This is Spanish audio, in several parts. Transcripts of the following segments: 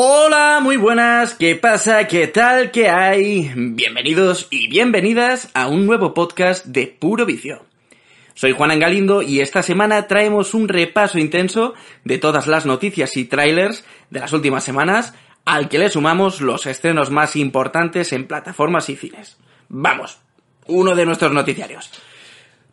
Hola, muy buenas, ¿qué pasa? ¿Qué tal? ¿Qué hay? Bienvenidos y bienvenidas a un nuevo podcast de Puro Vicio. Soy Juan Angalindo y esta semana traemos un repaso intenso de todas las noticias y trailers de las últimas semanas, al que le sumamos los estrenos más importantes en plataformas y cines. Vamos, uno de nuestros noticiarios.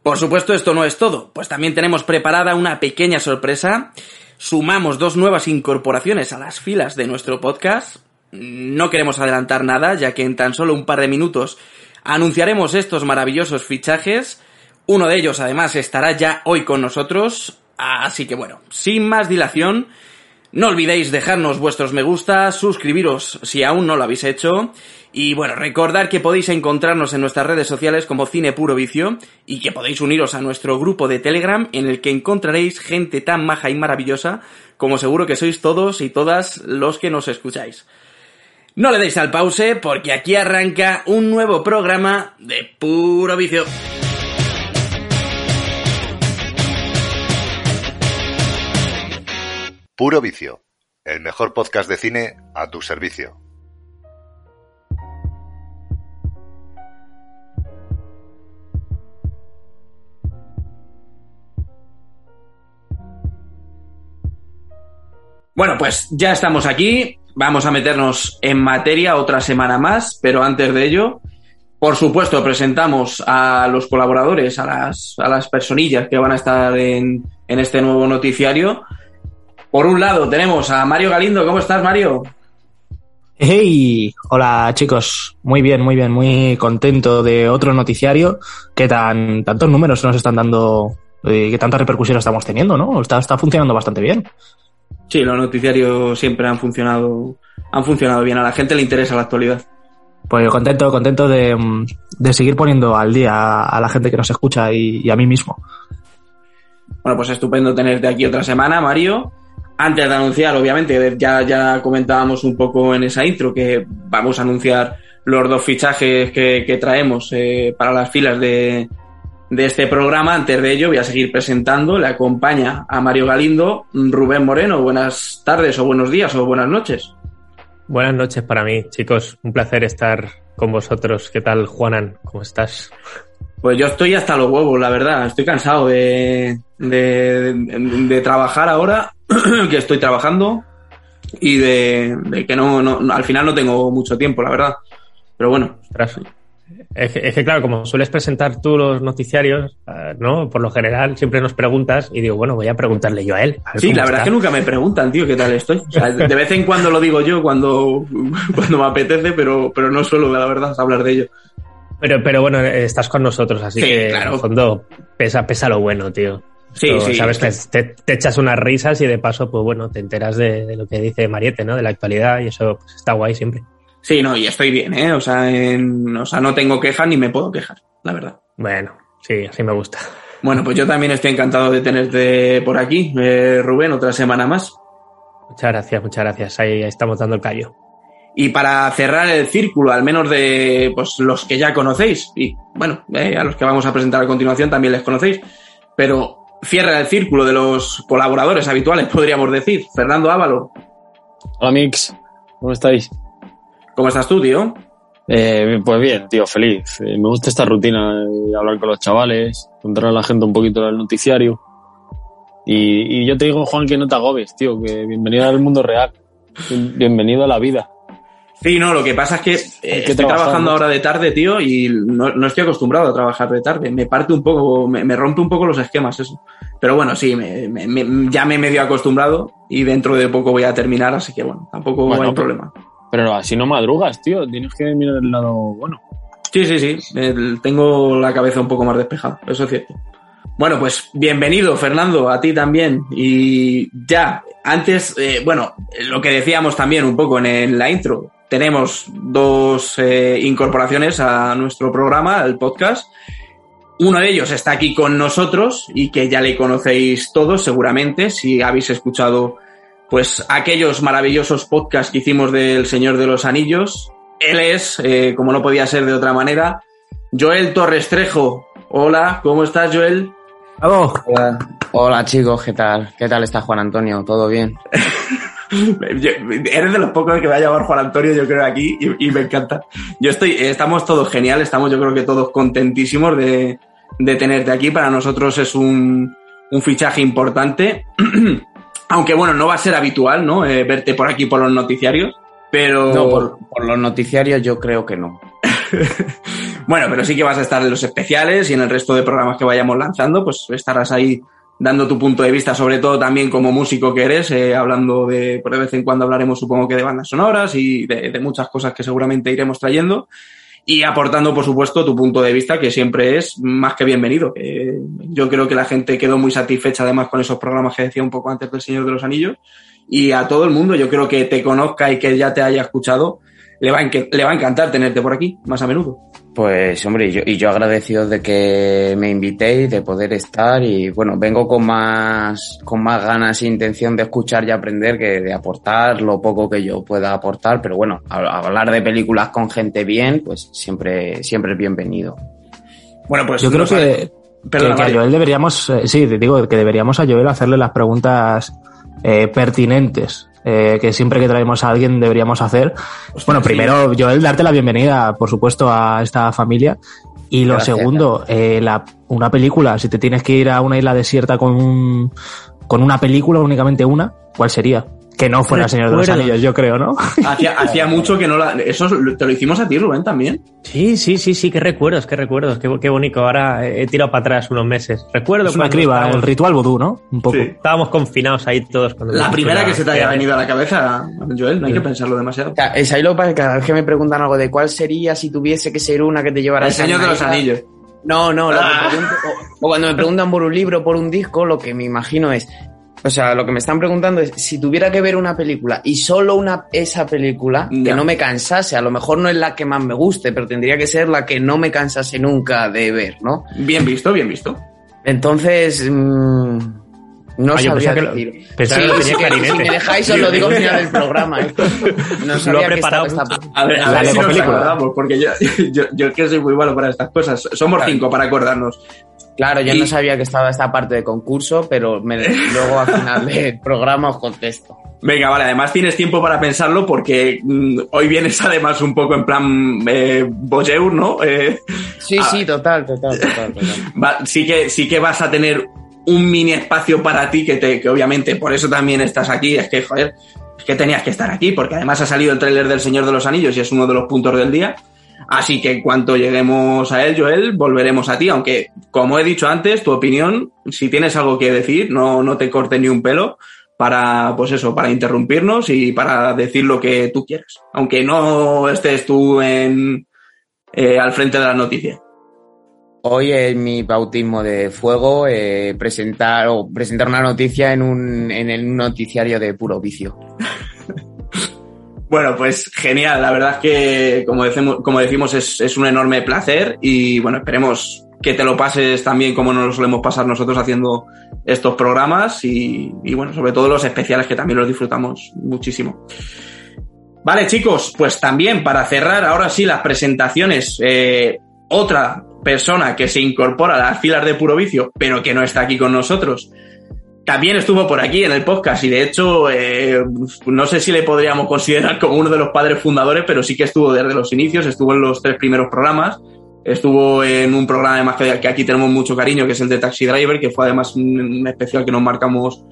Por supuesto, esto no es todo, pues también tenemos preparada una pequeña sorpresa sumamos dos nuevas incorporaciones a las filas de nuestro podcast. No queremos adelantar nada, ya que en tan solo un par de minutos anunciaremos estos maravillosos fichajes. Uno de ellos, además, estará ya hoy con nosotros. Así que bueno, sin más dilación, no olvidéis dejarnos vuestros me gusta, suscribiros si aún no lo habéis hecho y bueno, recordar que podéis encontrarnos en nuestras redes sociales como Cine Puro Vicio y que podéis uniros a nuestro grupo de Telegram en el que encontraréis gente tan maja y maravillosa como seguro que sois todos y todas los que nos escucháis. No le deis al pause porque aquí arranca un nuevo programa de Puro Vicio. Puro Vicio, el mejor podcast de cine a tu servicio. Bueno, pues ya estamos aquí. Vamos a meternos en materia otra semana más, pero antes de ello, por supuesto, presentamos a los colaboradores, a las, a las personillas que van a estar en, en este nuevo noticiario. Por un lado, tenemos a Mario Galindo. ¿Cómo estás, Mario? Hey, hola chicos, muy bien, muy bien, muy contento de otro noticiario que tan tantos números nos están dando y que tanta repercusión estamos teniendo, ¿no? Está, está funcionando bastante bien. Sí, los noticiarios siempre han funcionado, han funcionado bien. A la gente le interesa la actualidad. Pues contento, contento de, de seguir poniendo al día a la gente que nos escucha y, y, a mí mismo. Bueno, pues estupendo tenerte aquí otra semana, Mario. Antes de anunciar, obviamente, ya, ya comentábamos un poco en esa intro que vamos a anunciar los dos fichajes que, traemos eh, para las filas de, de este programa. Antes de ello, voy a seguir presentando. Le acompaña a Mario Galindo, Rubén Moreno. Buenas tardes, o buenos días, o buenas noches. Buenas noches para mí, chicos. Un placer estar con vosotros. ¿Qué tal, Juanan? ¿Cómo estás? Pues yo estoy hasta los huevos, la verdad. Estoy cansado de, de, de, de trabajar ahora, que estoy trabajando, y de, de que no, no, al final no tengo mucho tiempo, la verdad. Pero bueno. Ostras. Es que, es que, claro, como sueles presentar tú los noticiarios, ¿no? Por lo general siempre nos preguntas y digo, bueno, voy a preguntarle yo a él. A sí, la verdad está. es que nunca me preguntan, tío, qué tal estoy. O sea, de vez en cuando lo digo yo cuando, cuando me apetece, pero, pero no suelo, la verdad, hablar de ello. Pero, pero bueno, estás con nosotros, así Sí, que claro. en el fondo pesa, pesa lo bueno, tío. Sí, sí. Sabes que te, te echas unas risas y de paso, pues bueno, te enteras de, de lo que dice Mariette, ¿no? De la actualidad y eso pues, está guay siempre. Sí, no, y estoy bien, ¿eh? O sea, en- o sea, no tengo quejas ni me puedo quejar, la verdad. Bueno, sí, así me gusta. Bueno, pues yo también estoy encantado de tenerte por aquí, eh, Rubén, otra semana más. Muchas gracias, muchas gracias. Ahí estamos dando el callo. Y para cerrar el círculo, al menos de pues, los que ya conocéis, y bueno, eh, a los que vamos a presentar a continuación también les conocéis, pero cierra el círculo de los colaboradores habituales, podríamos decir. Fernando Ávalo, Hola Mix, ¿cómo estáis? ¿cómo estás tú, tío? Eh, pues bien, tío, feliz. Eh, me gusta esta rutina de hablar con los chavales, contar a la gente un poquito del noticiario. Y, y yo te digo, Juan, que no te agobies, tío, que bienvenido al mundo real. Bien- Bienvenido a la vida. Sí, no, lo que pasa es que eh, que estoy trabajando ahora de tarde, tío, y no, no estoy acostumbrado a trabajar de tarde. Me parte un poco, me, me rompe un poco los esquemas eso. Pero bueno, sí, me, ya me he medio acostumbrado y dentro de poco voy a terminar, así que bueno, tampoco Bueno, hay pero- problema. Pero así no madrugas, tío. Tienes que mirar el lado bueno. Sí, sí, sí, tengo la cabeza un poco más despejada, eso es cierto. Bueno, pues bienvenido, Fernando, a ti también. Y ya, antes, eh, bueno, lo que decíamos también un poco en, en la intro, tenemos dos eh, incorporaciones a nuestro programa, al podcast. Uno de ellos está aquí con nosotros y que ya le conocéis todos seguramente, si habéis escuchado pues aquellos maravillosos podcasts que hicimos del Señor de los Anillos. Él es, eh, como no podía ser de otra manera, Joel Torres Trejo. Hola, ¿cómo estás, Joel? Hola. Hola chicos, ¿qué tal? ¿Qué tal está Juan Antonio? ¿Todo bien? Eres de los pocos que va a llamar Juan Antonio, yo creo, aquí, y, y, me encanta. Yo estoy, estamos todos genial, estamos yo creo que todos contentísimos de, de tenerte aquí. Para nosotros es un, un fichaje importante. Aunque bueno, no va a ser habitual, ¿no? Eh, verte por aquí por los noticiarios. Pero. No, por, por los noticiarios yo creo que no. bueno, pero sí que vas a estar en los especiales y en el resto de programas que vayamos lanzando, pues estarás ahí dando tu punto de vista, sobre todo también como músico que eres, eh, hablando de, por de vez en cuando hablaremos supongo que de bandas sonoras y de, muchas cosas que seguramente iremos trayendo y aportando, por supuesto, tu punto de vista, que siempre es más que bienvenido. Eh, yo creo que la gente quedó muy satisfecha además con esos programas que decía un poco antes del Señor de los Anillos y a todo el mundo, yo creo que te conozca y que ya te haya escuchado, le va, a, le va a encantar tenerte por aquí más a menudo. Pues hombre, y yo, y yo agradecido de que me invitéis, de poder estar y bueno, vengo con más, con más ganas e intención de escuchar y aprender que de aportar lo poco que yo pueda aportar, pero bueno, a, a hablar de películas con gente bien, pues siempre, siempre es bienvenido. Bueno, pues yo creo que, Perdona, que, que, a Joel deberíamos, eh, sí, te digo que deberíamos a Joel hacerle las preguntas eh, pertinentes eh, que siempre que traemos a alguien deberíamos hacer. Hostia, bueno, primero, sí. Joel, darte la bienvenida, por supuesto, a esta familia. Y lo Gracias. segundo, eh, la, una película, si te tienes que ir a una isla desierta con, un, con una película, únicamente una, ¿cuál sería? Que no fuera Señor de los Anillos, yo creo, ¿no? Hacía, hacía mucho que no la... Eso te lo hicimos a ti, Rubén, también. Sí, sí, sí, sí, qué recuerdos, qué recuerdos, qué, qué bonito. Ahora he tirado para atrás unos meses. Recuerdo es una criba, estábamos... el ritual vodú, ¿no? Un poco. Sí. Estábamos confinados ahí todos. Cuando la primera que se te haya venido a la cabeza, Joel, no hay sí. que pensarlo demasiado. Es ahí lo que pasa, cada vez que me preguntan algo de cuál sería si tuviese que ser una que te llevara... El Señor de los Anillos. No, no, ah. pregunto, o, o, cuando me preguntan por un libro, por un disco, lo que me imagino es, o sea, lo que me están preguntando es si tuviera que ver una película y solo una esa película que no me cansase, a lo mejor no es la que más me guste, pero tendría que ser la que no me cansase nunca de ver, ¿no? Bien visto, bien visto. Entonces, mmm, no ah, sabría que decir. Lo, pensaba sí, que lo tenía clarinete. Si me dejáis os lo digo al final del programa. ¿eh? No sabía lo he preparado. Esta... A ver, a ver si nos acordamos, porque yo, yo, yo, que soy muy malo para estas cosas. Somos claro. cinco para acordarnos. Claro, yo y... no sabía que estaba esta parte de concurso, pero me, luego al final del programa os contesto. Venga, vale, además tienes tiempo para pensarlo porque mmm, hoy vienes además un poco en plan eh, Bojeur, ¿no? Eh, sí, sí, total, total, total. total. Va, sí, que, sí que vas a tener un mini espacio para ti que, te, que obviamente por eso también estás aquí. Es que, joder, es que tenías que estar aquí porque además ha salido el tráiler del Señor de los Anillos y es uno de los puntos del día. Así que en cuanto lleguemos a él, Joel, volveremos a ti. Aunque, como he dicho antes, tu opinión, si tienes algo que decir, no, no te corte ni un pelo para, pues eso, para interrumpirnos y para decir lo que tú quieras. Aunque no estés tú en, eh, al frente de las noticias. Hoy es mi bautismo de fuego eh, presentar o presentar una noticia en un en el noticiario de puro vicio. Bueno, pues genial. La verdad es que, como decimos, es, un enorme placer y bueno, esperemos que te lo pases también como nos lo solemos pasar nosotros haciendo estos programas y, y bueno, sobre todo los especiales que también los disfrutamos muchísimo. Vale, chicos, pues también para cerrar ahora sí las presentaciones, eh, otra persona que se incorpora a las filas de Puro Vicio, pero que no está aquí con nosotros, también estuvo por aquí en el podcast y de hecho eh, no sé si le podríamos considerar como uno de los padres fundadores, pero sí que estuvo desde los inicios, estuvo en los tres primeros programas, estuvo en un programa además que aquí tenemos mucho cariño, que es el de Taxi Driver, que fue además un especial que nos marcamos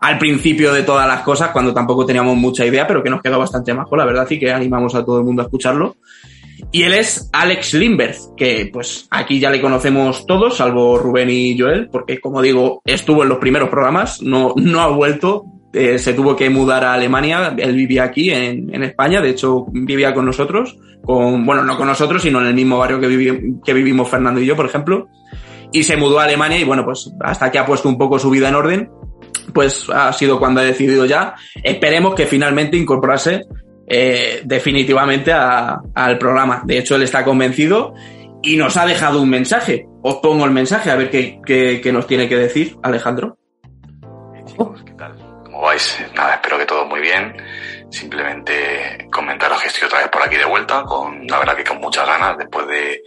al principio de todas las cosas, cuando tampoco teníamos mucha idea, pero que nos quedó bastante majo, la verdad, y que animamos a todo el mundo a escucharlo. Y él es Alex Lindbergh, que pues aquí ya le conocemos todos, salvo Rubén y Joel, porque como digo, estuvo en los primeros programas, no, no ha vuelto, eh, se tuvo que mudar a Alemania, él vivía aquí en, en, España, de hecho vivía con nosotros, con, bueno, no con nosotros, sino en el mismo barrio que, vivi que vivimos Fernando y yo, por ejemplo, y se mudó a Alemania y bueno, pues hasta que ha puesto un poco su vida en orden, pues ha sido cuando ha decidido ya. Esperemos que finalmente incorporase eh, definitivamente a, al programa. De hecho, él está convencido y nos ha dejado un mensaje. Os pongo el mensaje a ver qué, qué, qué nos tiene que decir Alejandro. Chicos, ¿qué tal? ¿Cómo vais? Nada, espero que todo muy bien. Simplemente comentaros que estoy otra vez por aquí de vuelta, con la verdad que con muchas ganas, después de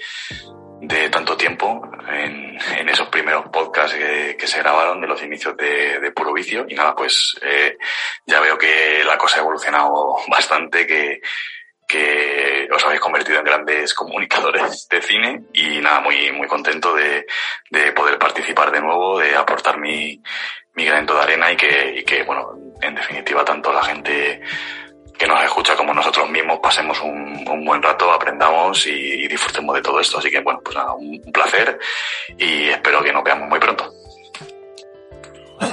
de tanto tiempo en, en esos primeros podcasts que, se grabaron de los inicios de, de Puro Vicio. Y nada, pues eh, ya veo que la cosa ha evolucionado bastante, que, que os habéis convertido en grandes comunicadores de cine y nada, muy, muy contento de, de poder participar de nuevo, de aportar mi, mi granito de arena y que, y que, bueno, en definitiva, tanto la gente que nos escucha como nosotros mismos pasemos un, un buen rato, aprendamos y, y, disfrutemos de todo esto. Así que, bueno, pues nada, un, placer y espero que nos veamos muy pronto.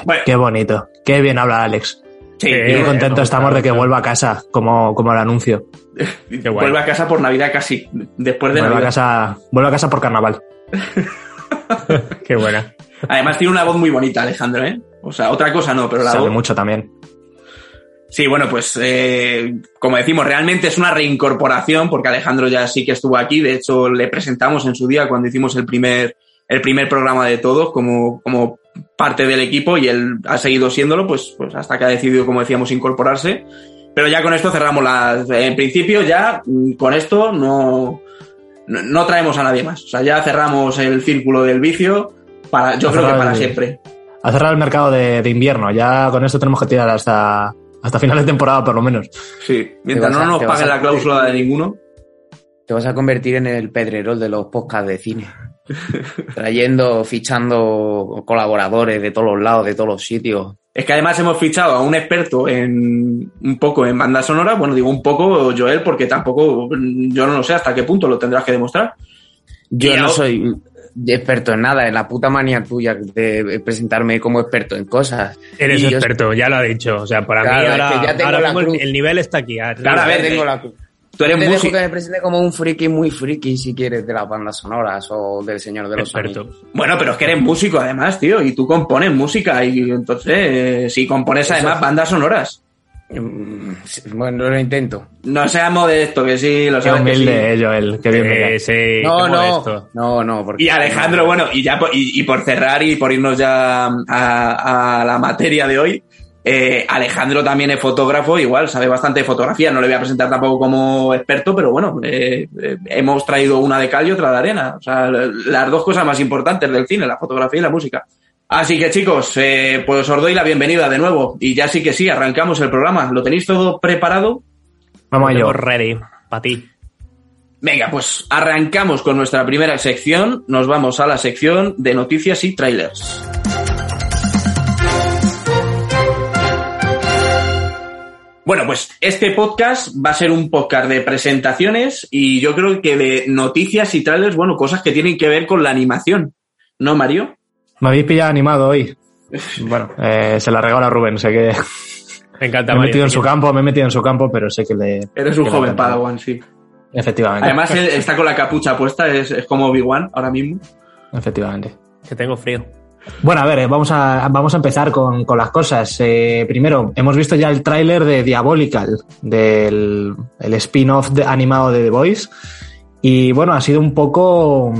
Bueno. Qué bonito, qué bien habla Alex. Sí, qué contento estamos de que vuelva a casa, como, como el anuncio. vuelve a casa por Navidad casi, después de vuelve Navidad. A casa, vuelve a casa por carnaval. qué buena. Además tiene una voz muy bonita, Alejandro, ¿eh? O sea, otra cosa no, pero la Sabe voz... mucho también. Sí, bueno, pues eh, como decimos, realmente es una reincorporación porque Alejandro ya sí que estuvo aquí. De hecho, le presentamos en su día cuando hicimos el primer, el primer programa de todos como, como parte del equipo y él ha seguido siéndolo, pues, pues hasta que ha decidido, como decíamos, incorporarse. Pero ya con esto cerramos las. En principio, ya con esto no, no, no traemos a nadie más. O sea, ya cerramos el círculo del vicio para, yo creo que para el, siempre. A cerrar el mercado de, de invierno. Ya con esto tenemos que tirar hasta hasta final de temporada, por lo menos. Sí, mientras no nos paguen la cláusula de ninguno. Te vas a convertir en el pedrerol de los podcasts de cine. Trayendo, fichando colaboradores de todos los lados, de todos los sitios. Es que además hemos fichado a un experto en un poco en banda sonora. Bueno, digo un poco, Joel, porque tampoco, yo no lo sé hasta qué punto lo tendrás que demostrar. Yo no soy experto en nada, en la puta manía tuya de presentarme como experto en cosas. Eres y experto, yo... ya lo ha dicho. O sea, para claro, mí ahora, es que ahora mismo el, el, nivel está aquí. Claro, a ver, tengo la Tú eres te músico. que me presente como un friki muy friki, si quieres, de las bandas sonoras o del Señor de los Experto. Anillos. Bueno, pero es que eres músico además, tío, y tú compones música y entonces, eh, si compones además Eso... bandas sonoras. Bueno, lo intento. No seas modesto, que sí, lo Qué sabes. humilde, que sí. Joel, qué bien. Eh, sí, no, qué no, no, no, porque Y Alejandro, bueno, y ya y, y, por cerrar y por irnos ya a, a la materia de hoy, eh, Alejandro también es fotógrafo, igual sabe bastante de fotografía, no le voy a presentar tampoco como experto, pero bueno, eh, eh, hemos traído una de cal y otra de arena, o sea, las dos cosas más importantes del cine, la fotografía y la música. Así que chicos, eh, pues os doy la bienvenida de nuevo y ya sí que sí, arrancamos el programa. ¿Lo tenéis todo preparado? Vamos allá. ready, para ti. Venga, pues arrancamos con nuestra primera sección. Nos vamos a la sección de noticias y trailers. Bueno, pues este podcast va a ser un podcast de presentaciones y yo creo que de noticias y trailers, bueno, cosas que tienen que ver con la animación. ¿No, Mario? Me habéis pillado animado hoy. Bueno, eh, se la regalo a Rubén, sé que. Me encanta, Me he metido en su campo, me he metido en su campo, pero sé que le. Eres un joven Padawan, sí. Efectivamente. Además, él está con la capucha puesta, es, es como Obi-Wan ahora mismo. Efectivamente. Que tengo frío. Bueno, a ver, vamos a, vamos a empezar con, con las cosas. Eh, primero, hemos visto ya el tráiler de Diabolical, del el spin-off de, animado de The Voice. Y bueno, ha sido un poco.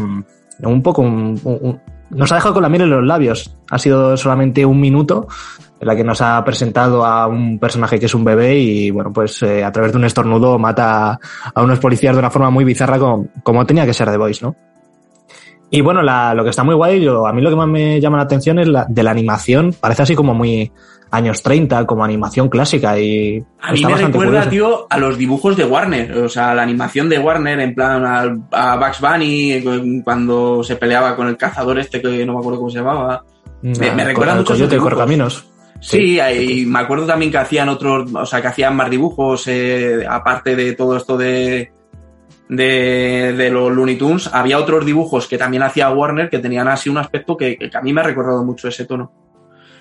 Un poco. Un, un, nos ha dejado con la miel en los labios. Ha sido solamente un minuto en la que nos ha presentado a un personaje que es un bebé y, bueno, pues eh, a través de un estornudo mata a unos policías de una forma muy bizarra como, como tenía que ser The Voice, ¿no? Y bueno, la, lo que está muy guay, yo, a mí lo que más me llama la atención es la de la animación. Parece así como muy años 30, como animación clásica y... A mí me recuerda, curioso. tío, a los dibujos de Warner, o sea, la animación de Warner en plan a, a, Bugs Bunny cuando se peleaba con el cazador este que no me acuerdo cómo se llamaba. Me, me, recuerda mucho a de Corcaminos. Sí, sí, y me acuerdo también que hacían otros, o sea, que hacían más dibujos, eh, aparte de todo esto de, de, de, los Looney Tunes, había otros dibujos que también hacía Warner que tenían así un aspecto que, que a mí me ha recordado mucho ese tono.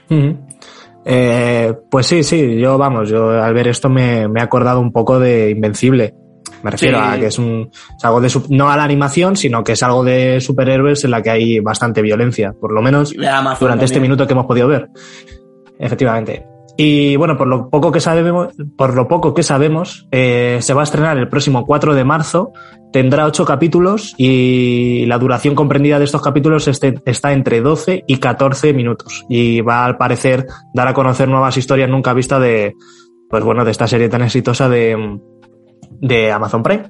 -huh. Eh, pues sí, sí, yo vamos, yo al ver esto me, me he acordado un poco de Invencible. Me refiero sí. a que es, un, es algo de no a la animación, sino que es algo de superhéroes en la que hay bastante violencia, por lo menos durante también. este minuto que hemos podido ver. Efectivamente. Y bueno, por lo poco que sabemos, por lo poco que sabemos, eh, se va a estrenar el próximo 4 de marzo. Tendrá ocho capítulos y la duración comprendida de estos capítulos está entre 12 y 14 minutos. Y va al parecer dar a conocer nuevas historias nunca vistas de, pues bueno, de esta serie tan exitosa de, de Amazon Prime.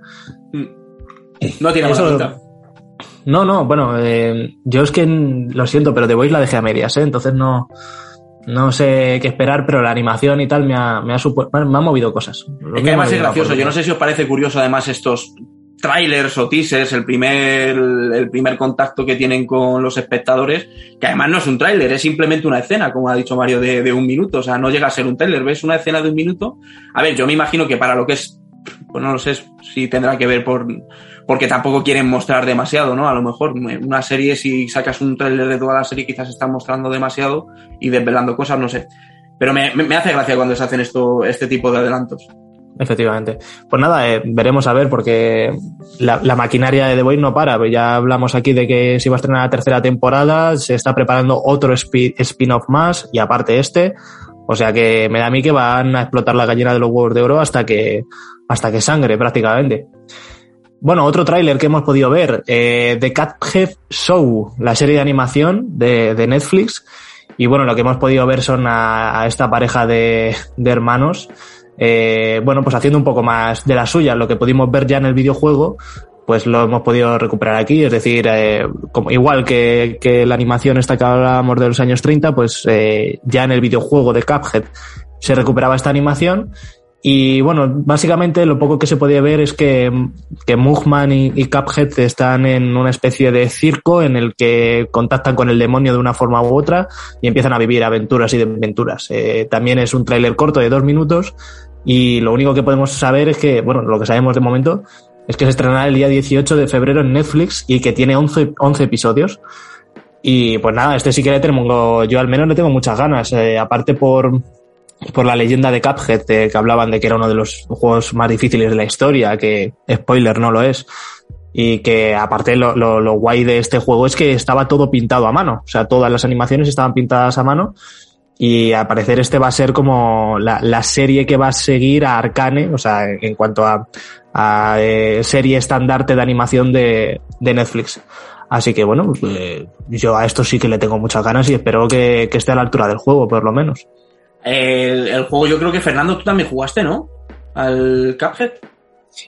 No tiene mala No, no, bueno, eh, yo es que lo siento, pero The Voice la dejé a medias, ¿eh? Entonces no, no sé qué esperar, pero la animación y tal me ha, me ha, me ha movido cosas. es que además es gracioso. Yo no sé si os parece curioso además estos trailers o teasers, el primer, el primer contacto que tienen con los espectadores, que además no es un tráiler, es simplemente una escena, como ha dicho Mario, de, de, un minuto. O sea, no llega a ser un tráiler, ves una escena de un minuto. A ver, yo me imagino que para lo que es, pues no lo sé si tendrá que ver por, porque tampoco quieren mostrar demasiado, ¿no? A lo mejor una serie, si sacas un tráiler de toda la serie, quizás están mostrando demasiado y desvelando cosas, no sé. Pero me, me hace gracia cuando se hacen esto, este tipo de adelantos. Efectivamente. Pues nada, eh, veremos a ver, porque la, la, maquinaria de The Voice no para. Ya hablamos aquí de que se iba a estrenar la tercera temporada, se está preparando otro spin-off más, y aparte este. O sea que me da a mí que van a explotar la gallina de los huevos de oro hasta que, hasta que sangre prácticamente. Bueno, otro tráiler que hemos podido ver, eh, The Cathead Show, la serie de animación de, de, Netflix. Y bueno, lo que hemos podido ver son a, a esta pareja de, de hermanos, eh, bueno, pues haciendo un poco más de la suya, lo que pudimos ver ya en el videojuego, pues lo hemos podido recuperar aquí, es decir, eh, como, igual que, la animación esta que hablábamos de los años 30, pues eh, ya en el videojuego de Cuphead se recuperaba esta animación y bueno, básicamente lo poco que se podía ver es que, que Mugman y, y, Cuphead están en una especie de circo en el que contactan con el demonio de una forma u otra y empiezan a vivir aventuras y desventuras. Eh, también es un tráiler corto de dos minutos y lo único que podemos saber es que, bueno, lo que sabemos de momento es que se estrenará el día 18 de febrero en Netflix y que tiene 11, 11 episodios. Y pues nada, este sí que le tengo, yo al menos le tengo muchas ganas, eh, aparte por, por la leyenda de Cuphead, eh, que hablaban de que era uno de los juegos más difíciles de la historia, que spoiler no lo es. Y que aparte lo, lo, lo guay de este juego es que estaba todo pintado a mano. O sea, todas las animaciones estaban pintadas a mano y al parecer este va a ser como la, la, serie que va a seguir a Arcane, o sea, en, cuanto a, a eh, serie estandarte de animación de, de Netflix. Así que bueno, eh, yo a esto sí que le tengo muchas ganas y espero que, que esté a la altura del juego, por lo menos. El, el, juego yo creo que Fernando tú también jugaste, ¿no? Al Cuphead.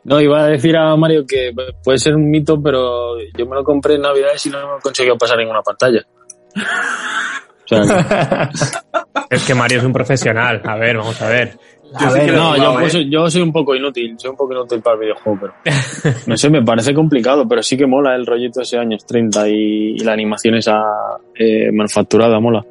No, iba a decir a Mario que puede ser un mito, pero yo me lo compré en Navidades y no me he conseguido pasar ninguna pantalla. es que Mario es un profesional. A ver, vamos a ver. Yo a ver, no, yo, pues, yo, soy un poco inútil, soy un poco inútil para el videojuego, pero no sé, me parece complicado, pero sí que mola el rollito ese años 30 y, y la animación esa eh, manufacturada mola.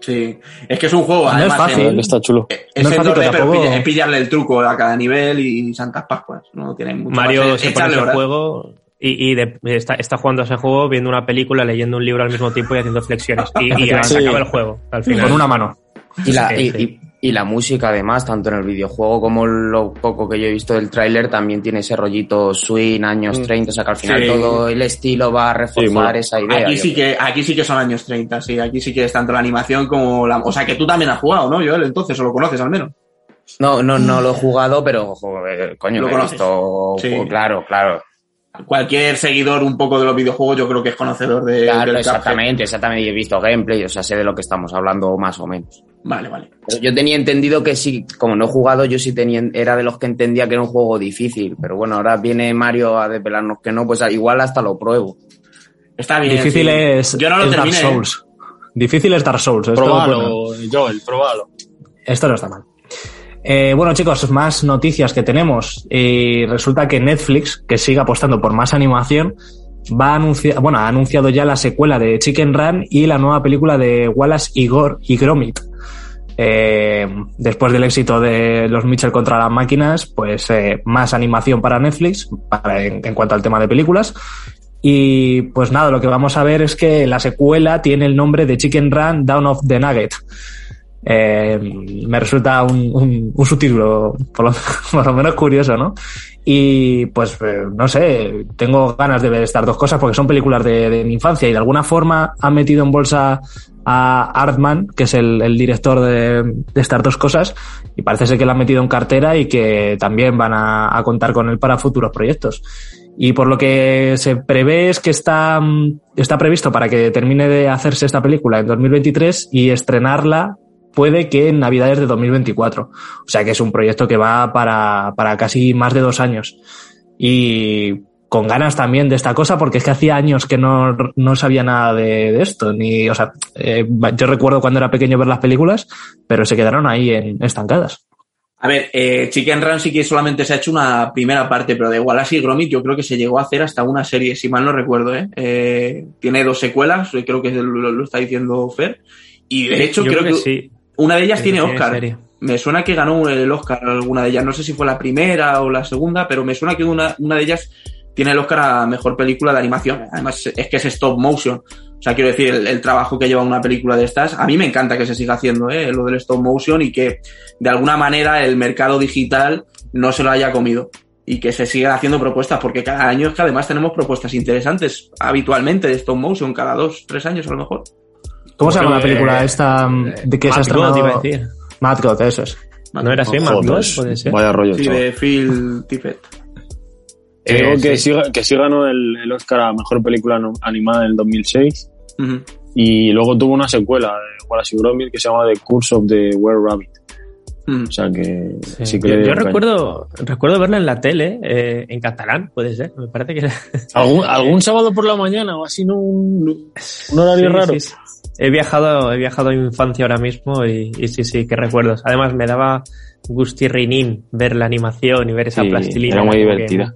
Sí, es que es un juego, además, no es fácil, en, está chulo. Es no es fácil, pero es pillarle el truco a cada nivel y Santas Pascuas, no tiene mucho Mario más. se pone ese juego y, y de, está, está, jugando a ese juego, viendo una película, leyendo un libro al mismo tiempo y haciendo flexiones. Y, y se acaba el juego, al final. Con una mano. Y la, y, y, y, la música, además, tanto en el videojuego como lo poco que yo he visto del tráiler, también tiene ese rollito swing, años mm. 30, o sea que al final sí. todo el estilo va a reforzar sí, esa idea. Aquí sí, que, aquí sí que son años 30, sí, aquí sí que es tanto la animación como la... O sea que tú también has jugado, ¿no, Joel? Entonces, o lo conoces al menos. No, no, no lo he jugado, pero, joder, coño, ¿Lo lo he visto... Sí. Claro, claro cualquier seguidor un poco de los videojuegos yo creo que es conocedor de claro, exactamente, exactamente, he visto gameplay, o sea, sé de lo que estamos hablando más o menos. Vale, vale. Pero yo tenía entendido que sí, como no he jugado, yo sí tenía, era de los que entendía que era un juego difícil, pero bueno, ahora viene Mario a desvelarnos que no, pues igual hasta lo pruebo. Está bien. Difícil sí. es, yo no lo es terminé, Dark Souls. Difícil es Dark Souls. Esto Probalo, Joel, probalo. Esto no está mal. Eh, bueno, chicos, más noticias que tenemos. Y resulta que Netflix, que sigue apostando por más animación, va a anunciar, bueno, ha anunciado ya la secuela de Chicken Run y la nueva película de Wallace y, y Gromit. Eh, después del éxito de los Mitchell contra las máquinas, pues eh, más animación para Netflix para, en, en, cuanto al tema de películas. Y pues nada, lo que vamos a ver es que la secuela tiene el nombre de Chicken Run Down of the Nugget. Eh, me resulta un, un, un subtítulo por lo, por lo, menos curioso, ¿no? Y pues eh, no sé, tengo ganas de ver estas dos cosas porque son películas de, de mi infancia y de alguna forma han metido en bolsa a Artman, que es el, el director de, de, estas dos cosas, y parece ser que lo han metido en cartera y que también van a, a contar con él para futuros proyectos. Y por lo que se prevé es que está, está previsto para que termine de hacerse esta película en 2023 y estrenarla puede que en Navidades de 2024. O sea que es un proyecto que va para, para casi más de dos años. Y con ganas también de esta cosa, porque es que hacía años que no, no sabía nada de, de esto. Ni, o sea, eh, yo recuerdo cuando era pequeño ver las películas, pero se quedaron ahí en, estancadas. A ver, eh, Chicken Run sí que solamente se ha hecho una primera parte, pero de Wallace y Gromit yo creo que se llegó a hacer hasta una serie, si mal no recuerdo. ¿eh? Eh, tiene dos secuelas, creo que lo, lo está diciendo Fer. Y de hecho Yo creo que, sí. Una de ellas tiene Oscar. Me suena que ganó el Oscar alguna de ellas. No sé si fue la primera o la segunda, pero me suena que una, una de ellas tiene el Oscar a mejor película de animación. Además, es que es stop motion. O sea, quiero decir, el, el trabajo que lleva una película de estas, a mí me encanta que se siga haciendo, ¿eh? lo del stop motion y que de alguna manera el mercado digital no se lo haya comido y que se sigan haciendo propuestas, porque cada año es que además tenemos propuestas interesantes habitualmente de stop motion, cada dos, tres años a lo mejor. ¿Cómo se llama la Eh, película esta mm, de que se ha Mad God, iba a decir. Mad God, eso es. ¿No era así? Oh, Mad God, puede ser. Vaya rollo, Sí, de Phil Tippett. Digo Eh, que, sí. que sí ganó el, el Oscar a Mejor Película no- Animada en el 2006 Ujú. y luego tuvo una secuela de Wallace y Gromit que se llama The Curse of the Were Rabbit. O sea que Sí. sí que yo le yo recuerdo, recuerdo verla en la tele, eh, en catalán, puede ser. Me parece que era. ¿Algún, algún sábado por la mañana o así, ¿no? Un, un horario Sí, raro. sí, sí. He viajado, he viajado a mi infancia ahora mismo y, y sí, sí, qué recuerdos. Además, me daba gustirrinín ver la animación y ver esa Sí, plastilina. era muy que- divertida.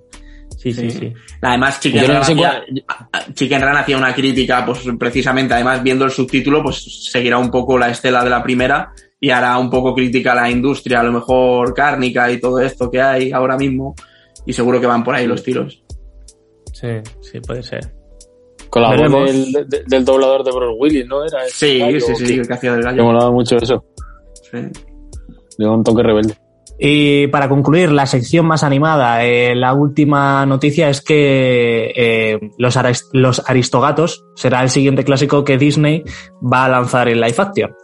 Sí, sí, sí. Además, Chicken Run, no sé hacía, cuál- Chicken Run hacía una crítica, pues precisamente, además viendo el subtítulo, pues seguirá un poco la estela de la primera y hará un poco crítica a la industria, a lo mejor cárnica y todo esto que hay ahora mismo. Y seguro que van por ahí los tiros. Sí, sí, puede ser. Con la voz del, de- del doblador de Bruce Willis, ¿no? Era Sí, gallo, sí, sí, que- el que hacía del Me gallo. molaba mucho eso. Sí. Da un toque rebelde. Y para concluir, la sección más animada, eh, la última noticia es que eh, los Aristogatos será el siguiente clásico que Disney va a lanzar en live action.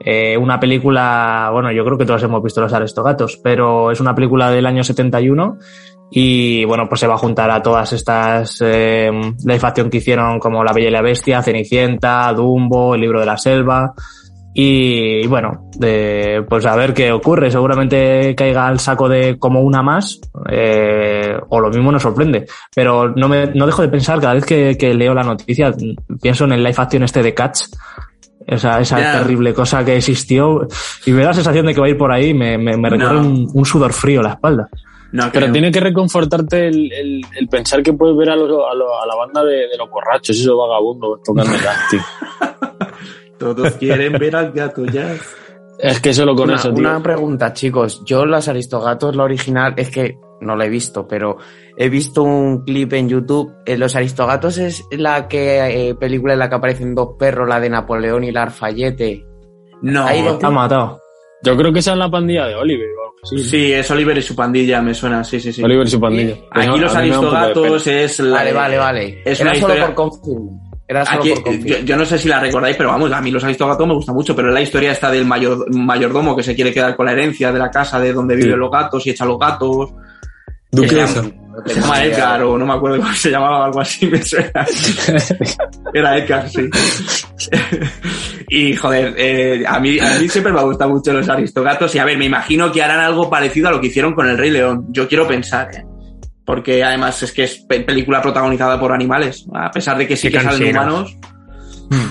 Eh, una película, bueno, yo creo que todos hemos visto los Aristogatos, pero es una película del año 71 y bueno, pues se va a juntar a todas estas eh, live action que hicieron como La Bella y la Bestia, Cenicienta, Dumbo, El Libro de la Selva. Y bueno, de, pues a ver qué ocurre. Seguramente caiga al saco de como una más, eh, o lo mismo nos sorprende. Pero no, me, no dejo de pensar, cada vez que, que leo la noticia, pienso en el live action este de Cats. Esa, esa Ya. terrible cosa que existió. Y me da la sensación de que va a ir por ahí, me, me, me recorre No. un, un sudor frío la espalda. No, Pero tiene que reconfortarte el, el, el pensar que puedes ver a, los, a, lo- a la banda de, de los borrachos, esos vagabundos tocando jazz. Todos quieren ver al gato ya. Es que solo con una, eso, tío. una pregunta, chicos. Yo los Aristogatos, la original, es que no la he visto, pero he visto un clip en YouTube. Eh, los Aristogatos es la que eh, película en la que aparecen dos perros, la de Napoleón y la Arfayete. No, Ahí lo- Está matado. Yo creo que esa es la pandilla de Oliver sí, es Oliver y su pandilla, me suena, sí, sí, sí. Oliver y su pandilla. Pues Aquí a- los aristogatos es la. Vale, vale, vale. Es Era una solo historia- por confirmar. Era solo Aquí, por yo, confirmar. yo no sé si la recordáis, pero vamos, a mí los aristogatos me gusta mucho, pero es la historia esta del mayor, mayordomo que se quiere quedar con la herencia de la casa de donde viven los gatos y echa los gatos. Que se llama, se llama Edgar o no me acuerdo cómo se llamaba, algo así, me suena. Era Edgar, sí. y joder, eh, a, mí, a mí siempre me gustan mucho los aristogatos y a ver, me imagino que harán algo parecido a lo que hicieron con el Rey León. Yo quiero pensar, ¿eh? Porque además es que es pe- película protagonizada por animales, a pesar de que sí Qué que salen humanos.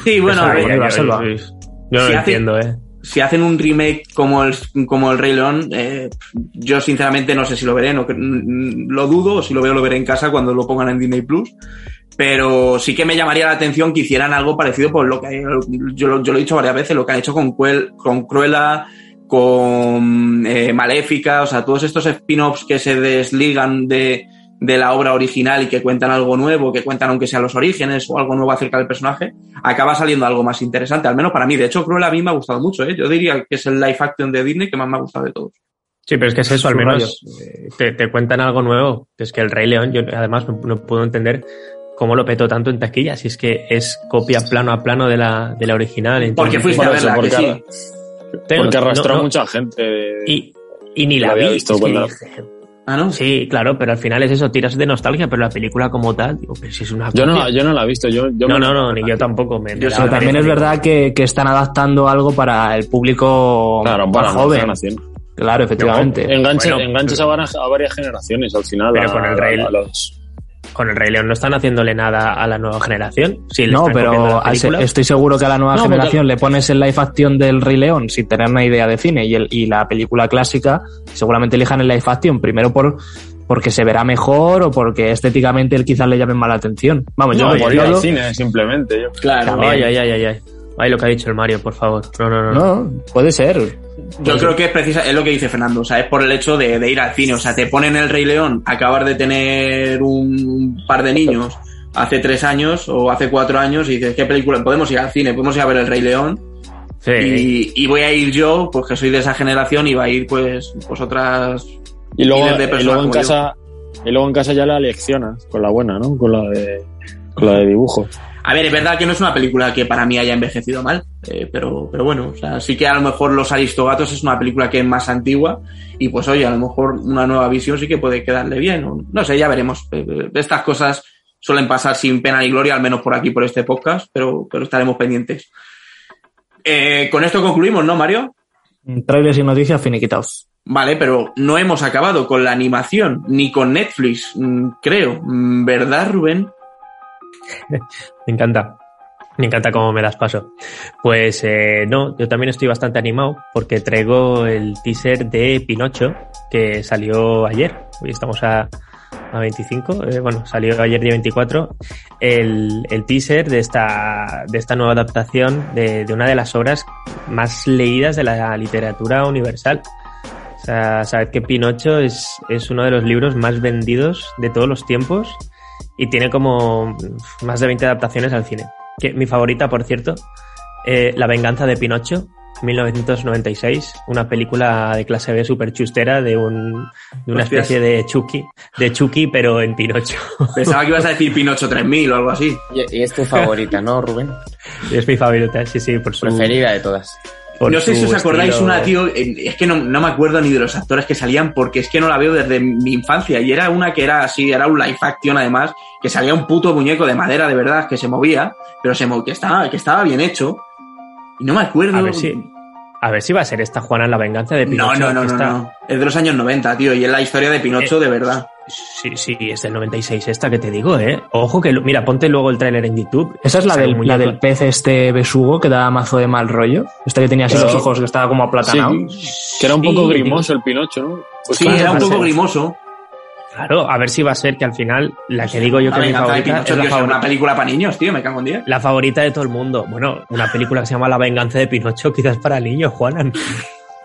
Sí, bueno, a Esa ver, yo, selva. yo- yo no Si lo hace- entiendo, ¿eh? Si hacen un remake como el, como el Rey León, eh, yo sinceramente no sé si lo veré, no, lo dudo, o si lo veo lo veré en casa cuando lo pongan en Disney Plus. Pero sí que me llamaría la atención que hicieran algo parecido por lo que yo, yo lo he dicho varias veces, lo que han hecho con, Cuel, con Cruella, con eh, Maléfica, o sea, todos estos spin-offs que se desligan de, de la obra original y que cuentan algo nuevo, que cuentan aunque sean los orígenes o algo nuevo acerca del personaje, acaba saliendo algo más interesante, al menos para mí. De hecho, Cruella a mí me ha gustado mucho, ¿eh? Yo diría que es el live action de Disney que más me ha gustado de todos. Sí, pero es que es eso, al menos te, te cuentan algo nuevo. Es que el Rey León, yo además no, no puedo entender cómo lo petó tanto en taquilla, si es que es copia plano a plano de la, de la original. Porque Entonces, fuiste a verla, que porque, sí. porque arrastró no, mucha gente. Y, y ni la había vi. visto es que Ah, ¿no? Sí, claro, pero al final es eso, tiras de nostalgia, pero la película como tal, digo, pero si es una Yo no, yo no la he visto. Yo, yo no, no, no, ni yo tampoco. Me, Yo Pero también es verdad que, que están adaptando algo para el público Claro, más joven. generación. Claro, efectivamente. Engancha- Bueno, enganchas a varias, a varias generaciones al final. Pero a- con el Rey- a los- con el Rey León no están haciéndole nada a la nueva generación. Sí, le no, pero estoy seguro que a la nueva No, porque- generación le pones el live action del Rey León sin tener una idea de cine y, el, y la película clásica, seguramente elijan el live action primero por porque se verá mejor o porque estéticamente él quizás le llame más la atención. Vamos, yo No, por ir al cine, simplemente. Yo. Claro. Ay, ay, ay, ay, ay. Ay, lo que ha dicho el Mario, por favor. No, no, no. no. No, puede ser. Yo creo que es precisa, es lo que dice Fernando, o sea, es por el hecho de, de ir al cine, o sea, te ponen el Rey León, acabar de tener un par de niños hace tres años o hace cuatro años y dices, ¿qué película? Podemos ir al cine, podemos ir a ver el Rey León Sí. y, y voy a ir yo, pues que soy de esa generación y va a ir pues, pues otras... Y luego, Miles de y personas luego en casa, y luego en casa ya la leccionas con la buena, ¿no? Con la de, con la de dibujo. A ver, es verdad que no es una película que para mí haya envejecido mal, eh, pero, pero bueno, o sea, sí que a lo mejor Los Aristogatos es una película que es más antigua y pues oye, a lo mejor una nueva visión sí que puede quedarle bien, o- no sé, ya veremos. Eh, eh, Estas cosas suelen pasar sin pena ni gloria, al menos por aquí, por este podcast, pero, pero estaremos pendientes. Eh, con esto concluimos, ¿no, Mario? Trailers y noticias finiquitados. Vale, pero no hemos acabado con la animación, ni con Netflix, mm, creo. Mm, ¿Verdad, Rubén? Me encanta. Me encanta cómo me das paso. Pues eh, no, yo también estoy bastante animado porque traigo el teaser de Pinocho que salió ayer. Hoy estamos a, a 25, eh, bueno, salió ayer día 24. El, el teaser de esta, de esta nueva adaptación de, de una de las obras más leídas de la literatura universal. O sea, sabed que Pinocho es, es uno de los libros más vendidos de todos los tiempos y tiene como más de 20 adaptaciones al cine. Que, mi favorita, por cierto, eh, La venganza de Pinocho, 1996, una película de clase B super chustera de, un, de una Hostias. especie de Chucky, de Chucky pero en Pinocho. Pensaba que ibas a decir Pinocho 3000 o algo así. Y, y es tu favorita, ¿no, Rubén? es mi favorita, sí, sí, por su... Preferida de todas. No sé si os acordáis estilo- una, tío, es que no, no me acuerdo ni de los actores que salían porque es que no la veo desde mi infancia y era una que era así, era un live action además, que salía un puto muñeco de madera de verdad que se movía, pero se mo- que estaba, que estaba bien hecho y no me acuerdo. A ver si... A ver si va a ser esta Juana la venganza de Pinocho. no, no, no, no, está- no. Es de los años 90, tío, y es la historia de Pinocho Eh, de verdad. Sí, sí, es del 96 esta que te digo, ¿eh? Ojo que, mira, ponte luego el tráiler en YouTube. Esa es la del, la del pez este besugo que da mazo de mal rollo. Esta que tenía así Pero- los ojos que estaba como Sí, aplatanado. que era un Sí, poco digo- grimoso el Pinocho, ¿no? Pues sí, claro, era un poco grimoso. Claro, a ver si va a ser que al final la que digo yo La que es mi favorita Pinocho, es la, tío, es favori- una película para niños, tío, me cago en 10. la favorita de todo el mundo. Bueno, una película que se llama La venganza de Pinocho, quizás para niños, Juanan.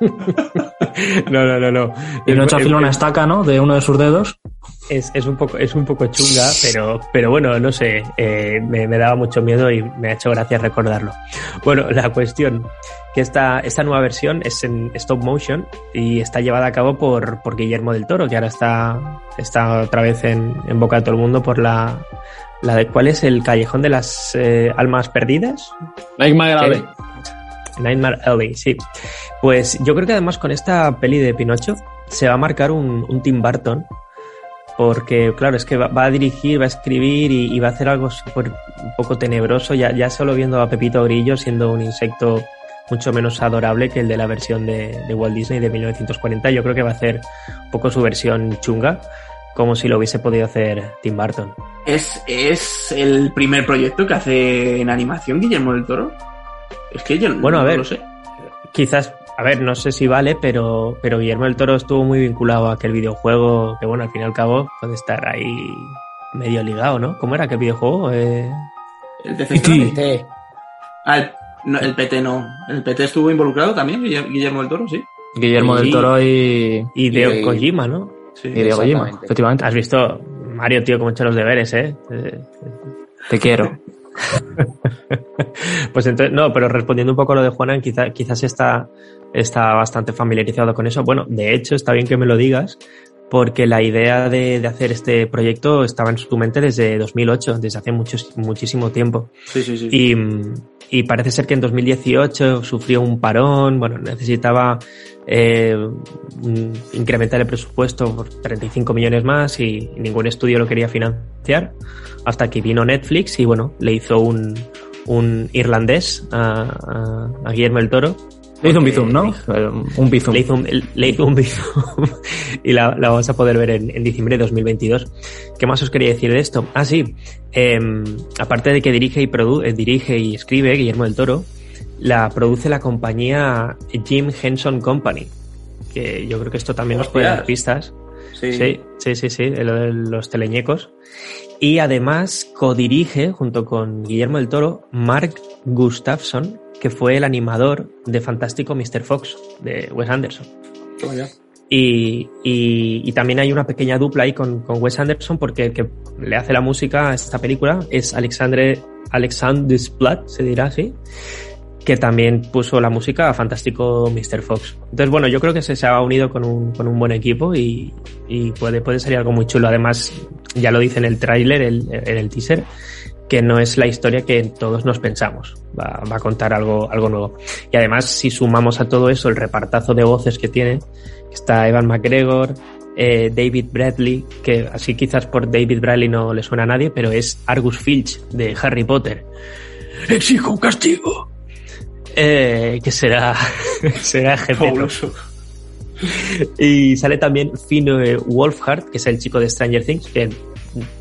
no, no, no, no. Pinocho Es- afila una es- estaca, ¿no? De uno de sus dedos. es, es un poco es un poco chunga, pero, pero bueno, no sé, eh, me, me daba mucho miedo y me ha hecho gracia recordarlo. Bueno, la cuestión que esta, esta nueva versión es en stop motion y está llevada a cabo por, por Guillermo del Toro, que ahora está, está otra vez en, en boca de todo el mundo por la, la de cuál es el callejón de las eh, almas perdidas. Nightmare Alley. Nightmare Alley, sí. Pues yo creo que además con esta peli de Pinocho se va a marcar un, Tim Burton. Porque, claro, es que va, a dirigir, va a escribir y, va a hacer algo súper un poco tenebroso. Ya, ya solo viendo a Pepito Grillo siendo un insecto mucho menos adorable que el de la versión de, de Walt Disney de 1940. Yo creo que va a hacer un poco su versión chunga, como si lo hubiese podido hacer Tim Burton. ¿Es, ¿Es el primer proyecto que hace en animación Guillermo del Toro? Es que yo Bueno, a no ver. lo sé. Quizás, a ver, no sé si vale, pero, pero Guillermo del Toro estuvo muy vinculado a aquel videojuego que, bueno, al fin y al cabo puede estar ahí medio ligado, ¿no? ¿Cómo era aquel videojuego? Eh, El de. Sí. Ah, el, no, el PT no. ¿El PT estuvo involucrado también, Guille- Guillermo del Toro? Sí. Guillermo Sí. del Toro y, y de Y- Kojima, ¿no? sí. y Diego Kojima, efectivamente. Has visto, Mario, tío, cómo he hecho los deberes. Eh, Te quiero. Pues entonces, no, pero respondiendo un poco a lo de Juanan, quizá, quizás está, está bastante familiarizado con eso. Bueno, de hecho, está bien que me lo digas, porque la idea de, de hacer este proyecto estaba en su mente desde 2008, desde hace muchos, muchísimo tiempo. Sí, sí, sí. Y, y parece ser que en 2018 sufrió un parón, bueno, necesitaba eh, un- incrementar el presupuesto por 35 millones más y ningún estudio lo quería financiar, hasta que vino Netflix y bueno, le hizo un, un irlandés a, a- a Guillermo el Toro Le hizo un bizum, ¿no? Eh, Un bizum. Le hizo un, le hizo un bizum y la, la vamos a poder ver en, en, diciembre de 2022. ¿Qué más os quería decir de esto? Ah, sí. Eh, aparte de que dirige y, produ eh, dirige y escribe Guillermo del Toro, la produce la compañía Jim Henson Company. Que yo creo que esto también nos puede dar pistas. Sí, sí, sí, sí, sí lo de los teleñecos. Y además codirige, junto con Guillermo del Toro, Mark Gustafson, que fue el animador de Fantástico Mr. Fox, de Wes Anderson. Oh, yeah. y, y, y, también hay una pequeña dupla ahí con, con Wes Anderson, porque el que le hace la música a esta película es Alexandre, Alexander Splat, se dirá así, que también puso la música a Fantástico Mr. Fox. Entonces, bueno, yo creo que se, se ha unido con un, con un buen equipo y, y, puede, puede salir algo muy chulo. Además, ya lo dice en el tráiler, en el teaser, que no es la historia que todos nos pensamos. Va, va, a contar algo, algo nuevo. Y además, si sumamos a todo eso el repartazo de voces que tiene, está Evan McGregor, eh, David Bradley, que así quizás por David Bradley no le suena a nadie, pero es Argus Filch de Harry Potter. Exijo un castigo. Eh, que será, será Fabuloso. Y sale también Finn Wolfhard, que es el chico de Stranger Things, que,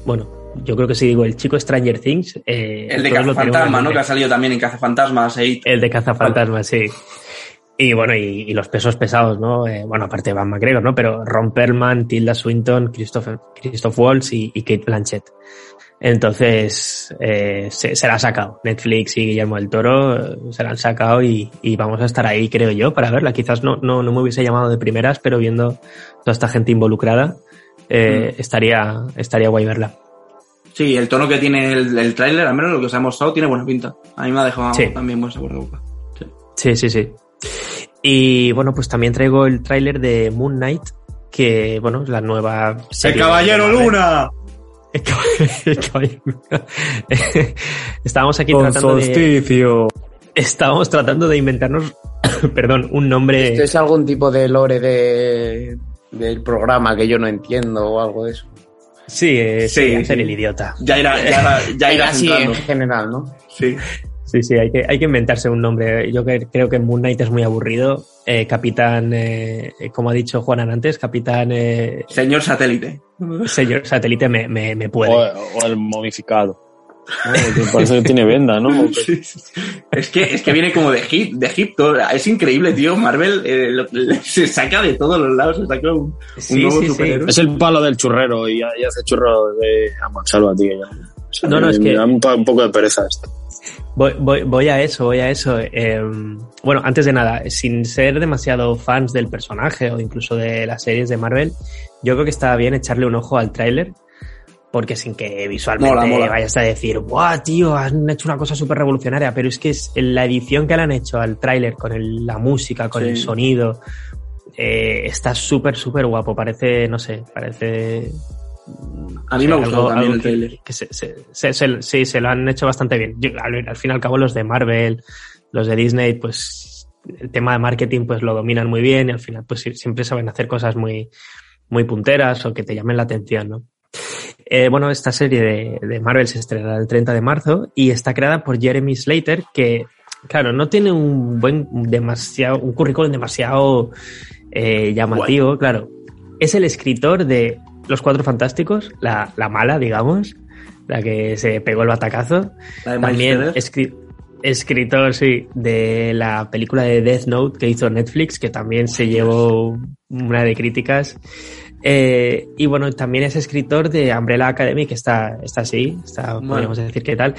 bueno, yo creo que si digo el chico Stranger Things. Eh, el de Cazafantasmas, ¿no? Que ha salido también en Cazafantasmas. Eh. El de Cazafantasmas, sí. Y bueno, y, y, los pesos pesados, ¿no? Eh, bueno, aparte de Van McGregor, ¿no? Pero Ron Perlman, Tilda Swinton, Christopher, Christoph Waltz y, y Kate Blanchett. Entonces, eh, se, se, la ha sacado. Netflix y Guillermo del Toro eh, se la han sacado y, y, vamos a estar ahí, creo yo, para verla. Quizás no, no, no me hubiese llamado de primeras, pero viendo toda esta gente involucrada, eh, mm. estaría, estaría guay verla. Sí, el tono que tiene el, el tráiler, al menos lo que se ha mostrado, tiene buena pinta. A mí me ha dejado sí. también buen sabor de boca. Sí. sí, sí, sí. Y bueno, pues también traigo el tráiler de Moon Knight, que bueno, es la nueva serie. ¡El Caballero Luna! Estábamos aquí Con tratando solsticio. de. Estábamos tratando de inventarnos, perdón, un nombre. Esto es algún tipo de lore de, del programa que yo no entiendo o algo de eso. Sí, eh, sí, sí, hacer sí. el idiota. Ya irá, ya irá, ya irá así en general, ¿no? Sí. Sí, sí, hay que, hay que inventarse un nombre. Yo que, creo que Moon Knight es muy aburrido. Eh, capitán, eh, como ha dicho Juanan antes, capitán... Eh, señor satélite. Señor satélite me, me, me puede. O, o, el momificado. No, parece que tiene venda, ¿no? Sí, sí. Es que, es que viene como de, Egip, de Egipto. Es increíble, tío. Marvel eh, lo, se saca de todos los lados. Se saca un, Sí, un nuevo sí, sí. superhéroe. Es el palo del churrero y, y hace churro de Amonsalva, tío. Ya. O sea, No, no, es me que- da un, po- un poco de pereza esto. Voy, voy, voy a eso, voy a eso. Eh, bueno, antes de nada, sin ser demasiado fans del personaje o incluso de las series de Marvel, yo creo que está bien echarle un ojo al tráiler. Porque sin que visualmente Mola, mola. vayas a decir, ¡buah, tío! Han hecho una cosa súper revolucionaria. Pero es que es la edición que le han hecho al tráiler con el- la música, con Sí. el sonido, eh, está súper, súper guapo. Parece, no sé, parece A mí me ha gustado algo- también algo el trailer. que se, se, se, sí, se lo han hecho bastante bien. Yo, al, al fin y al cabo, los de Marvel, los de Disney, pues el tema de marketing pues lo dominan muy bien y al final pues siempre saben hacer cosas muy, muy punteras o que te llamen la atención, ¿no? Eh, bueno, esta serie de, de Marvel se estrenará el 30 de marzo y está creada por Jeremy Slater, que, claro, no tiene un buen, demasiado, un currículum demasiado eh, llamativo, claro. Es el escritor de Los Cuatro Fantásticos, la, la mala, digamos, la que se pegó el batacazo. La de También escri- escritor, sí, de la película de Death Note que hizo Netflix, que también se llevó una de críticas. Eh, y bueno, también es escritor de Umbrella Academy, que está, está así, está, Bueno. podríamos decir que tal.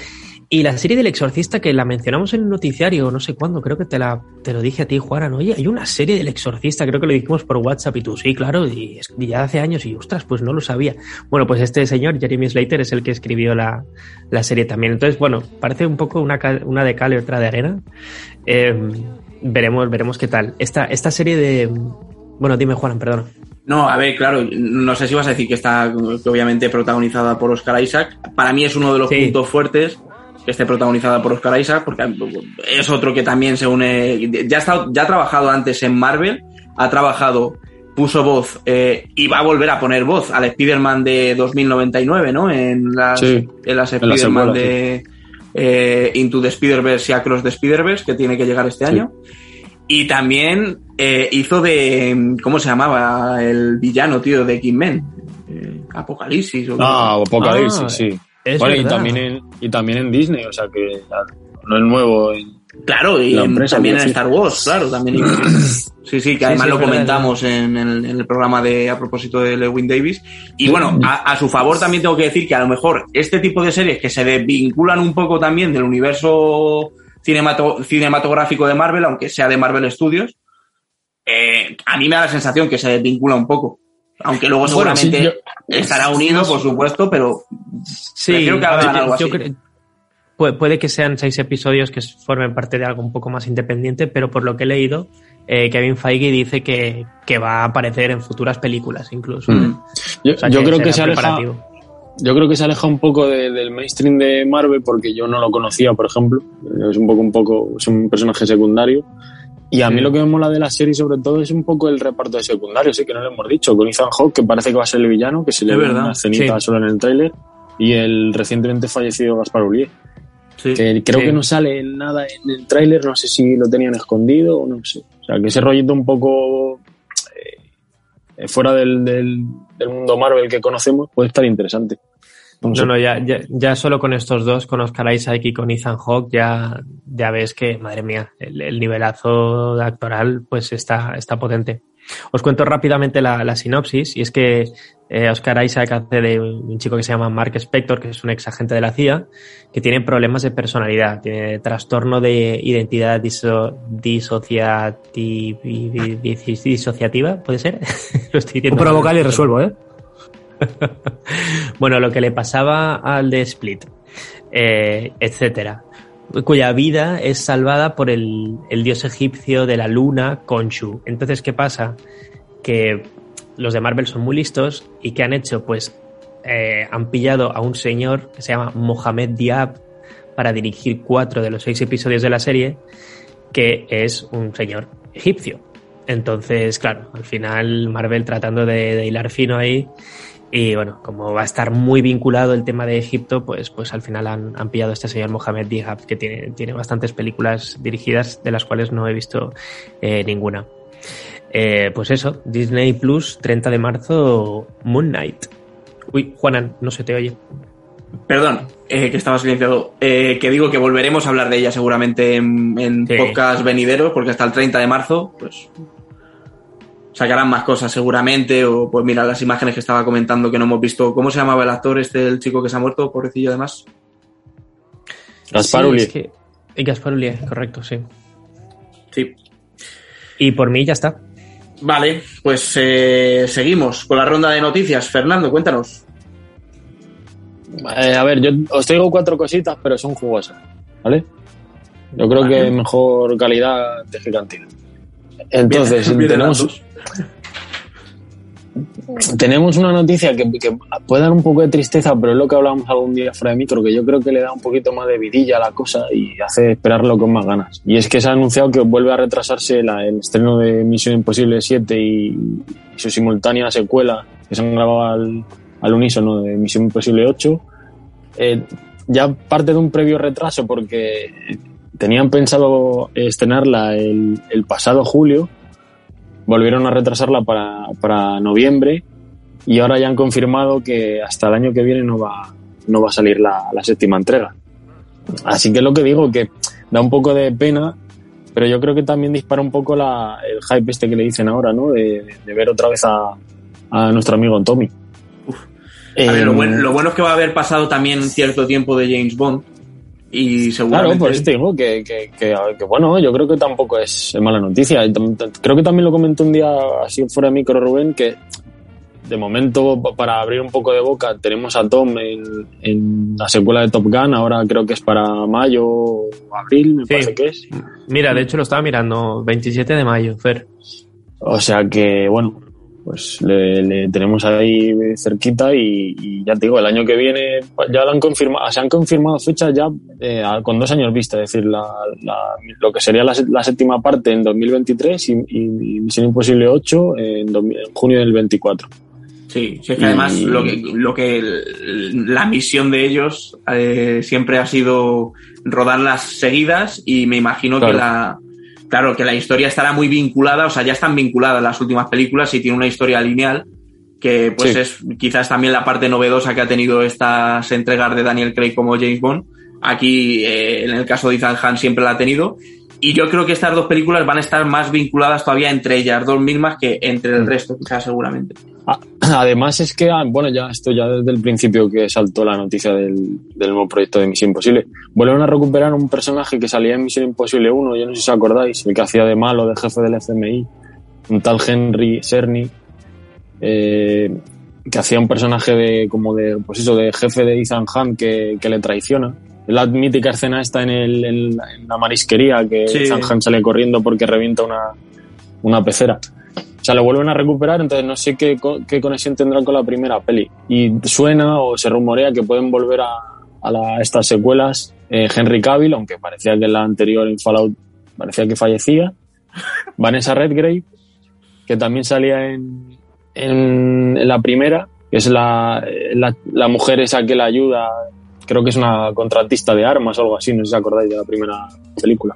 Y la serie del exorcista que la mencionamos en el noticiario, no sé cuándo, creo que te, la, te lo dije a ti, Juanan. Oye, hay una serie del exorcista, creo que lo dijimos por WhatsApp y tú, sí, claro, y, y ya hace años y ostras, pues no lo sabía. Bueno, pues este señor, Jeremy Slater, es el que escribió la, la serie también. Entonces, bueno, parece un poco una, una de cal y otra de arena. Eh, veremos, veremos qué tal. Esta, esta serie de. Bueno, dime, Juanan, perdona. No, a ver, claro, no sé si vas a decir que está que obviamente protagonizada por Oscar Isaac. Para mí es uno de los Sí. puntos fuertes que esté protagonizada por Oscar Isaac, porque es otro que también se une. Ya ha, estado, ya ha trabajado antes en Marvel, ha trabajado, puso voz eh, y va a volver a poner voz al Spider-Man de 2099, ¿no? En las, Sí, en las en la Spider-Man de eh, Into the Spider-Verse y Across the Spider-Verse, que tiene que llegar este Sí. año. Y también eh, hizo de. ¿Cómo se llamaba? El villano, tío, de X-Men. Eh, Apocalipsis. O Ah, Apocalipsis, Ah, sí. Es Bueno, y también, en, y también en Disney, o sea que no es nuevo. en- Claro, y La en- empresa, también en sí. Star Wars, claro, también. Sí, sí, que Sí, además sí, lo comentamos en el, en el programa de a propósito de Lewin Davis. Y bueno, a, a su favor también tengo que decir que a lo mejor este tipo de series que se desvinculan un poco también del universo cinemato- cinematográfico de Marvel, aunque sea de Marvel Studios, eh, a mí me da la sensación que se desvincula un poco. Aunque luego Bueno, sí, seguramente yo- estará unido, por supuesto, pero Sí, que algo yo así. creo- puede, puede que sean seis episodios que formen parte de algo un poco más independiente, pero por lo que he leído, eh, Kevin Feige dice que, que va a aparecer en futuras películas incluso. Mm. Yo, O sea, yo creo que se aleja, yo creo que se aleja un poco de- del mainstream de Marvel porque yo no lo conocía, por ejemplo. Es un poco, un poco, es un personaje secundario. Y a mí lo que me mola de la serie sobre todo es un poco el reparto de secundarios, sí que no lo hemos dicho, con Ethan Hawke, que parece que va a ser el villano, que se le ve verdad, una escenita sí. solo en el tráiler, y el recientemente fallecido Gaspar Ullier, sí. que creo Sí. que no sale nada en el tráiler, no sé si lo tenían escondido o no sé. O sea, que ese rollito un poco eh, fuera del, del, del mundo Marvel que conocemos puede estar interesante. No sé. No, no, ya, ya, ya solo con estos dos, con Oscar Isaac y con Ethan Hawke, ya, ya ves que, madre mía, el, el nivelazo actoral pues está, está potente. Os cuento rápidamente la, la sinopsis, y es que eh, Oscar Isaac hace de un chico que se llama Mark Spector, que es un ex agente de la CIA, que tiene problemas de personalidad, tiene trastorno de identidad diso, disociati- disociativa, ¿puede ser? Lo estoy diciendo vocal y resuelvo, ¿eh? bueno, lo que le pasaba al de Split, eh, etcétera, cuya vida es salvada por el, dios egipcio de la luna, Khonshu. Entonces, ¿qué pasa? Que los de Marvel son muy listos y ¿qué han hecho? Pues eh, han pillado a un señor que se llama Mohamed Diab para dirigir cuatro de los seis episodios de la serie, que es un señor egipcio. Entonces, claro, al final Marvel tratando de, de hilar fino ahí y bueno, como va a estar muy vinculado el tema de Egipto, pues, pues al final han, han pillado a este señor Mohamed Diab, que tiene, tiene bastantes películas dirigidas, de las cuales no he visto eh, ninguna. Eh, pues eso, Disney Plus, 30 de marzo, Moon Knight. Uy, Juanan, no se te oye. Perdón, eh, que estaba silenciado. Eh, que digo que volveremos a hablar de ella seguramente en, en Sí. podcast venideros, porque hasta el 30 de marzo, pues sacarán más cosas seguramente. O pues mira, las imágenes que estaba comentando que no hemos visto. ¿Cómo se llamaba el actor este, el chico que se ha muerto, pobrecillo además? Gaspar Sí, es que- y Gaspar Ullier, correcto, sí. Sí. Y por mí ya está. Vale, pues eh, seguimos con la ronda de noticias. Fernando, cuéntanos. Eh, a ver, yo os traigo cuatro cositas, pero son jugosas, ¿vale? Yo creo Vale. que mejor calidad de gigantina. Entonces, tenemos, tenemos una noticia que, que puede dar un poco de tristeza, pero es lo que hablábamos algún día fuera de micro, que yo creo que le da un poquito más de vidilla a la cosa y hace esperarlo con más ganas. Y es que se ha anunciado que vuelve a retrasarse la- el estreno de Misión Imposible 7 y, y su simultánea secuela, que se han grabado al, al unísono de Misión Imposible 8. Eh, ya parte de un previo retraso porque tenían pensado estrenarla el, el pasado julio, volvieron a retrasarla para, para noviembre y ahora ya han confirmado que hasta el año que viene no va, no va a salir la, la séptima entrega. Así que es lo que digo, que da un poco de pena, pero yo creo que también dispara un poco la, el hype este que le dicen ahora, ¿no? De, de ver otra vez a, a nuestro amigo Tommy. A ver, lo, Em, bueno, lo bueno es que va a haber pasado también cierto tiempo de James Bond. Y Claro, seguramente. por eso te digo que, que, que, que, bueno, yo creo que tampoco es mala noticia. Creo que también lo comenté un día así fuera de micro, Rubén, que de momento, pa- para abrir un poco de boca, tenemos a Tom en, en la secuela de Top Gun, ahora creo que es para mayo o abril, me Sí. parece que es. Mira, de hecho lo estaba mirando, 27 de mayo, Fer. O sea que, bueno, pues le, le tenemos ahí cerquita y, y ya te digo, el año que viene ya lo han confirmado, se han confirmado fechas ya eh, con dos años vista, es decir, la, la- lo que sería la, sé- la séptima parte en 2023 y, y Misión Imposible 8 en, 2000 en junio del 24. Sí, sí, es que además Y- lo que, lo que la misión de ellos eh, siempre ha sido rodarlas seguidas y me imagino Claro. que la claro, que la historia estará muy vinculada, o sea, ya están vinculadas las últimas películas y tiene una historia lineal que pues Sí. es quizás también la parte novedosa que ha tenido estas entregas de Daniel Craig como James Bond. Aquí, eh, en el caso de Ethan Hunt, siempre la ha tenido. Y yo creo que estas dos películas van a estar más vinculadas todavía entre ellas dos mismas que entre el resto, quizás seguramente. Ah, Además es que, ah, bueno, ya esto ya desde el principio que saltó la noticia del, del nuevo proyecto de Misión Imposible. Vuelven a recuperar un personaje que salía en Misión Imposible 1, yo no sé si os acordáis, el que hacía de malo, de jefe del FMI, un tal Henry Cerny, eh, que hacía un personaje de, como de, pues eso, de jefe de Ethan Hunt que, que le traiciona. La mítica escena está en, el, en, la- en la marisquería, que Sí. Sale corriendo porque revienta una, una pecera. O sea, lo vuelven a recuperar, entonces no sé qué, qué conexión tendrán con la primera peli. Y suena o se rumorea que pueden volver a, a la- estas secuelas eh, Henry Cavill, aunque parecía que en la anterior en Fallout parecía que fallecía. Vanessa Redgrave, que también salía en, en, en la primera, que es la, la, la mujer esa que la ayuda, creo que es una contratista de armas o algo así, no sé si os acordáis de la primera película.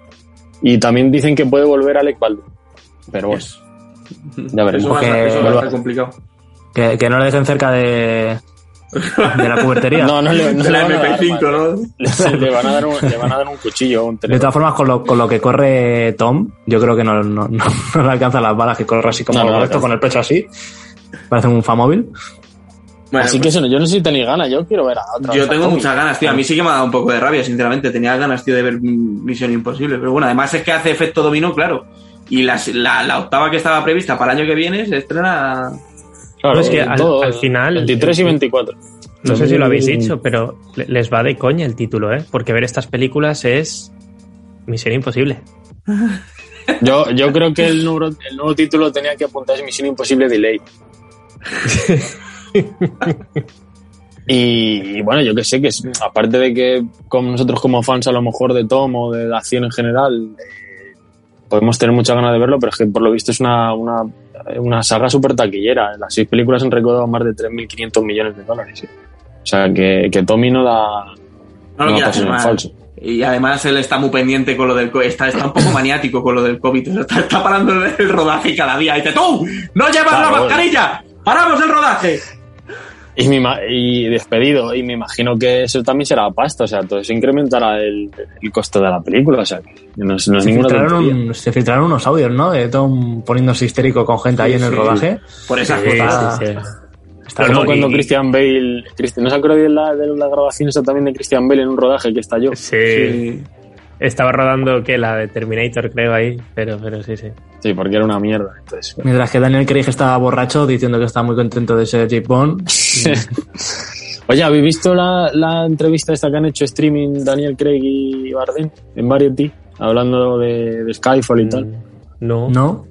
Y también dicen que puede volver Alec Baldwin. Pero bueno, ya veremos. Eso va, a eso va a- complicado. Que, que no le dejen cerca de, de la cubertería. No, no le, no De la van a dar MP5, más. ¿no? Le, le van a dar un, le van a dar un cuchillo un De todas formas, con lo, con lo que corre Tom, yo creo que no, no, no, no le alcanzan las balas, que corre así como No, recto, alcanza. con el pecho así. Parece un famóvil. Bueno, Así que pues eso, no, yo no sé si tenéis ganas, yo quiero ver a otra. yo tengo Tommy. muchas ganas, tío. A mí sí que me ha dado un poco de rabia, sinceramente. Tenía ganas, tío, de ver Misión Imposible. Pero bueno, además es que hace efecto dominó, claro. Y las- la, la octava que estaba prevista para el año que viene se estrena. Claro, Es que al- todo, al final- 23 y 24. No sé si lo habéis dicho, pero le- les va de coña el título, ¿eh? Porque ver estas películas es misión imposible. Yo, yo creo que el nuevo, el nuevo título tenía que apuntarse Misión Imposible Delay. y, y bueno, yo que sé que es- aparte de que como nosotros como fans a lo mejor de Tom o de la acción en general eh, podemos tener muchas ganas de verlo, pero es que por lo visto es una, una, una saga súper taquillera. Las seis películas han recaudado más de 3.500 millones de dólares. ¿eh? O sea que, que Tommy no da, No lo no paso en falso. Y además él está muy pendiente con lo del COVID. Está, está un poco maniático con lo del COVID. O sea, Está, está parando el, el rodaje cada día. Y dice, ¡tú! ¡No llevas Claro. la mascarilla! ¡Paramos el rodaje! Y, me ima- y despedido. Y me imagino que eso también será pasta. O sea, todo eso incrementará el, el costo de la película. O sea, que no es, no es Se ninguna filtraron, un- se filtraron unos audios, ¿no? De Tom poniéndose histérico con gente ahí en el sí. rodaje. Por esas Sí, cosas. como no, cuando y- Christian Bale. Christian- ¿No se acuerda de la, de la grabación esa también de Christian Bale en un rodaje que estalló? Sí. Sí. Estaba rodando que la de Terminator, creo, ahí, pero, pero sí, sí. Sí, porque era una mierda. Entonces, Mientras que Daniel Craig estaba borracho diciendo que estaba muy contento de ser James Bond. Oye, ¿habéis visto la, la entrevista esta que han hecho streaming Daniel Craig y Bardem en Variety? Hablando de, de Skyfall y tal. Mm, No. ¿No?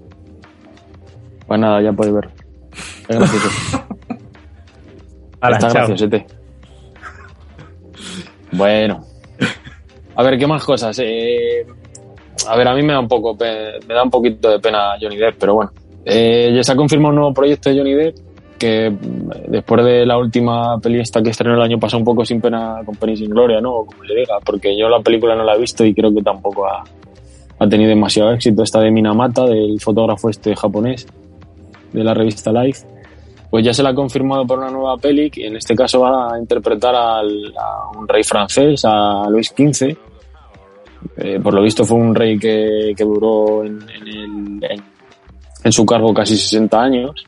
Pues nada, ya podéis ver. Es gracioso. Hala, Está chao. graciosete. Bueno. A ver, ¿qué más cosas? Eh, a ver, a mí me da un poco me da un poquito de pena Johnny Depp, pero bueno. Eh, ya se ha confirmado un nuevo proyecto de Johnny Depp que mm, después de la última peli esta que estrenó el año pasado un poco sin pena con pena y sin gloria, ¿no? Como le diga, porque yo la película no la he visto y creo que tampoco ha, ha tenido demasiado éxito. Esta de Minamata, del fotógrafo este japonés de la revista Life pues ya se la ha confirmado por una nueva peli, que en este caso va a interpretar a un rey francés, a Luis XV. Eh, por lo visto fue un rey que, duró en, el- en- su cargo casi 60 años.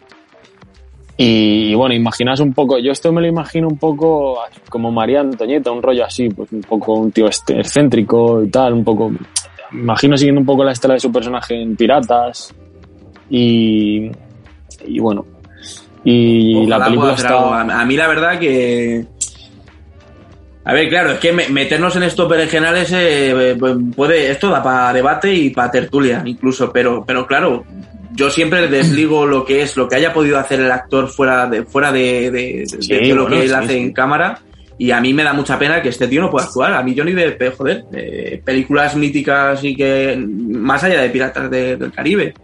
Y, bueno, imaginaos un poco, yo esto me lo imagino un poco como María Antoñeta, un rollo así, pues un poco un tío este- excéntrico y tal, un poco, imagino siguiendo un poco la estela de su personaje en Piratas. Y, y bueno, y Ojalá la película está... A, mí la verdad que... A ver, claro, es que me- meternos en estos berenjenales eh, puede, esto da para debate y para tertulia incluso, pero, pero claro, yo siempre desligo lo que es, lo que haya podido hacer el actor fuera de, fuera de, de- de- Sí, de lo bueno, que él sí, hace sí. en cámara. Y a mí me da mucha pena que este tío no pueda actuar. A mí Johnny Depp, eh, joder, eh, películas míticas y que más allá de Piratas de- del Caribe.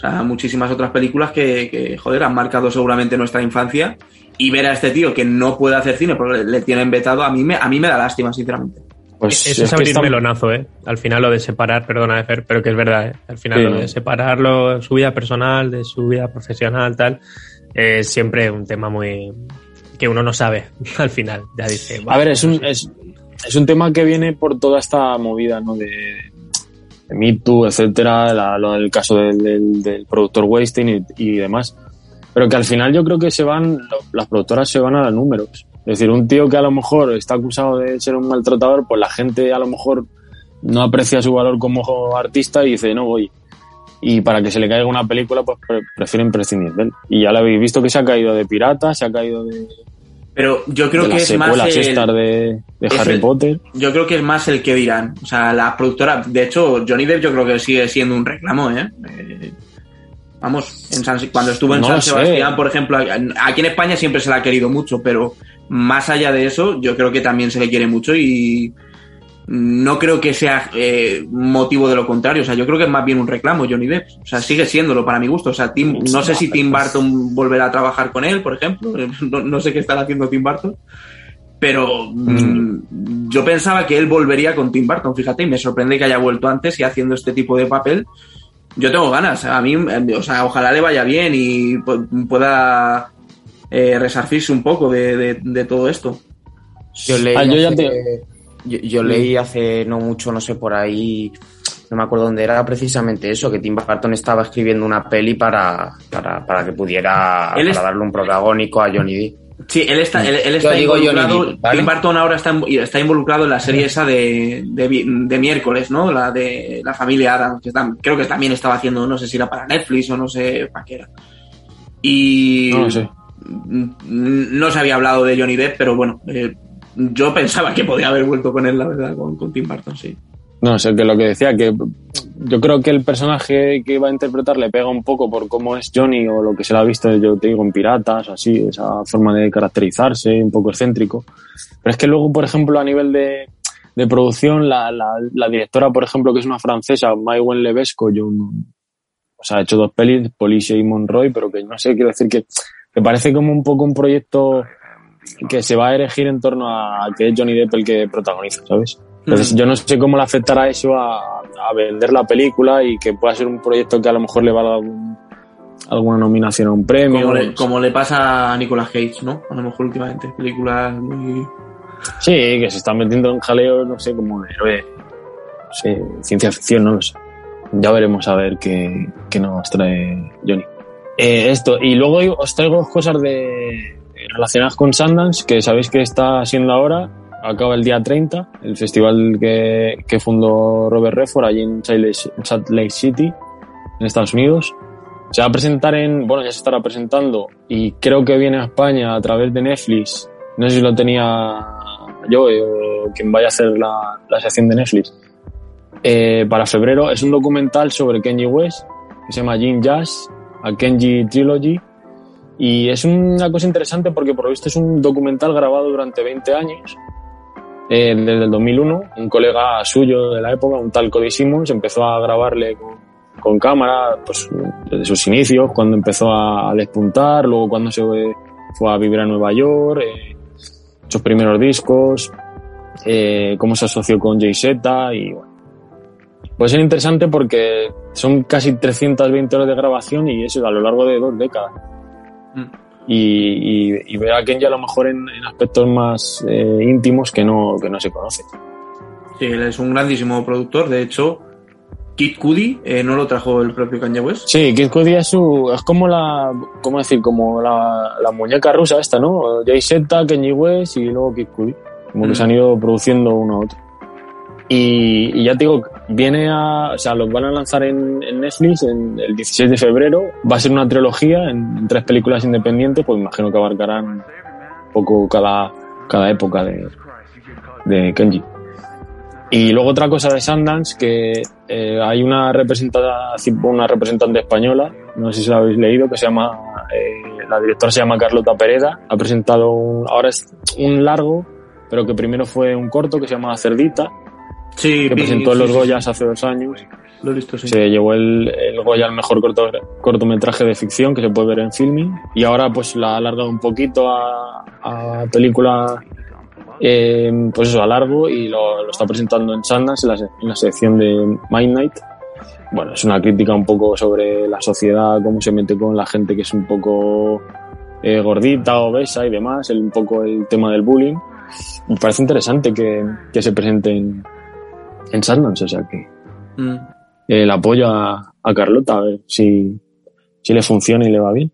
O sea, muchísimas otras películas que, que, joder, han marcado seguramente nuestra infancia. Y ver a este tío que no puede hacer cine porque le, le tienen vetado, a mí me, a mí me da lástima, sinceramente. Pues Eso es que abrir está- melonazo, ¿eh? Al final lo de separar, perdona, Fer, pero que es verdad, ¿eh? Al final Sí. lo de separarlo, su vida personal de su vida profesional, tal, es siempre un tema muy... que uno no sabe al final. Ya dice, A "Buah, ver, es un, sé". es, es un tema que viene por toda esta movida, ¿no? De Me Too, etcétera, la- lo del caso del, del- del productor Weinstein y, y demás. Pero que al final yo creo que se van, las productoras se van a los números. Es decir, un tío que a lo mejor está acusado de ser un maltratador, pues la gente a lo mejor no aprecia su valor como artista y dice, no voy. Y para que se le caiga una película, pues pre- prefieren prescindir de él. Y ya lo habéis visto que se ha caído de Pirata, se ha caído de, Pero yo creo de que las es más el- de, de es Harry el- Potter. Yo creo que es más el que dirán. O sea, la productora. De hecho, Johnny Depp yo creo que sigue siendo un reclamo, ¿eh? Eh, vamos, en San- cuando estuvo en No San sé. Sebastián, por ejemplo, aquí en España siempre se la ha querido mucho, pero más allá de eso, yo creo que también se le quiere mucho y no creo que sea eh, motivo de lo contrario. O sea, yo creo que es más bien un reclamo Johnny Depp. O sea, sigue siéndolo para mi gusto. O sea, Tim- no sé si Tim Burton volverá a trabajar con él, por ejemplo. No, no sé qué estará haciendo Tim Burton. Pero mm, yo pensaba que él volvería con Tim Burton, fíjate, y me sorprende que haya vuelto antes y haciendo este tipo de papel. Yo tengo ganas, a mí, eh, o sea, ojalá le vaya bien y pu- pueda eh, resarcirse un poco de, de- de todo esto. Yo leí, Ah, yo ya te- yo, yo leí hace no mucho, no sé, por ahí, no me acuerdo dónde era precisamente eso, que Tim Burton estaba escribiendo una peli para, para, para que pudiera es- para darle un protagónico a Johnny Depp. Sí, él está, él, él está involucrado. Depp, ¿vale? Tim Burton ahora está, está involucrado en la serie esa de, de, miércoles, ¿no? La de la familia Adams, que creo que también estaba haciendo, no sé si era para Netflix o no sé para qué era. Y No sé. mm, no se había hablado de Johnny Depp, pero bueno, eh, yo pensaba que podía haber vuelto con él, la verdad, con, Tim Burton, sí. No sé, que lo que decía, que yo creo que el personaje que va a interpretar le pega un poco por cómo es Johnny o lo que se le ha visto, yo te digo, en Piratas, así, esa forma de caracterizarse, un poco excéntrico. Pero es que luego, por ejemplo, a nivel de, de producción, la, la, la directora, por ejemplo, que es una francesa, Maïwen Levesco, yo o sea, ha hecho dos pelis, Police y Monroy, pero que no sé, quiero decir que, que parece como un poco un proyecto que se va a erigir en torno a que es Johnny Depp el que protagoniza, ¿sabes? Entonces Mm. yo no sé cómo le afectará eso a, a vender la película y que pueda ser un proyecto que a lo mejor le va a dar algún- alguna nominación a un premio. Como le, como le pasa a Nicolas Cage, ¿no? A lo mejor últimamente. Películas muy. Sí, que se están metiendo en jaleo, no sé, como de héroe, no sé, ciencia ficción, no lo sé. Ya veremos a ver qué, qué nos trae Johnny. Eh, esto, y luego os traigo dos cosas de relacionadas con Sundance, que sabéis que está siendo ahora, acaba el día 30, el festival que, que fundó Robert Redford allí en Salt Lake- City, en Estados Unidos. Se va a presentar en, bueno, ya se estará presentando y creo que viene a España a través de Netflix. No sé si lo tenía yo o quien vaya a hacer la, la sección de Netflix. Eh, para febrero es un documental sobre Kenji West que se llama Jin Jazz, a Kenji Trilogy. Y es una cosa interesante porque por lo visto es un documental grabado durante 20 años. Eh, desde el 2001, un colega suyo de la época, un tal Cody Simmons, empezó a grabarle con, cámara, pues desde sus inicios, cuando empezó a, despuntar, luego cuando se fue, fue a vivir a Nueva York, eh, sus primeros discos, eh, cómo se asoció con Jay Z y bueno. Puede ser interesante porque son casi 320 horas de grabación y eso a lo largo de dos décadas. Mm. Y, y, y ver a Kenji a lo mejor en, en aspectos más eh, íntimos que no, que no se conocen. Sí, él es un grandísimo productor. De hecho, Kid Cudi eh, no lo trajo el propio Kanye West. Sí, Kid Cudi es su, es como la, ¿cómo decir? Como la, la muñeca rusa esta, ¿no? Jay Z, Kenji West y luego Kid Cudi. Como que Mm. se han ido produciendo uno a otro. Y, ya te digo, viene a, o sea, los van a lanzar en, Netflix en el 16 de febrero. Va a ser una trilogía en, tres películas independientes, pues imagino que abarcarán un poco cada, cada época de, de Kenji. Y luego otra cosa de Sundance, que eh, hay una representada, una representante española, no sé si lo habéis leído, que se llama, eh, la directora se llama Carlota Pereda, ha presentado un, ahora es un largo, pero que primero fue un corto que se llama Cerdita, Sí, que presentó en sí, los Goyas hace dos años. Lo he visto, sí. Se llevó el, el Goya al mejor corto, cortometraje de ficción que se puede ver en filming. Y ahora pues la ha alargado un poquito a, a película eh, pues eso, a largo y lo, lo está presentando en Sundance en la, se- en la sección de Mind Night. Bueno, es una crítica un poco sobre la sociedad, cómo se mete con la gente que es un poco eh, gordita, obesa y demás, el, un poco el tema del bullying. Me parece interesante que, que se presente en, Sundance, o sea que Mm. el apoyo a, a Carlota, a ver si, si le funciona y le va bien.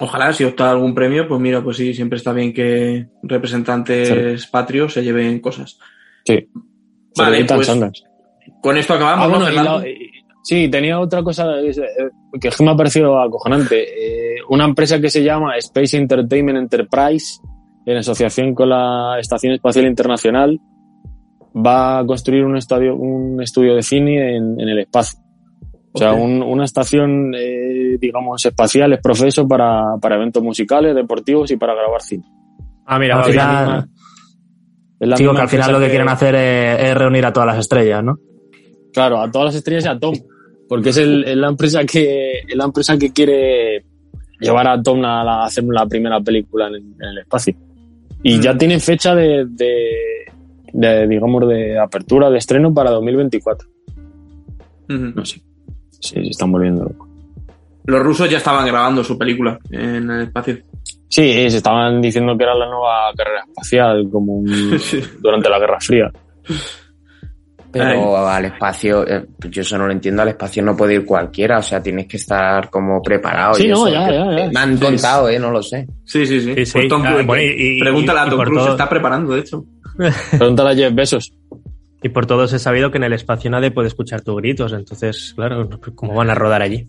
Ojalá, si opta a algún premio, pues mira, pues sí, siempre está bien que representantes patrios se lleven cosas. Sí. Vale, pues. Con esto acabamos, Ah, ¿no, bueno, la- sí, tenía otra cosa eh, que es que me ha parecido acojonante. Eh, una empresa que se llama Space Entertainment Enterprise, en asociación con la Estación Espacial Internacional, va a construir un, estadio, un estudio de cine en, en el espacio. O sea, un- una estación, eh, digamos, espacial es profeso para, para eventos musicales, deportivos y para grabar cine. Ah, mira, Al final, Es la digo que al final lo que quieren hacer es, es reunir a todas las estrellas, ¿no? Claro, a todas las estrellas y a Tom. Porque es, el- es la empresa que es la empresa que quiere llevar a Tom a, la- a hacer la primera película en, en el espacio. Y Mm. ya tiene fecha de, de, de, digamos, de apertura, de estreno para 2024. Ujú. No sé. Sí, se están volviendo locos. Los rusos ya estaban grabando su película en el espacio. Sí, se estaban diciendo que era la nueva carrera espacial, como un- Sí. durante la Guerra Fría. Pero al espacio, eh, yo eso no lo entiendo, al espacio no puede ir cualquiera, o sea, tienes que estar como preparado. Sí, y no, eso, ya, ya, ya. Me han contado, eh, no lo sé. Sí, sí, sí. Sí, sí. Pues Tom Ah, bueno, y- pregúntale y- a Tom Cruise, se todo- está preparando, de hecho. Pregúntale a Jeff Bezos. Y por todos he sabido que en el espacio nadie puede escuchar tus gritos, entonces, claro, ¿cómo van a rodar allí?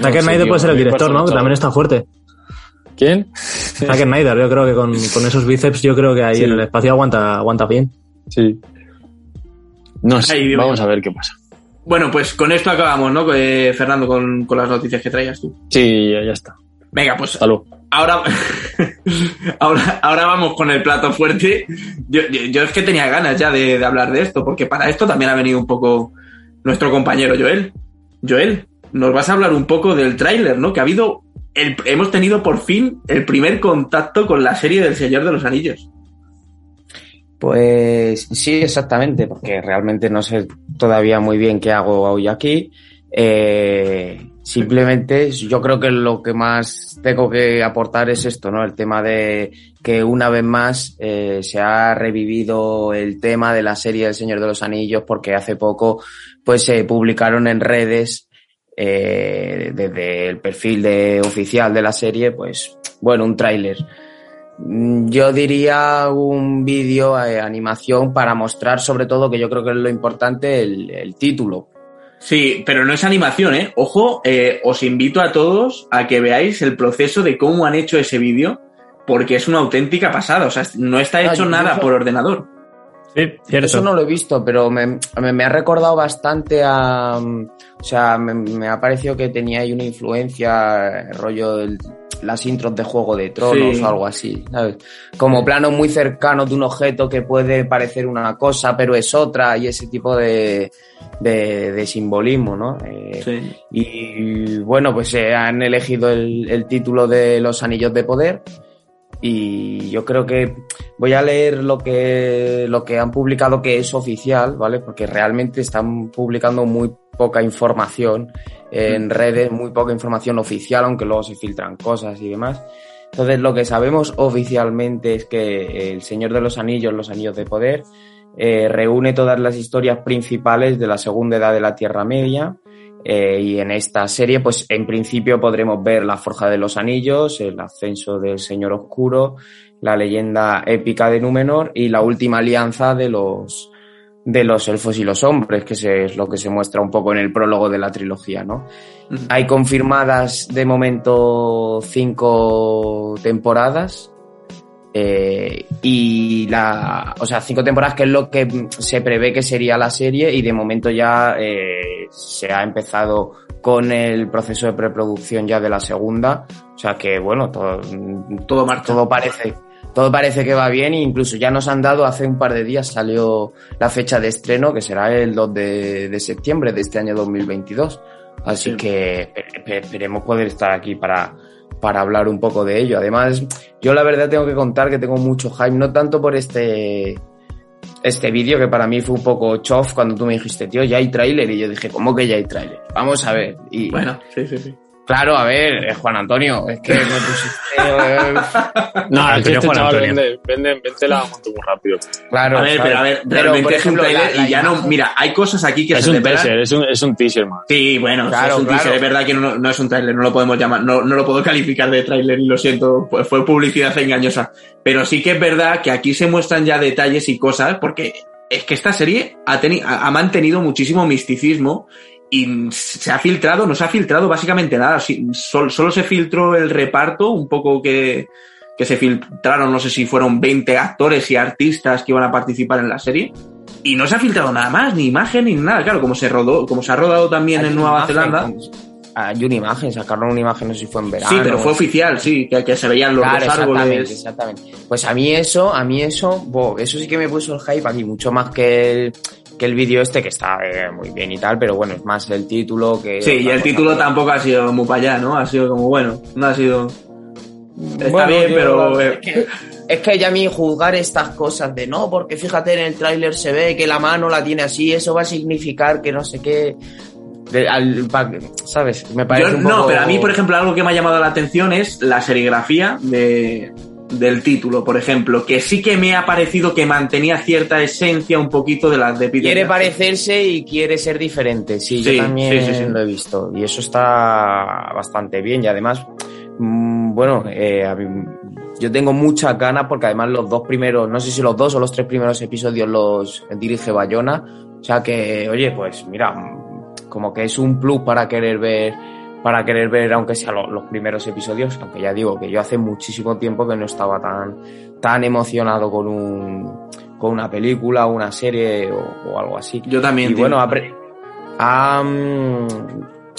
Zack sé, Snyder puede ser el director, ¿no? Que también está fuerte. ¿Quién? Zack Snyder, yo creo que con, con esos bíceps, yo creo que ahí Sí. en el espacio aguanta, aguanta bien. Sí. No sé, Ahí, vamos a ver qué pasa. Bueno, pues con esto acabamos, ¿no? Eh, Fernando, con, con las noticias que traías tú. Sí, ya, ya está. Venga, pues luego. ahora, ahora, ahora vamos con el plato fuerte. Yo, yo, yo es que tenía ganas ya de, de hablar de esto, porque para esto también ha venido un poco nuestro compañero Joel. Joel, nos vas a hablar un poco del tráiler, ¿no? Que ha habido, el, hemos tenido por fin el primer contacto con la serie del Señor de los Anillos. Pues sí, exactamente, porque realmente no sé todavía muy bien qué hago hoy aquí. Eh, simplemente yo creo que lo que más tengo que aportar es esto, ¿no? El tema de que una vez más eh, se ha revivido el tema de la serie del Señor de los Anillos porque hace poco pues se publicaron en redes eh, desde el perfil de oficial de la serie, pues bueno, un tráiler. Mm, Yo diría un vídeo, eh, animación para mostrar sobre todo, que yo creo que es lo importante, el, el título. Sí, pero no es animación, ¿eh? Ojo, eh, os invito a todos a que veáis el proceso de cómo han hecho ese vídeo, porque es una auténtica pasada. O sea, no está hecho nada por ordenador. Sí, cierto. Eso no lo he visto, pero me, me, me ha recordado bastante a... mm, O sea, me, me ha parecido que tenía ahí una influencia, eh, rollo del- las intros de Juego de Tronos Sí. o algo así, ¿sabes? Como plano muy cercano de un objeto que puede parecer una cosa, pero es otra, y ese tipo de, de, de simbolismo, ¿no? Eh, Sí. Y bueno, pues se han elegido el, el título de Los Anillos de Poder. Y yo creo que voy a leer lo que, lo que han publicado que es oficial, ¿vale? Porque realmente están publicando muy poca información en redes, muy poca información oficial, aunque luego se filtran cosas y demás. Entonces, lo que sabemos oficialmente es que El Señor de los Anillos, Los Anillos de Poder, eh, reúne todas las historias principales de la Segunda Edad de la Tierra Media. Eh, y en esta serie, pues en principio podremos ver la Forja de los Anillos, el ascenso del Señor Oscuro, la leyenda épica de Númenor y la última alianza de los, de los elfos y los hombres, que es lo que se muestra un poco en el prólogo de la trilogía, ¿no? Hay confirmadas de momento cinco temporadas. eh, y la, o sea, cinco temporadas que es lo que se prevé que sería la serie y de momento ya eh, se ha empezado con el proceso de preproducción ya de la segunda. O sea que bueno, todo, Todo marcha. todo parece, todo parece que va bien e incluso ya nos han dado, hace un par de días salió la fecha de estreno que será el 2 de, de septiembre de este año 2022. Así Sí. que espe- espe- esperemos poder estar aquí para, para hablar un poco de ello. Además, yo la verdad tengo que contar que tengo mucho hype, no tanto por este este vídeo que para mí fue un poco chof cuando tú me dijiste, tío, ya hay tráiler y yo dije, ¿cómo que ya hay tráiler? Vamos a ver. Y Bueno, sí, sí, sí. Claro, a ver, eh, Juan Antonio, es que me pusiste eh, No, Antonio este Juan chaval Antonio. vende, vende, vende la moto muy rápido. claro, A ver, ¿sabes? pero a ver, realmente ejemplo, es un la- trailer la y ya no, mira, hay cosas aquí que Es se un teaser, es un, es un teaser más. Sí, bueno, Claro, es un teaser, claro. es verdad que no, no es un tráiler, no lo podemos llamar, no, no lo puedo calificar de tráiler y lo siento, pues fue publicidad engañosa. Pero sí que es verdad que aquí se muestran ya detalles y cosas, porque es que esta serie ha ha mantenido muchísimo misticismo y se ha filtrado, no se ha filtrado básicamente nada, sí, sol- solo se filtró el reparto, un poco que, que se filtraron, no sé si fueron 20 actores y artistas que iban a participar en la serie. Y no se ha filtrado nada más, ni imagen ni nada. Claro, como se rodó, como se ha rodado también en Nueva imagen, Zelanda. Hay una imagen, sacaron una imagen, no sé si fue en verano. Sí, pero fue oficial, sí, que, que se veían los Claro, dos exactamente, árboles. exactamente. Pues a mí eso, a mí eso, bo, eso sí que me puso el hype aquí, mucho más que el, que el vídeo este, que está eh, muy bien y tal, pero bueno, es más el título que... Sí, y el título tampoco ha sido muy para allá, ¿no? Ha sido como, bueno, no ha sido... Está Bueno, bien, pero... eh, Es que, es que ya a mí juzgar estas cosas de no, porque fíjate en el tráiler se ve que la mano la tiene así, eso va a significar que no sé qué... de- al- pa- ¿Sabes? Me parece yo- un no, pero a mí, por ejemplo, algo que me ha llamado la atención es la serigrafía de, del título, por ejemplo, que sí que me ha parecido que mantenía cierta esencia un poquito de las de Peter Quiere parecerse y quiere ser diferente. Sí, Sí, yo también sí, sí, sí. lo he visto. Y eso está bastante bien. Y además, mm, bueno, eh, yo tengo muchas ganas porque además los dos primeros, no sé si los dos o los tres primeros episodios los dirige Bayona. O sea que, oye, pues mira, mm, como que es un plus para querer ver para querer ver, aunque sea lo- los primeros episodios, aunque ya digo que yo hace muchísimo tiempo que no estaba tan, tan emocionado con un con una película o una serie o, o algo así. Yo también, Y tío. bueno, ha, pre- ha,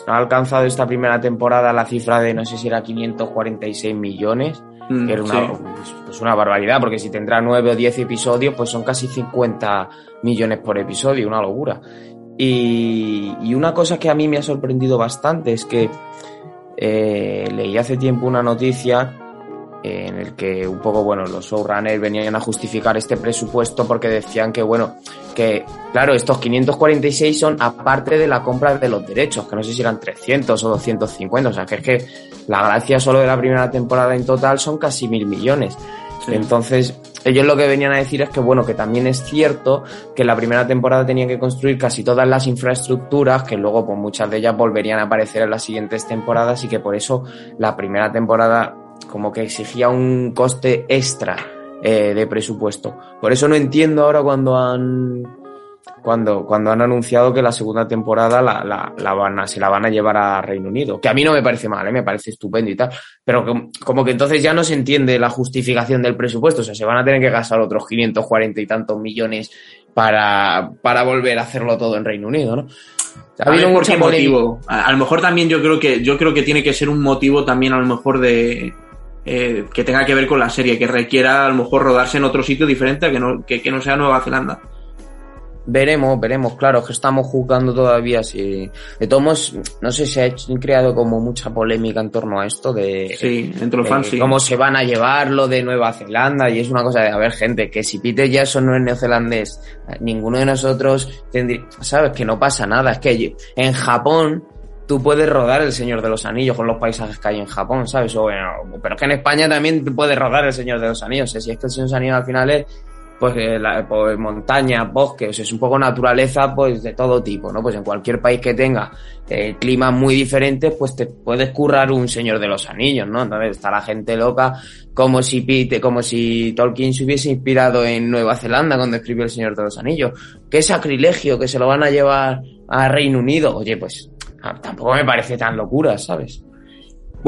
ha alcanzado esta primera temporada la cifra de no sé si era 546 millones, Mm, que era una, sí. pues, pues una barbaridad, porque si tendrá 9 o 10 episodios, pues son casi 50 millones por episodio, una locura. Y, y una cosa que a mí me ha sorprendido bastante es que eh, leí hace tiempo una noticia en el que un poco, bueno, los showrunners venían a justificar este presupuesto porque decían que, bueno, que, claro, estos 546 son aparte de la compra de los derechos, que no sé si eran 300 o 250, o sea, que es que la gracia solo de la primera temporada en total son casi mil millones. Sí. Entonces, ellos lo que venían a decir es que, bueno, que también es cierto que la primera temporada tenían que construir casi todas las infraestructuras, que luego, pues muchas de ellas volverían a aparecer en las siguientes temporadas y que por eso la primera temporada como que exigía un coste extra eh, de presupuesto. Por eso no entiendo ahora cuando han cuando, cuando han anunciado que la segunda temporada la, la, la van a, se la van a llevar a Reino Unido. Que a mí no me parece mal, ¿eh? me parece estupendo y tal. Pero como, como que entonces ya no se entiende la justificación del presupuesto. O sea, se van a tener que gastar otros 540 y tantos millones para, para volver a hacerlo todo en Reino Unido, ¿no? O sea, A ver, ¿por mucha qué polémica. motivo? A, a lo mejor también yo creo que yo creo que tiene que ser un motivo también a lo mejor de eh, que tenga que ver con la serie, que requiera a lo mejor rodarse en otro sitio diferente a que no, que, que no sea Nueva Zelanda. Veremos, veremos, claro, que estamos juzgando todavía si... De todos modos, no sé si ha hecho- creado como mucha polémica en torno a esto de... Sí, entre los fans sí. cómo se van a llevar lo de Nueva Zelanda y es una cosa de, a ver, gente, que si Peter Jackson no es neozelandés, ninguno de nosotros tendría... ¿Sabes? Que no pasa nada, es que en Japón tú puedes rodar El Señor de los Anillos con los paisajes que hay en Japón, ¿sabes? O, bueno, pero es que en España también tú puedes rodar El Señor de los Anillos, ¿eh? si es que El Señor de los Anillos al final es pues, eh, la- pues montaña, bosque, o sea, es un poco naturaleza, pues de todo tipo, ¿no? Pues en cualquier país que tenga eh, climas muy diferentes, pues te puedes currar un Señor de los Anillos, ¿no? Entonces está la gente loca, como si Pete, como si Tolkien se hubiese inspirado en Nueva Zelanda cuando escribió El Señor de los Anillos. Qué sacrilegio, que se lo van a llevar a Reino Unido. Oye, pues ah, tampoco me parece tan locura, ¿sabes?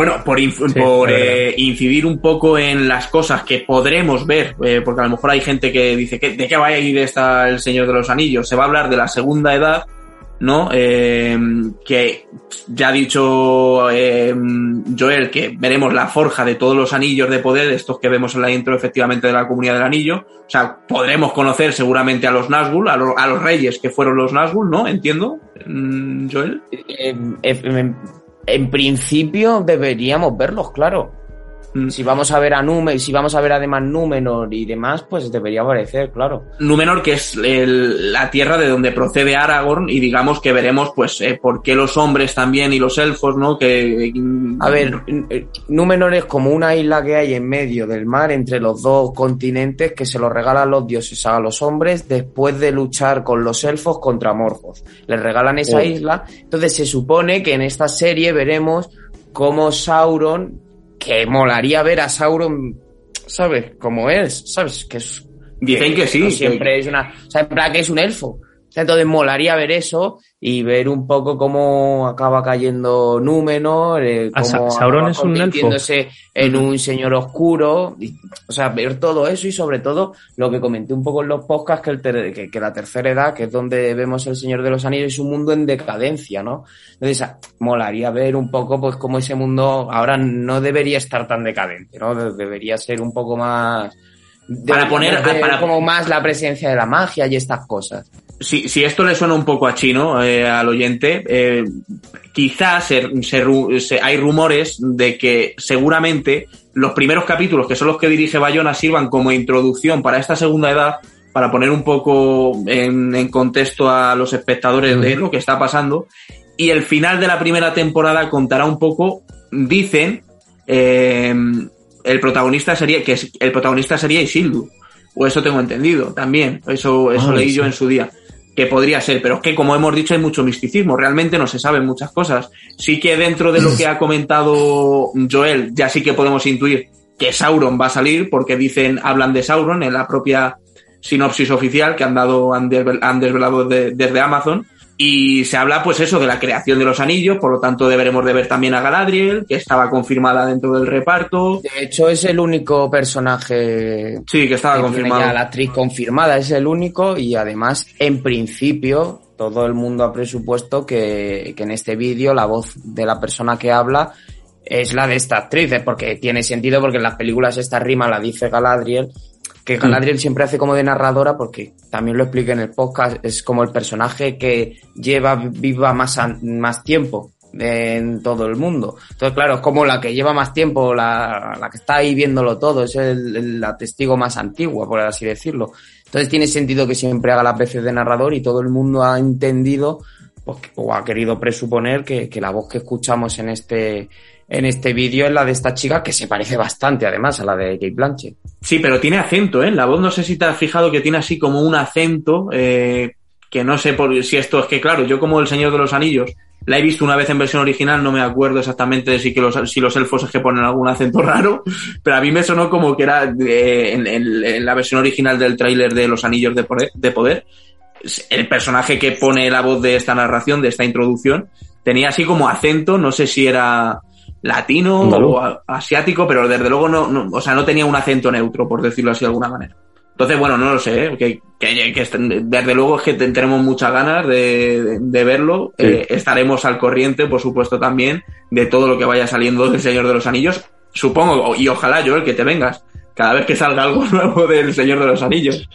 Bueno, por, inf- Sí, por eh, incidir un poco en las cosas que podremos ver, eh, porque a lo mejor hay gente que dice, que, ¿de qué va a ir esta El Señor de los Anillos? Se va a hablar de la segunda edad, ¿no? Eh, que ya ha dicho eh, Joel que veremos la forja de todos los anillos de poder, estos que vemos en la intro efectivamente de la Comunidad del Anillo. O sea, podremos conocer seguramente a los Nazgûl, a, lo- a los reyes que fueron los Nazgûl, ¿no? Entiendo, mm, Joel. Eh, eh, En principio deberíamos verlos, claro. Mm. Si vamos a ver a Númenor, si vamos a ver además Númenor y demás, pues debería aparecer, claro. Númenor, que es el- la tierra de donde procede Aragorn, y digamos que veremos, pues, eh, por qué los hombres también y los elfos, ¿no? Que. A ver, eh, Númenor es como una isla que hay en medio del mar entre los dos continentes que se lo regalan los dioses a los hombres después de luchar con los elfos contra Morgoth. Les regalan esa Oh. isla. Entonces se supone que en esta serie veremos cómo Sauron, que molaría ver a Sauron, ¿sabes? Como es, ¿sabes? Que es Dicen que sí, no que- siempre es una, o sea, en plan que es un elfo. Entonces molaría ver eso y ver un poco cómo acaba cayendo Númenor, eh, Ah, Sa- cómo Sauron acaba es un elfo. convirtiéndose en un señor oscuro. y- o sea, ver todo eso y sobre todo lo que comenté un poco en los podcasts, que, el ter- que, que la tercera edad, que es donde vemos el Señor de los Anillos, es un mundo en decadencia, ¿no? Entonces, ah, molaría ver un poco pues cómo ese mundo ahora no debería estar tan decadente, ¿no? De- debería ser un poco más... Para poner- para- como más la presencia de la magia y estas cosas. Si, si esto le suena un poco a chino eh, al oyente, eh, quizás se- se se- hay rumores de que seguramente los primeros capítulos, que son los que dirige Bayona, sirvan como introducción para esta segunda edad, para poner un poco en, en contexto a los espectadores de lo que está pasando. Y el final de la primera temporada contará un poco, dicen, eh, el protagonista sería, que el protagonista sería Isildur. O eso tengo entendido también. Eso, eso Ah, leí sí. yo en su día. Que podría ser, pero es que como hemos dicho hay mucho misticismo, realmente no se saben muchas cosas. Sí que dentro de lo que ha comentado Joel, ya sí que podemos intuir que Sauron va a salir, porque dicen, hablan de Sauron en la propia sinopsis oficial que han dado, han, desvel- han desvelado de- desde Amazon. Y se habla, pues eso, de la creación de los anillos, por lo tanto deberemos de ver también a Galadriel, que estaba confirmada dentro del reparto. De hecho, es el único personaje Sí, que estaba que tiene confirmado. ya la actriz confirmada, es el único y además, en principio, todo el mundo ha presupuesto que, que en este vídeo la voz de la persona que habla es la de esta actriz, eh, porque tiene sentido porque en las películas esta rima la dice Galadriel, que Galadriel siempre hace como de narradora porque también lo expliqué en el podcast, es como el personaje que lleva viva más, más tiempo en todo el mundo. Entonces, claro, es como la que lleva más tiempo, la, la que está ahí viéndolo todo, es el, la testigo más antigua, por así decirlo. Entonces tiene sentido que siempre haga las veces de narrador y todo el mundo ha entendido pues, o ha querido presuponer que, que la voz que escuchamos en este en este vídeo es la de esta chica que se parece bastante además a la de Kate Blanchett. Sí, pero tiene acento, ¿eh? La voz no sé si te has fijado que tiene así como un acento, eh, que no sé por, si esto es que, claro, yo como El Señor de los Anillos la he visto una vez en versión original, no me acuerdo exactamente de si, que los, si los elfos es que ponen algún acento raro, pero a mí me sonó como que era eh, en, la versión original del tráiler de Los Anillos de Poder, el personaje que pone la voz de esta narración, de esta introducción, tenía así como acento, no sé si era latino Andaluz. o a- asiático, pero desde luego no, no- o sea, no tenía un acento neutro, por decirlo así de alguna manera. Entonces, bueno, no lo sé, ¿eh? que, que- que est- desde luego es que te- tenemos muchas ganas de, de- de verlo. Sí. Eh, estaremos al corriente, por supuesto, también de todo lo que vaya saliendo del Señor de los Anillos. Supongo, y ojalá, Joel, que te vengas cada vez que salga algo nuevo del Señor de los Anillos.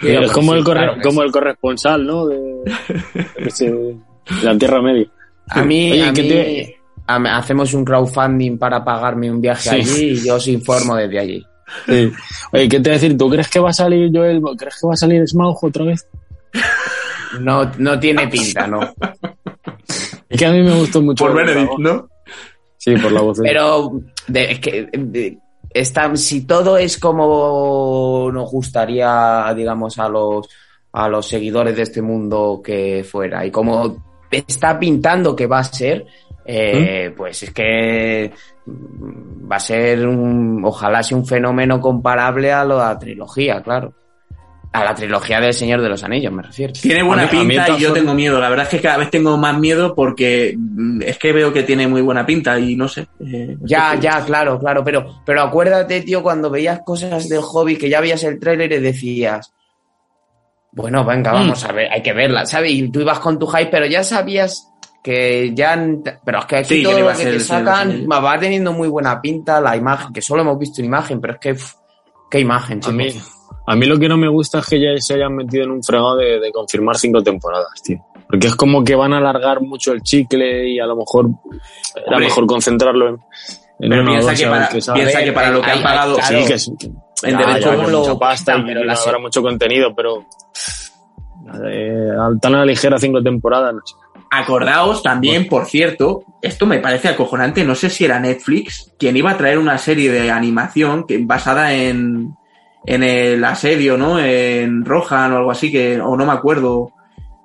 Sí, es como, Sí, el, corre- claro que como sí. el corresponsal, ¿no? De, de ese- de la Tierra Media. A mí, Oye, a ¿qué mí- te- a mí- hacemos un crowdfunding para pagarme un viaje Sí. allí y yo os informo desde allí. Sí. Oye, ¿qué te voy a decir? ¿Tú crees que va a salir Joel? ¿Crees que va a salir Smaug otra vez? No, no tiene pinta, ¿no? Es que a mí me gustó mucho. Por Benedict. ¿no? Sí, por la voz. de- Pero de- es que de- está, si todo es como nos gustaría, digamos, a los a los seguidores de este mundo que fuera y como está pintando que va a ser, eh, pues es que mm, va a ser un, ojalá sea un fenómeno comparable a la trilogía, claro. A la trilogía del Señor de los Anillos, me refiero. Tiene buena mí- pinta y yo tengo miedo. La verdad es que cada vez tengo más miedo porque mm, es que veo que tiene muy buena pinta y no sé. eh, Ya, es que- ya, claro, claro, pero, pero acuérdate, tío, cuando veías cosas del hobby, que ya veías el tráiler y decías, bueno, venga, vamos a ver, hay que verla, ¿sabes? Y tú ibas con tu hype, pero ya sabías que ya, pero es que aquí Sí, todo lo a que ser te sacan va teniendo muy buena pinta, la imagen, que solo hemos visto una imagen, pero es que, qué imagen, a, chicos. mí, a mí lo que no me gusta es que ya se hayan metido en un fregado de, de confirmar cinco temporadas, tío. Porque es como que van a alargar mucho el chicle y a lo mejor era Hombre. mejor concentrarlo en, en Pero piensa dos que, para, que sabe. piensa que para lo que han pagado Sí, claro. que es- en ya, derecho ya, ¿cómo que lo mucha pasta y pero la habrá mucho contenido, pero eh, tan a la ligera cinco temporadas, no sé. Acordaos también, por cierto, esto me parece acojonante, no sé si era Netflix quien iba a traer una serie de animación que, basada en, en el asedio, ¿no? En Rohan o algo así, que, o no me acuerdo.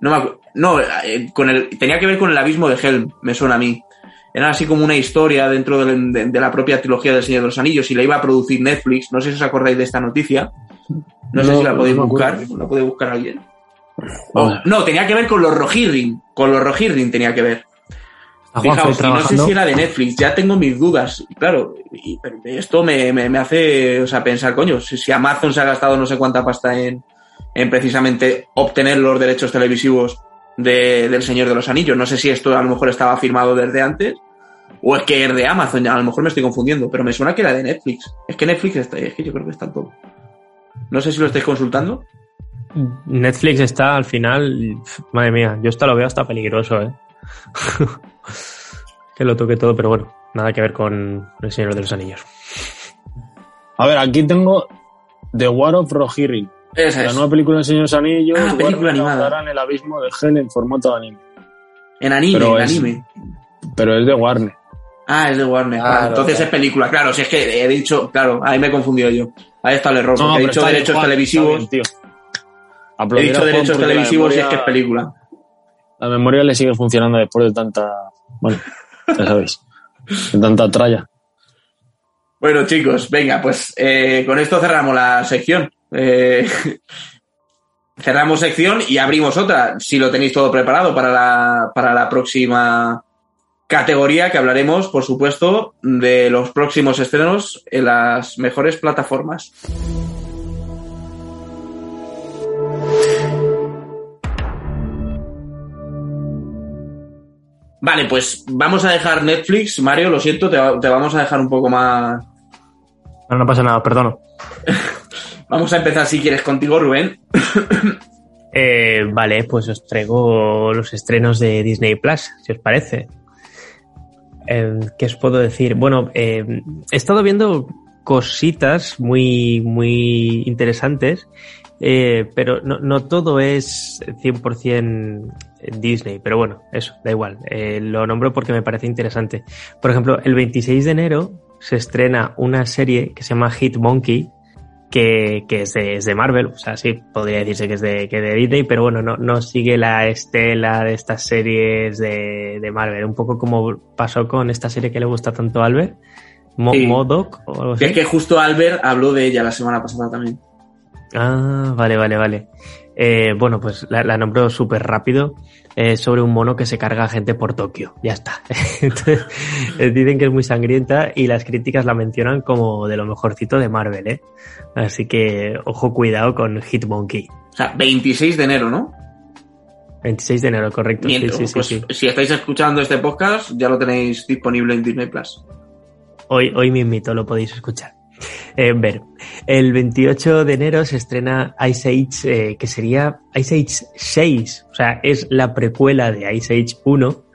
No, me acu- no eh, con el, tenía que ver con el abismo de Helm, me suena a mí. Era así como una historia dentro de, de la propia trilogía del Señor de los Anillos y la iba a producir Netflix. No sé si os acordáis de esta noticia. No, sé si la podéis no buscar. ¿La puede buscar alguien? No, tenía que ver con los Rohirrim. Con los Rohirrim tenía que ver. Fijaos, y no sé si era de Netflix, ya tengo mis dudas. Y Claro, y- pero esto me, me- me hace o sea, pensar, coño, si, si Amazon se ha gastado no sé cuánta pasta en, en precisamente obtener los derechos televisivos de- del Señor de los Anillos. No sé si esto a lo mejor estaba firmado desde antes o es que es de Amazon, a lo mejor me estoy confundiendo, pero me suena que era de Netflix. Es que Netflix está, es que yo creo que está en todo. No sé si lo estáis consultando. Netflix está al final, madre mía, yo esto lo veo hasta peligroso, ¿eh? que lo toque todo, pero bueno, nada que ver con El Señor de los Anillos. A ver, aquí tengo The War of Rohirrim, Esa la es. nueva película de Señor de los Anillos. Ah, película animada. en el abismo de Hell en formato de anime. En anime, Pero en es- anime. Pero es de Warner. Ah, es de Warner. Claro, entonces claro. es película, claro. Si es que he dicho, claro, ahí me he confundido yo. Ahí está el error, porque he dicho derechos Juan, televisivos. está bien, tío. He dicho derechos televisivos y es que es película. La memoria le sigue funcionando después de tanta. Bueno, ya sabéis. De tanta tralla. Bueno, chicos, venga, pues eh, con esto cerramos la sección. Eh, cerramos sección y abrimos otra, si lo tenéis todo preparado para la, para la próxima categoría que hablaremos, por supuesto, de los próximos estrenos en las mejores plataformas. Vale, pues vamos a dejar Netflix. Mario, lo siento, te, va- te vamos a dejar un poco más, No, no pasa nada, perdono. Vamos a empezar si quieres contigo, Rubén. Eh, vale, pues os traigo los estrenos de Disney Plus, si os parece. Eh, ¿Qué os puedo decir? Bueno, eh, he estado viendo cositas muy, muy interesantes, eh, pero no, no todo es 100% Disney, pero bueno, eso, da igual. Eh, lo nombro porque me parece interesante. Por ejemplo, el 26 de enero se estrena una serie que se llama Hit Monkey, que, que es, de, es de Marvel, o sea, sí, podría decirse que es de, que de Disney, pero bueno, no, no sigue la estela de estas series de, de Marvel, un poco como pasó con esta serie que le gusta tanto a Albert, Mo- Sí. Modoc o algo Que así. es que justo Albert habló de ella la semana pasada también. Ah, vale, vale, vale. Eh, bueno, pues la, la nombro súper rápido. Sobre un mono que se carga a gente por Tokio. Ya está. Entonces, eh, dicen que es muy sangrienta y las críticas la mencionan como de lo mejorcito de Marvel, ¿eh? Así que, ojo, cuidado con Hitmonkey. O sea, 26 de enero, ¿no? 26 de enero, correcto. Miento, sí, sí, pues sí. si estáis escuchando este podcast, ya lo tenéis disponible en Disney Plus. Hoy, hoy mismito lo podéis escuchar. Eh, ver, el 28 de enero se estrena Ice Age, eh, que sería Ice Age 6, o sea, es la precuela de Ice Age 1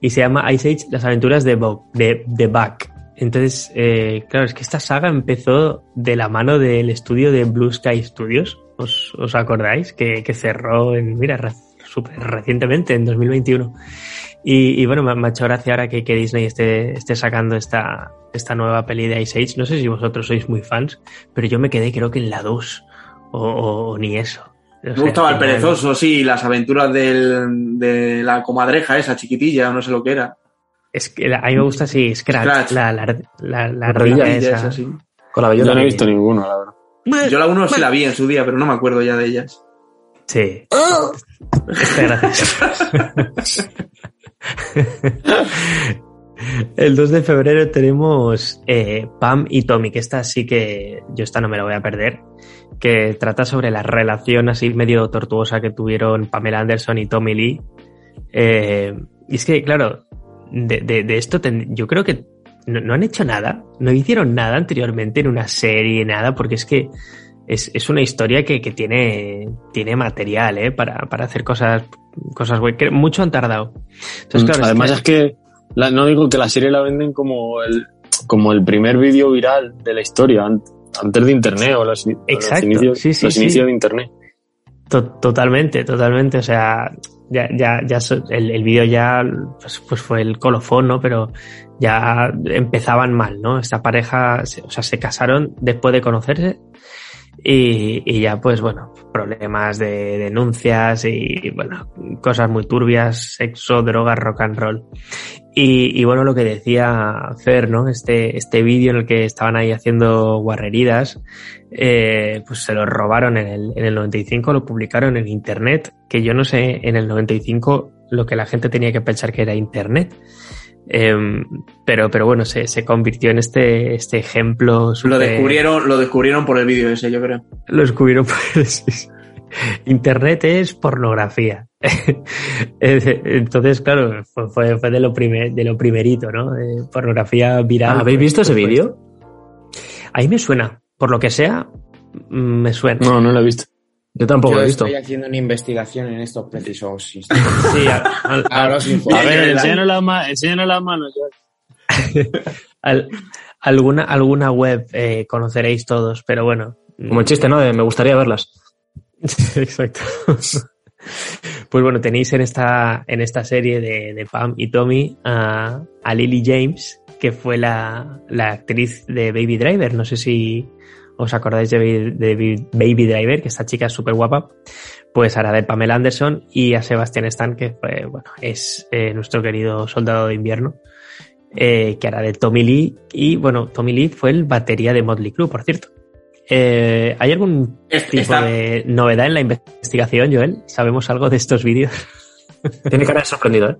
y se llama Ice Age Las aventuras de, Bo- de, de Buck. Entonces, eh, claro, es que esta saga empezó de la mano del estudio de Blue Sky Studios, ¿os, os acordáis? Que, que cerró en, mira, súper recientemente, en 2021. Y, y bueno, me, me ha hecho gracia ahora que, que Disney esté, esté sacando esta, esta nueva peli de Ice Age. No sé si vosotros sois muy fans, pero yo me quedé creo que en la 2 o, o- o ni eso. O Me gustaba el perezoso, sí, las aventuras del, de la comadreja esa chiquitilla, no sé lo que era. Es que la- a mí me gusta así, Scratch, Scratch. la, la, la, la ardilla esa. esa, sí. Con la Yo bellota. no he visto ninguno, la verdad. Yo la uno sí la vi en su día, pero no me acuerdo ya de ellas. Sí. Está gracioso. El 2 de febrero tenemos eh, Pam y Tommy, que esta sí que yo esta no me la voy a perder, que trata sobre la relación así medio tortuosa que tuvieron Pamela Anderson y Tommy Lee. Eh, y es que, claro, de, de- de esto ten- yo creo que no, no han hecho nada, no hicieron nada anteriormente en una serie, nada, porque es que es, es una historia que, que tiene, tiene material ¿eh? para, para hacer cosas cosas güey, que mucho han tardado. Entonces, claro, Mm, Además es que, la- no digo que la serie la venden como el, como el primer vídeo viral de la historia, an- antes de internet o los, Exacto, los inicios, sí, sí, los sí. inicios de internet. To- Totalmente, totalmente. O sea, ya, ya, ya el, el vídeo ya pues, pues fue el colofón, ¿no? Pero ya empezaban mal, ¿no? Esta pareja, o sea, se casaron después de conocerse y, y ya, pues bueno, problemas de denuncias y, bueno, cosas muy turbias, sexo, drogas, rock and roll. Y, y bueno, lo que decía Fer, ¿no? Este, este vídeo en el que estaban ahí haciendo guarreridas, eh, pues se lo robaron en el, en el 95, lo publicaron en Internet, que yo no sé en el 95 lo que la gente tenía que pensar que era Internet. Em, pero, pero bueno, se, se convirtió en este, este ejemplo. Lo descubrieron, lo descubrieron por el vídeo ese, yo creo. Lo descubrieron por sí. Internet es pornografía. Entonces, claro, fue, fue, de lo primer, de lo primerito, ¿no? Pornografía viral. ¿Habéis visto ese Pues, pues, vídeo? Ahí me suena. Por lo que sea, mm, me suena. No, no lo he visto. Yo tampoco Yo lo he visto. estoy haciendo una investigación en estos precisos instantes. Sí, a- os A informo. ver, enséñanos las ma- enséñanos las manos. al- alguna, alguna web eh, conoceréis todos, pero bueno. Como el chiste, ¿no? De me gustaría verlas. Exacto. Pues bueno, tenéis en esta, en esta serie de, de Pam y Tommy a, a Lily James, que fue la, la actriz de Baby Driver. No sé si os acordáis de, Baby- de Baby Driver, que esta chica es súper guapa. Pues hará de Pamela Anderson y a Sebastian Stan, que fue, bueno, es eh, nuestro querido soldado de invierno, eh, que hará de Tommy Lee. Y bueno, Tommy Lee fue el batería de Motley Crue, por cierto. Eh, ¿Hay algún tipo de novedad en la investigación, Joel? ¿Sabemos algo de estos vídeos? Tiene cara de sorprendido, ¿eh?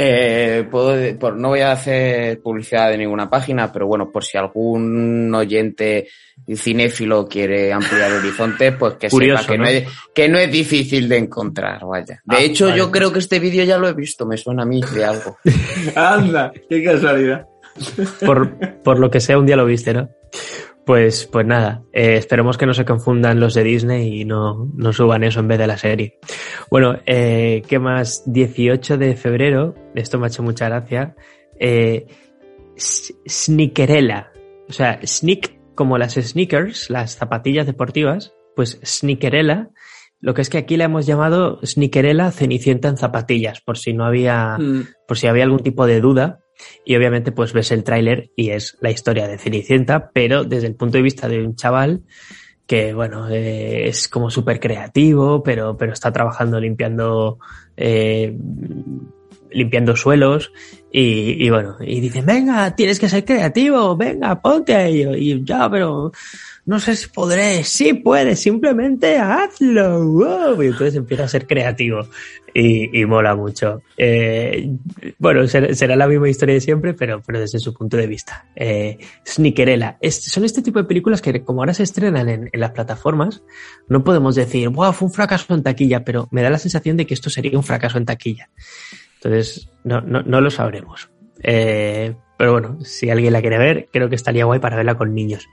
Eh, puedo por, no voy a hacer publicidad de ninguna página, pero bueno, por si algún oyente cinéfilo quiere ampliar horizontes, pues que Curioso, sepa que ¿no? ¿no? es, que no es difícil de encontrar, vaya. De Ah, hecho, vale. yo creo que este vídeo ya lo he visto, me suena a mí de algo. Anda, qué casualidad. Por, por lo que sea, un día lo viste, ¿no? Pues, pues nada, eh, esperemos que no se confundan los de Disney y no, no suban eso en vez de la serie. Bueno, eh, ¿qué más? 18 de febrero, esto me ha hecho mucha gracia, eh, Sneakerella. O sea, sneak como las sneakers, las zapatillas deportivas, pues Sneakerella. Lo que es que aquí la hemos llamado Sneakerella Cenicienta en zapatillas, por si no había Mm. por si había algún tipo de duda. Y obviamente pues ves el tráiler y es la historia de Cenicienta, pero desde el punto de vista de un chaval que, bueno, es como súper creativo, pero, pero está trabajando limpiando, eh, limpiando suelos y, y bueno, y dicen, venga, tienes que ser creativo, venga, ponte a ello. Y ya, pero no sé si podré, sí puedes, simplemente hazlo. wow. Y entonces empieza a ser creativo y, y mola mucho. Eh, bueno, será, la misma historia de siempre, pero, pero desde su punto de vista. Eh, Sneakerella. Es- son este tipo de películas que como ahora se estrenan en, en las plataformas, no podemos decir, wow, fue un fracaso en taquilla, pero me da la sensación de que esto sería un fracaso en taquilla. Entonces, no, no, no lo sabremos. Eh, pero bueno, si alguien la quiere ver, creo que estaría guay para verla con niños.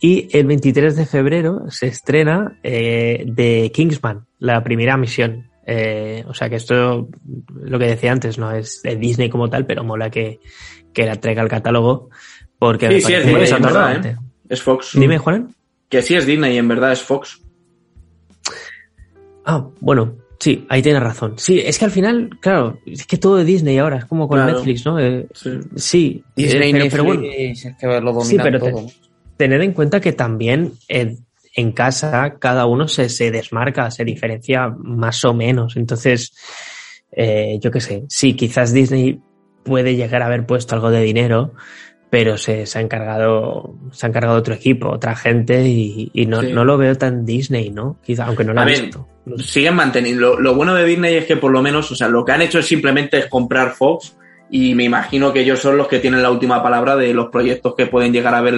Y el 23 de febrero se estrena eh, The Kingsman, la primera misión. Eh, o sea que esto, lo que decía antes, no es de Disney como tal, pero mola que, que la traiga al catálogo. Porque Sí, me sí, es Disney, en verdad. ¿eh? Es Fox. Dime, Juan. Que sí es Disney, en verdad es Fox. Ah, bueno, sí, ahí tienes razón. Sí, es que al final, claro, es que todo de Disney ahora, es como con Claro. Netflix, ¿no? Eh, Sí. sí, Disney, eh, pero, Netflix, pero bueno, es que lo Sí, pero te- todo. tened en cuenta que también eh, en casa cada uno se, se desmarca, se diferencia más o menos. Entonces, eh, yo qué sé, sí, quizás Disney puede llegar a haber puesto algo de dinero, pero se, se ha encargado, se ha encargado otro equipo, otra gente, y, y no, Sí. no lo veo tan Disney, ¿no? Quizá, aunque no lo A he ver, visto. siguen manteniendo. Lo, lo bueno de Disney es que por lo menos, o sea, lo que han hecho es simplemente es comprar Fox y me imagino que ellos son los que tienen la última palabra de los proyectos que pueden llegar a ver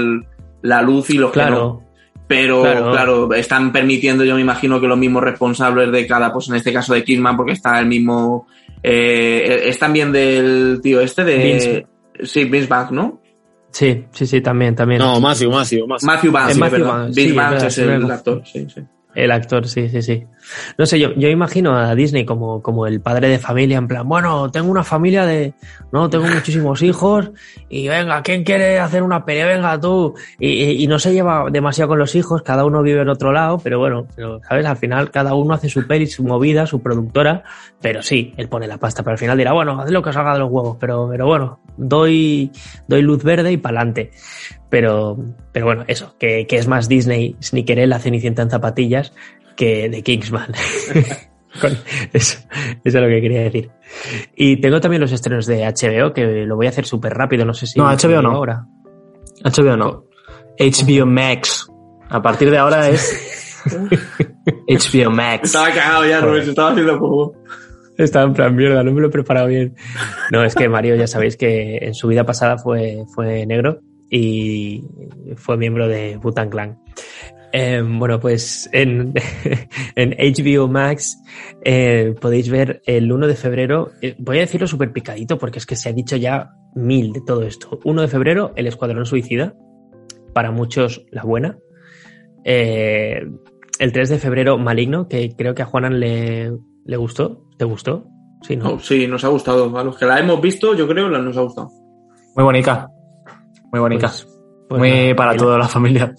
la luz y los que no. Claro, Pero Claro. claro. están permitiendo, yo me imagino que los mismos responsables de cada, pues en este caso de Kidman, porque está el mismo, eh, es también del tío este de, Vince. sí, Vince ¿no? Sí, sí, sí, también, también. No, Matthew, Matthew, Matthew. Matthew Vance, Matthew Vince sí, Vance es el actor, sí, sí. El actor, sí, sí, sí. No sé, yo, yo imagino a Disney como, como el padre de familia, en plan, bueno, tengo una familia de, no, tengo muchísimos hijos y venga, ¿quién quiere hacer una pelea? Venga tú. Y, y, no se lleva demasiado con los hijos, cada uno vive en otro lado, pero bueno, pero, ¿sabes? Al final cada uno hace su peli, su movida, su productora, pero sí, él pone la pasta, pero al final dirá, bueno, haz lo que salga de los huevos, pero, pero bueno, doy, doy luz verde y pa'lante. Pero, pero bueno, eso, que, que es más Disney la Cenicienta en zapatillas que de Kingsman. eso, eso, es lo que quería decir. Y tengo también los estrenos de HBO, que lo voy a hacer súper rápido, no sé si... No, HBO no. Ahora. HBO no. HBO Max. A partir de ahora es HBO Max. Estaba cagado ya, Rubén, se estaba haciendo como... Estaba en plan mierda, no me lo he preparado bien. No, es que Mario ya sabéis que en su vida pasada fue, fue negro y fue miembro de Butan Clan. Eh, bueno, pues en, en HBO Max eh, podéis ver el 1 de febrero, eh, voy a decirlo súper picadito porque es que se ha dicho ya mil de todo esto. 1 de febrero, El Escuadrón Suicida, para muchos la buena. Eh, el 3 de febrero, Maligno, que creo que a Juanan le, le gustó. ¿Te gustó? Sí, ¿no? Oh, sí, nos ha gustado. A los que la hemos visto, yo creo, nos ha gustado. Muy bonita. Muy bonita. Pues, pues Muy para toda la familia.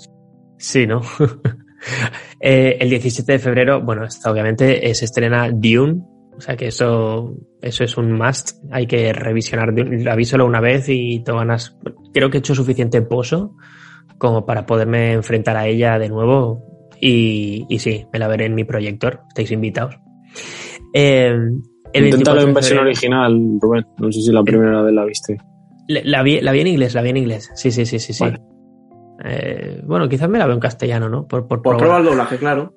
Sí, ¿no? eh, el 17 de febrero, bueno, esta obviamente se estrena Dune, o sea que eso, eso es un must. Hay que revisionar Dune. La solo una vez y te ganas. Creo que he hecho suficiente pozo como para poderme enfrentar a ella de nuevo. Y, y sí, me la veré en mi proyector. Estáis invitados. Eh, Inténtalo en versión original, Rubén. No sé si la primera vez la viste. La vi, la vi en inglés, la vi en inglés. Sí, sí, sí, sí. sí. Eh, bueno, quizás me la veo en castellano, ¿no? Por, por, por probar el doblaje, claro.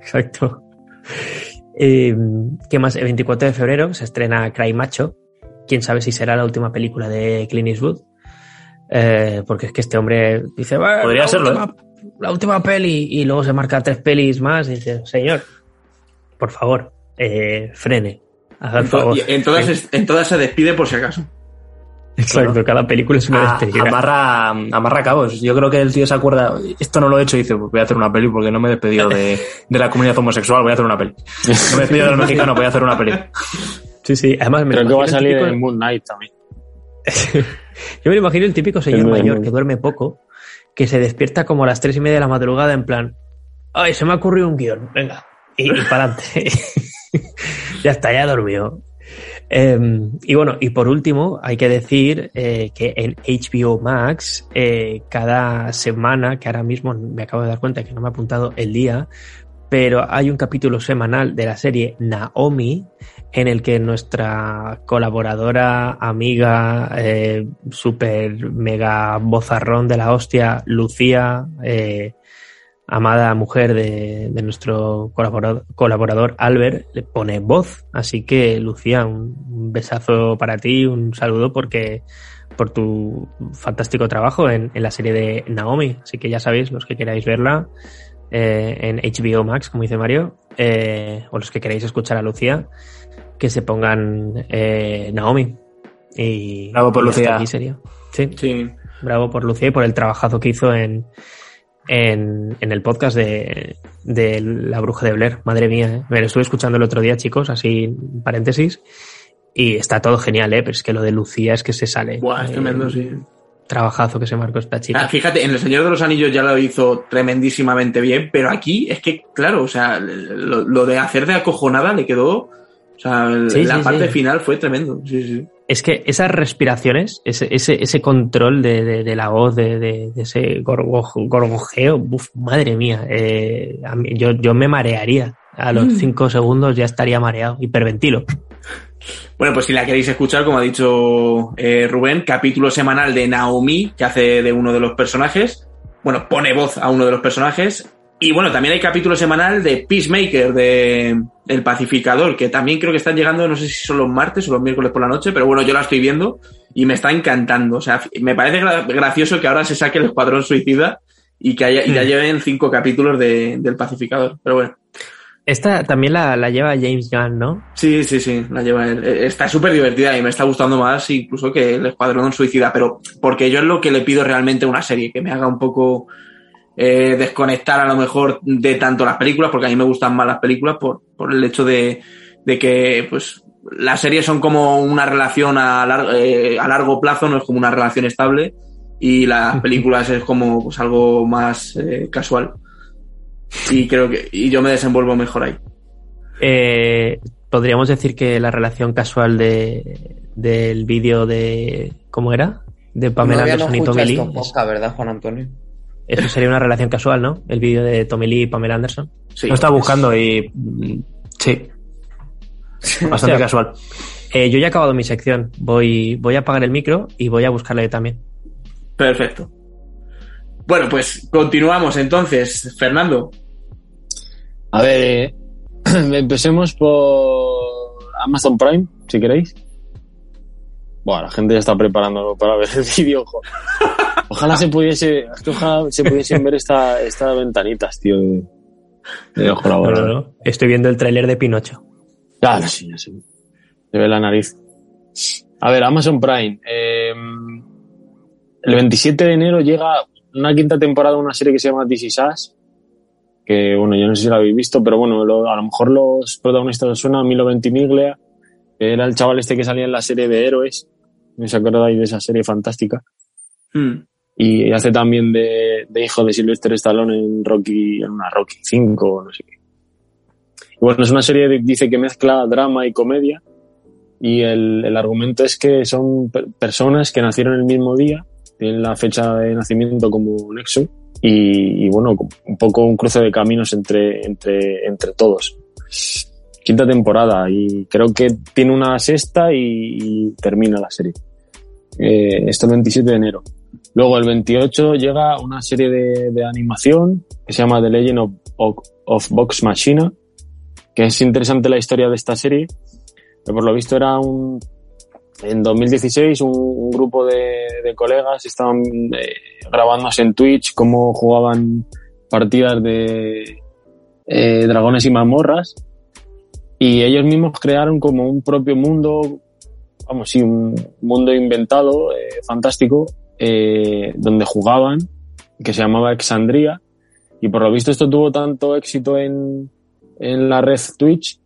Exacto. Eh, ¿Qué más? El 24 de febrero se estrena Cry Macho. Quién sabe si será la última película de Clint Eastwood. Eh, porque es que este hombre dice, podría serlo. Última, ¿eh? La última peli y luego se marca tres pelis más y dice, señor, por favor, frene. En, favor. en, todas, en todas se despide por si acaso. Exacto, claro. cada película es una a, despedida. Amarra, amarra cabos. Yo creo que el tío se acuerda, esto no lo he hecho, y dice, pues voy a hacer una peli porque no me he despedido de, de la comunidad homosexual, voy a hacer una peli. No me he despedido del mexicano, voy a hacer una peli. Sí, sí, además me Creo que va a salir típico... en Moon Knight también. Yo me imagino el típico señor mayor que duerme poco, que se despierta como a las tres y media de la madrugada en plan, ay, se me ha ocurrido un guion, venga, y, y para adelante. ya está, ya dormido. Eh, y bueno, y por último, hay que decir eh, que en HBO Max, eh, cada semana, que ahora mismo me acabo de dar cuenta que no me ha apuntado el día, pero hay un capítulo semanal de la serie Naomi en el que nuestra colaboradora, amiga, eh, super mega bozarrón de la hostia, Lucía, amada mujer de, de nuestro colaborador, colaborador, Albert, le pone voz. Así que, Lucía, un, un, besazo para ti, un saludo porque por tu fantástico trabajo en, en, la serie de Naomi. Así que ya sabéis, los que queráis verla eh, en HBO Max, como dice Mario, eh, o los que queráis escuchar a Lucía, que se pongan eh, Naomi. Y, bravo por Lucía. Aquí sería. ¿Sí? sí, bravo por Lucía y por el trabajazo que hizo en, en, en, el podcast de, de, La Bruja de Blair. Madre mía, ¿eh? me lo estuve escuchando el otro día, chicos, así paréntesis. Y está todo genial, ¿eh? Pero es que lo de Lucía es que se sale. Buah, es eh, tremendo, sí. Trabajazo que se marcó esta chica. Ah, fíjate, en El Señor de los Anillos ya lo hizo tremendísimamente bien, pero aquí es que, claro, o sea, lo, lo de hacer de acojonada le quedó. O sea, sí, la sí, parte sí. final fue tremendo. Sí, sí es que esas respiraciones, ese, ese, ese control de, de, de, la voz, de, de ese gorgojo, gorgojeo, uf, madre mía, eh, mí, yo, yo me marearía. A los mm. cinco segundos ya estaría mareado, hiperventilo. Bueno, pues si la queréis escuchar, como ha dicho eh, Rubén, capítulo semanal de Naomi, que hace de uno de los personajes. Bueno, pone voz a uno de los personajes. Y bueno, también hay capítulo semanal de Peacemaker, de El Pacificador, que también creo que están llegando, no sé si son los martes o los miércoles por la noche, pero bueno, yo la estoy viendo y me está encantando. O sea, me parece gracioso que ahora se saque el Escuadrón Suicida y que haya, y ya lleven cinco capítulos de, del Pacificador. Pero bueno. Esta también la, la, lleva James Gunn, ¿no? Sí, sí, sí, la lleva él. Está súper divertida y me está gustando más incluso que el Escuadrón Suicida, pero porque yo es lo que le pido realmente a una serie, que me haga un poco eh, desconectar a lo mejor de tanto las películas, porque a mí me gustan más las películas por, por el hecho de, de que pues las series son como una relación a, lar- eh, a largo plazo, no es como una relación estable, y las películas es como pues, algo más eh, casual. Y creo que y yo me desenvuelvo mejor ahí. Eh, Podríamos decir que la relación casual de, del vídeo de. ¿Cómo era? De Pamela no Anderson y Tommy Lee. ¿verdad, Juan Antonio? Eso sería una relación casual, ¿no? El vídeo de Tommy Lee y Pamela Anderson. Sí. Lo estaba buscando y. Sí. Bastante O sea, casual. Eh, yo ya he acabado mi sección. Voy, voy a apagar el micro y voy a buscarle también. Perfecto. Bueno, pues continuamos entonces, Fernando. A ver, eh, empecemos por Amazon Prime, si queréis. Bueno, la gente ya está preparándolo para ver el vídeo. Ojalá se pudiese, ojalá se pudiesen ver esta, estas ventanitas, tío. De, de ojo No, no, no. Estoy viendo el tráiler de Pinocho. Claro, sí, ya sé. Se ve la nariz. A ver, Amazon Prime. eh, el 27 de enero llega una quinta temporada de una serie que se llama This Is Us, Que bueno, yo no sé si la habéis visto, pero bueno, lo- a lo mejor los protagonistas os suenan. Milo Ventimiglia, que era el chaval este que salía en la serie de Héroes. ¿No os acordáis de esa serie fantástica? Hmm. Y hace también de, de hijo de Sylvester Stallone en Rocky, en una Rocky 5 o no sé qué. Y bueno, es una serie que dice que mezcla drama y comedia. Y el, el argumento es que son per- personas que nacieron el mismo día, tienen la fecha de nacimiento como nexo. Y, y bueno, un poco un cruce de caminos entre, entre, entre todos. Quinta temporada y creo que tiene una sexta y, termina la serie. Eh, esto el 27 de enero. Luego el 28 llega una serie de, animación que se llama The Legend of, of, Box Machina, que es interesante la historia de esta serie, que por lo visto era un... En 2016 un, grupo de, colegas estaban eh, grabándose en Twitch cómo jugaban partidas de eh, dragones y mazmorras y ellos mismos crearon como un propio mundo, vamos, sí, un mundo inventado, eh, fantástico, eh, donde jugaban, que se llamaba Exandria. Y por lo visto esto tuvo tanto éxito en, en la red Twitch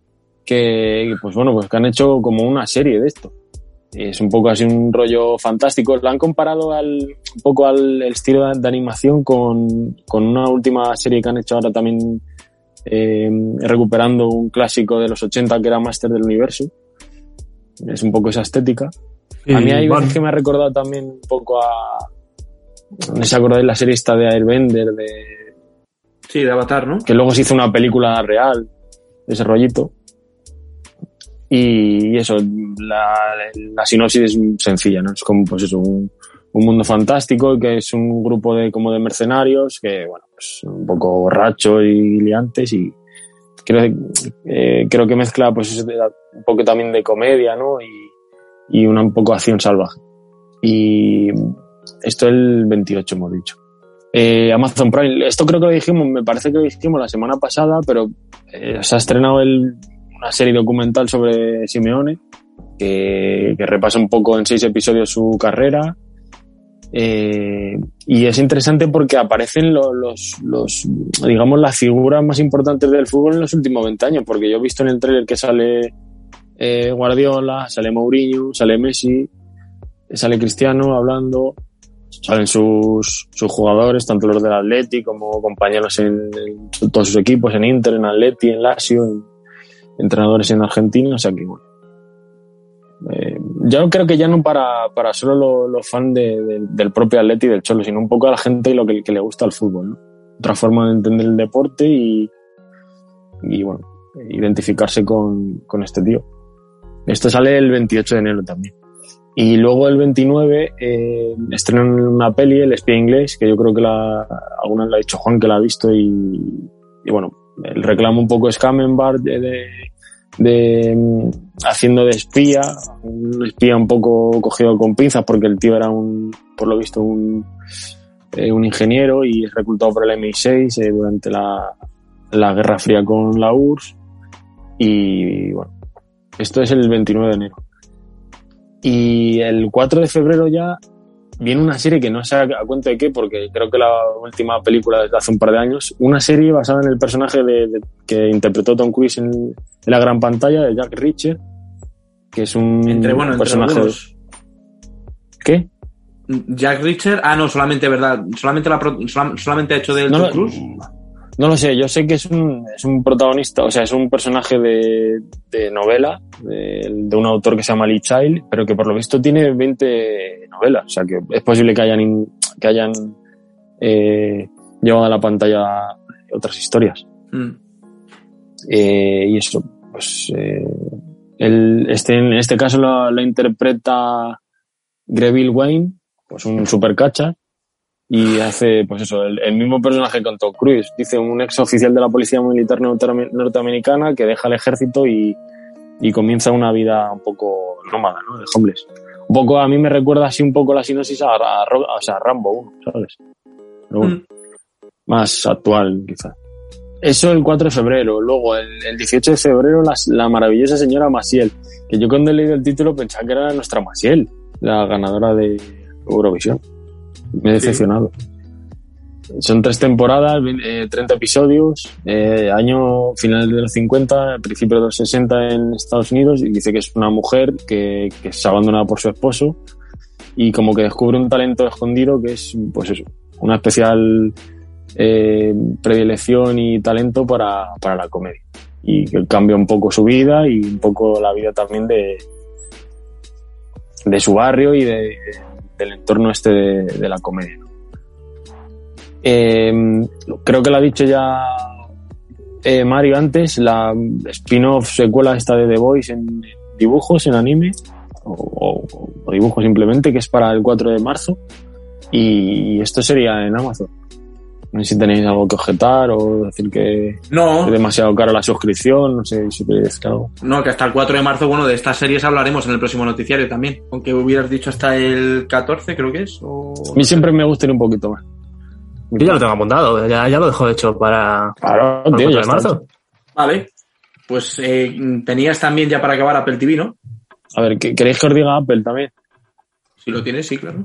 que, pues bueno, pues que han hecho como una serie de esto. Es un poco así un rollo fantástico. Lo han comparado al, un poco al estilo de, de animación con, con una última serie que han hecho ahora también eh, recuperando un clásico de los 80 que era Master del Universo. Es un poco esa estética. A mí hay bueno, veces que me ha recordado también un poco a... No sé si acordáis la serie esta de Airbender, de... Sí, de Avatar, ¿no? que luego se hizo una película real, de ese rollito. Y eso, la, la sinopsis es sencilla, ¿no? Es como, pues eso, un, un mundo fantástico que es un grupo de, como de mercenarios que, bueno, pues un poco borrachos y liantes y creo, eh, creo que mezcla, pues un poco también de comedia, ¿no? Y, y una un poco acción salvaje. Y esto el 28, hemos dicho. Eh, Amazon Prime, esto creo que lo dijimos, me parece que lo dijimos la semana pasada, pero eh, se ha estrenado el, una serie documental sobre Simeone, que, que repasa un poco en seis episodios su carrera. Eh, y es interesante porque aparecen lo- los, los, digamos, las figuras más importantes del fútbol en los últimos 20 años, porque yo he visto en el tráiler que sale eh, Guardiola, sale Mourinho, sale Messi, sale Cristiano hablando, salen sus, sus jugadores, tanto los del Atleti como compañeros en, todos sus equipos, en Inter, en Atleti, en Lazio, en- entrenadores en Argentina, o sea que bueno. Eh, yo creo que ya no para, para solo los los fans de- de- del propio Atleti y del Cholo, sino un poco a la gente lo que, le gusta el fútbol, ¿no? Otra forma de entender el deporte y, y bueno, identificarse con, con este tío. Esto sale el 28 de enero también. Y luego el 29 eh, estrenan una peli, El espía inglés, que yo creo que la, alguna le ha dicho Juan que la ha visto y, y bueno, el reclamo un poco es Camenbar de, de, de, mm, haciendo de espía, un espía un poco cogido con pinzas porque el tío era un, por lo visto, un, eh, un ingeniero y es reclutado por el MI6 eh, durante la, la Guerra Fría con la URSS y bueno, esto es el 29 de enero. Y el 4 de febrero ya viene una serie que no sé a cuento de qué, porque creo que la última película de hace un par de años, una serie basada en el personaje de, de- que interpretó Tom Cruise en, en la gran pantalla de Jack Reacher, que es un Entre, bueno, entre personaje... algunos. ¿Qué? Jack Richard, ah, no, solamente, ¿verdad? Solamente, la, solamente ha hecho de No Tom Cruise. no lo sé, yo sé que es un, es un protagonista, o sea, es un personaje de, de novela, de, de un autor que se llama Lee Child, pero que por lo visto tiene 20 novelas, o sea, que es posible que hayan, in- que hayan eh, llevado a la pantalla otras historias. Mm. Eh, y eso, pues, eh, él, este, en este caso lo, lo interpreta Greville Wayne, pues un super cacha, y hace, pues eso, el, el mismo personaje con Tom Cruise. Dice un ex oficial de la policía militar norteam- norteamericana que deja el ejército y, y comienza una vida un poco nómada, ¿no? De homeless. Un poco, a mí me recuerda así un poco la sinopsis a, a Ro- o sea, a Rambo 1, ¿sabes? Pero bueno, Mm. más actual, quizás. Eso el 4 de febrero. Luego, el, el 18 de febrero, las- la, maravillosa señora Maciel. Que yo cuando he leído el título pensaba que era nuestra Maciel, la ganadora de Eurovisión. Me he decepcionado. Son tres temporadas, eh, 30 episodios, eh, año final de los 50, principio de los 60 en Estados Unidos, y dice que es una mujer que, que es abandonada por su esposo y como que descubre un talento escondido que es, pues eso, una especial eh, predilección y talento para, para la comedia. Y que cambia un poco su vida y un poco la vida también de, de su barrio y de, del entorno este de, la comedia. Eh, creo que lo ha dicho ya eh, Mario antes, la spin-off secuela esta de The Voice en dibujos, en anime, o, o- o dibujos simplemente, que es para el 4 de marzo. Y esto sería en Amazon. No sé si tenéis algo que objetar o decir que No, es demasiado cara la suscripción, no sé si queréis decir algo. no, que hasta el 4 de marzo, bueno, de estas series hablaremos en el próximo noticiario también. Aunque hubieras dicho hasta el 14, creo que es. O... A mí siempre me gusta ir un poquito más. Yo ya lo tengo apuntado, ya, ya lo dejo hecho para, Claro, para el tío, 4 ya de marzo. Vale. Pues eh, tenías también ya para acabar Apple TV, ¿no? A ver, ¿qué- ¿queréis que os diga Apple también? Si lo tienes, sí, claro.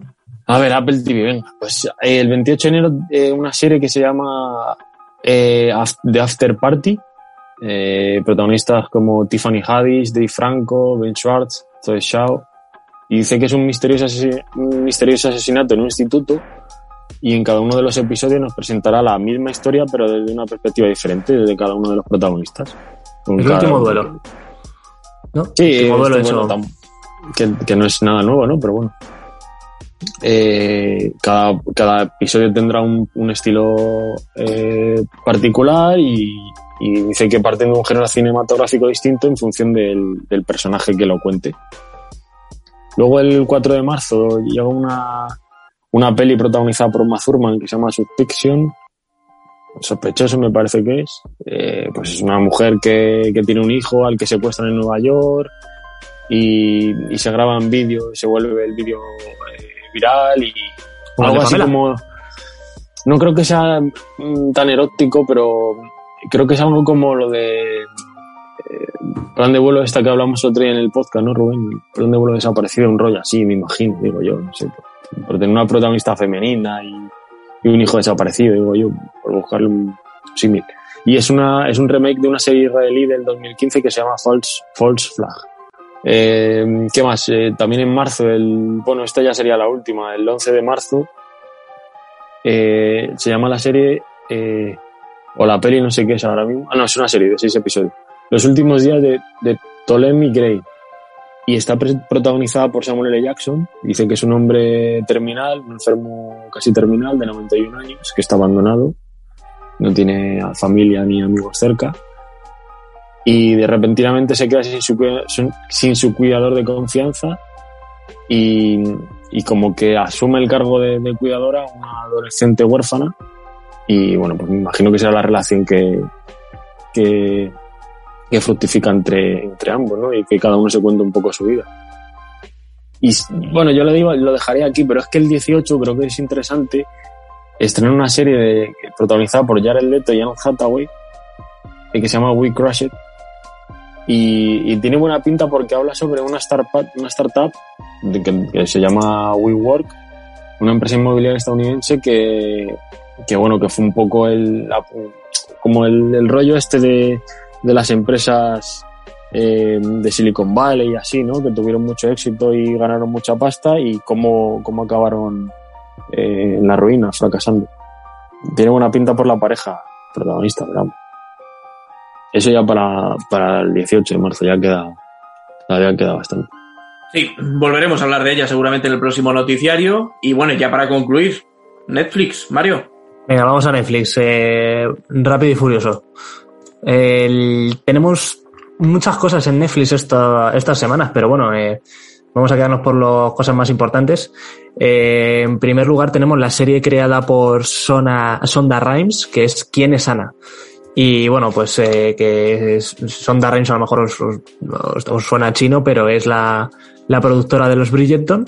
A ver, Apple TV, venga. Pues eh, el 28 de enero eh, una serie que se llama eh, The After Party. Eh, protagonistas como Tiffany Haddish, Dave Franco, Ben Schwartz, Zoe Shaw. Y dice que es un misterioso, asesi- un misterioso asesinato en un instituto y en cada uno de los episodios nos presentará la misma historia pero desde una perspectiva diferente desde cada uno de los protagonistas. Con El cada- último duelo. ¿No? Sí, último duelo este, hecho. bueno, que no es nada nuevo, ¿no? Pero bueno. Eh, cada, episodio tendrá un, estilo eh, particular y, dice que parten de un género cinematográfico distinto en función del, personaje que lo cuente. Luego el 4 de marzo llega una, una peli protagonizada por Uma Thurman que se llama Suspicion. Sospechoso me parece que es. Eh, pues es una mujer que, que tiene un hijo al que secuestran en Nueva York y, y se graban vídeos, se vuelve el vídeo eh, viral y Como el algo así como... No creo que sea mm, tan erótico, pero creo que es algo como lo de... eh, plan de vuelo esta que hablamos otro día en el podcast, ¿no, Rubén? Plan de vuelo desaparecido, un rollo así, me imagino, digo yo, no sé. Por, por tener una protagonista femenina y, y un hijo desaparecido, digo yo, por buscarle un símil. Y es, una, es un remake de una serie israelí del 2015 que se llama False, False Flag. Eh, ¿Qué más? Eh, también en marzo, el, bueno, esta ya sería la última, el 11 de marzo, eh, se llama la serie, o la peli, no sé qué es ahora mismo. Ah, no, es una serie de seis episodios. Los últimos días de, de Ptolemy Gray. Y está protagonizada por Samuel L. Jackson. Dice que es un hombre terminal, un enfermo casi terminal de 91 años, que está abandonado. No tiene familia ni amigos cerca. Y de repentinamente se queda sin su, sin- su cuidador de confianza. Y, y como que asume el cargo de, de cuidadora una adolescente huérfana. Y bueno, pues me imagino que será la relación que, que, que fructifica entre, entre ambos, ¿no? Y que cada uno se cuenta un poco su vida. Y bueno, yo lo digo, lo dejaré aquí, pero es que el 18 creo que es interesante estrenar una serie de, protagonizada por Jared Leto y Anne Hathaway que se llama We Crush It. Y, y tiene buena pinta porque habla sobre una startup, una startup que, se llama WeWork una empresa inmobiliaria estadounidense que, que bueno, que fue un poco el, como el, rollo este de, de las empresas eh, de Silicon Valley y así, ¿no? Que tuvieron mucho éxito y ganaron mucha pasta y cómo, cómo acabaron eh, en la ruina, fracasando. Tiene buena pinta por la pareja protagonista, pero. Eso ya para, para el 18 de marzo ya queda, todavía queda bastante. Sí, volveremos a hablar de ella seguramente en el próximo noticiario. Y bueno, ya para concluir, Netflix, Mario. Venga, vamos a Netflix. eh, rápido y furioso. El- tenemos muchas cosas en Netflix esta- estas semanas, pero bueno, eh, vamos a quedarnos por las cosas más importantes. Eh, en primer lugar, tenemos la serie creada por Sona, Sonda Rhimes, que es ¿Quién es Ana? Y bueno, pues eh, que es- Sonda Rhimes a lo mejor os, suena chino, pero es la, la productora de los Bridgerton.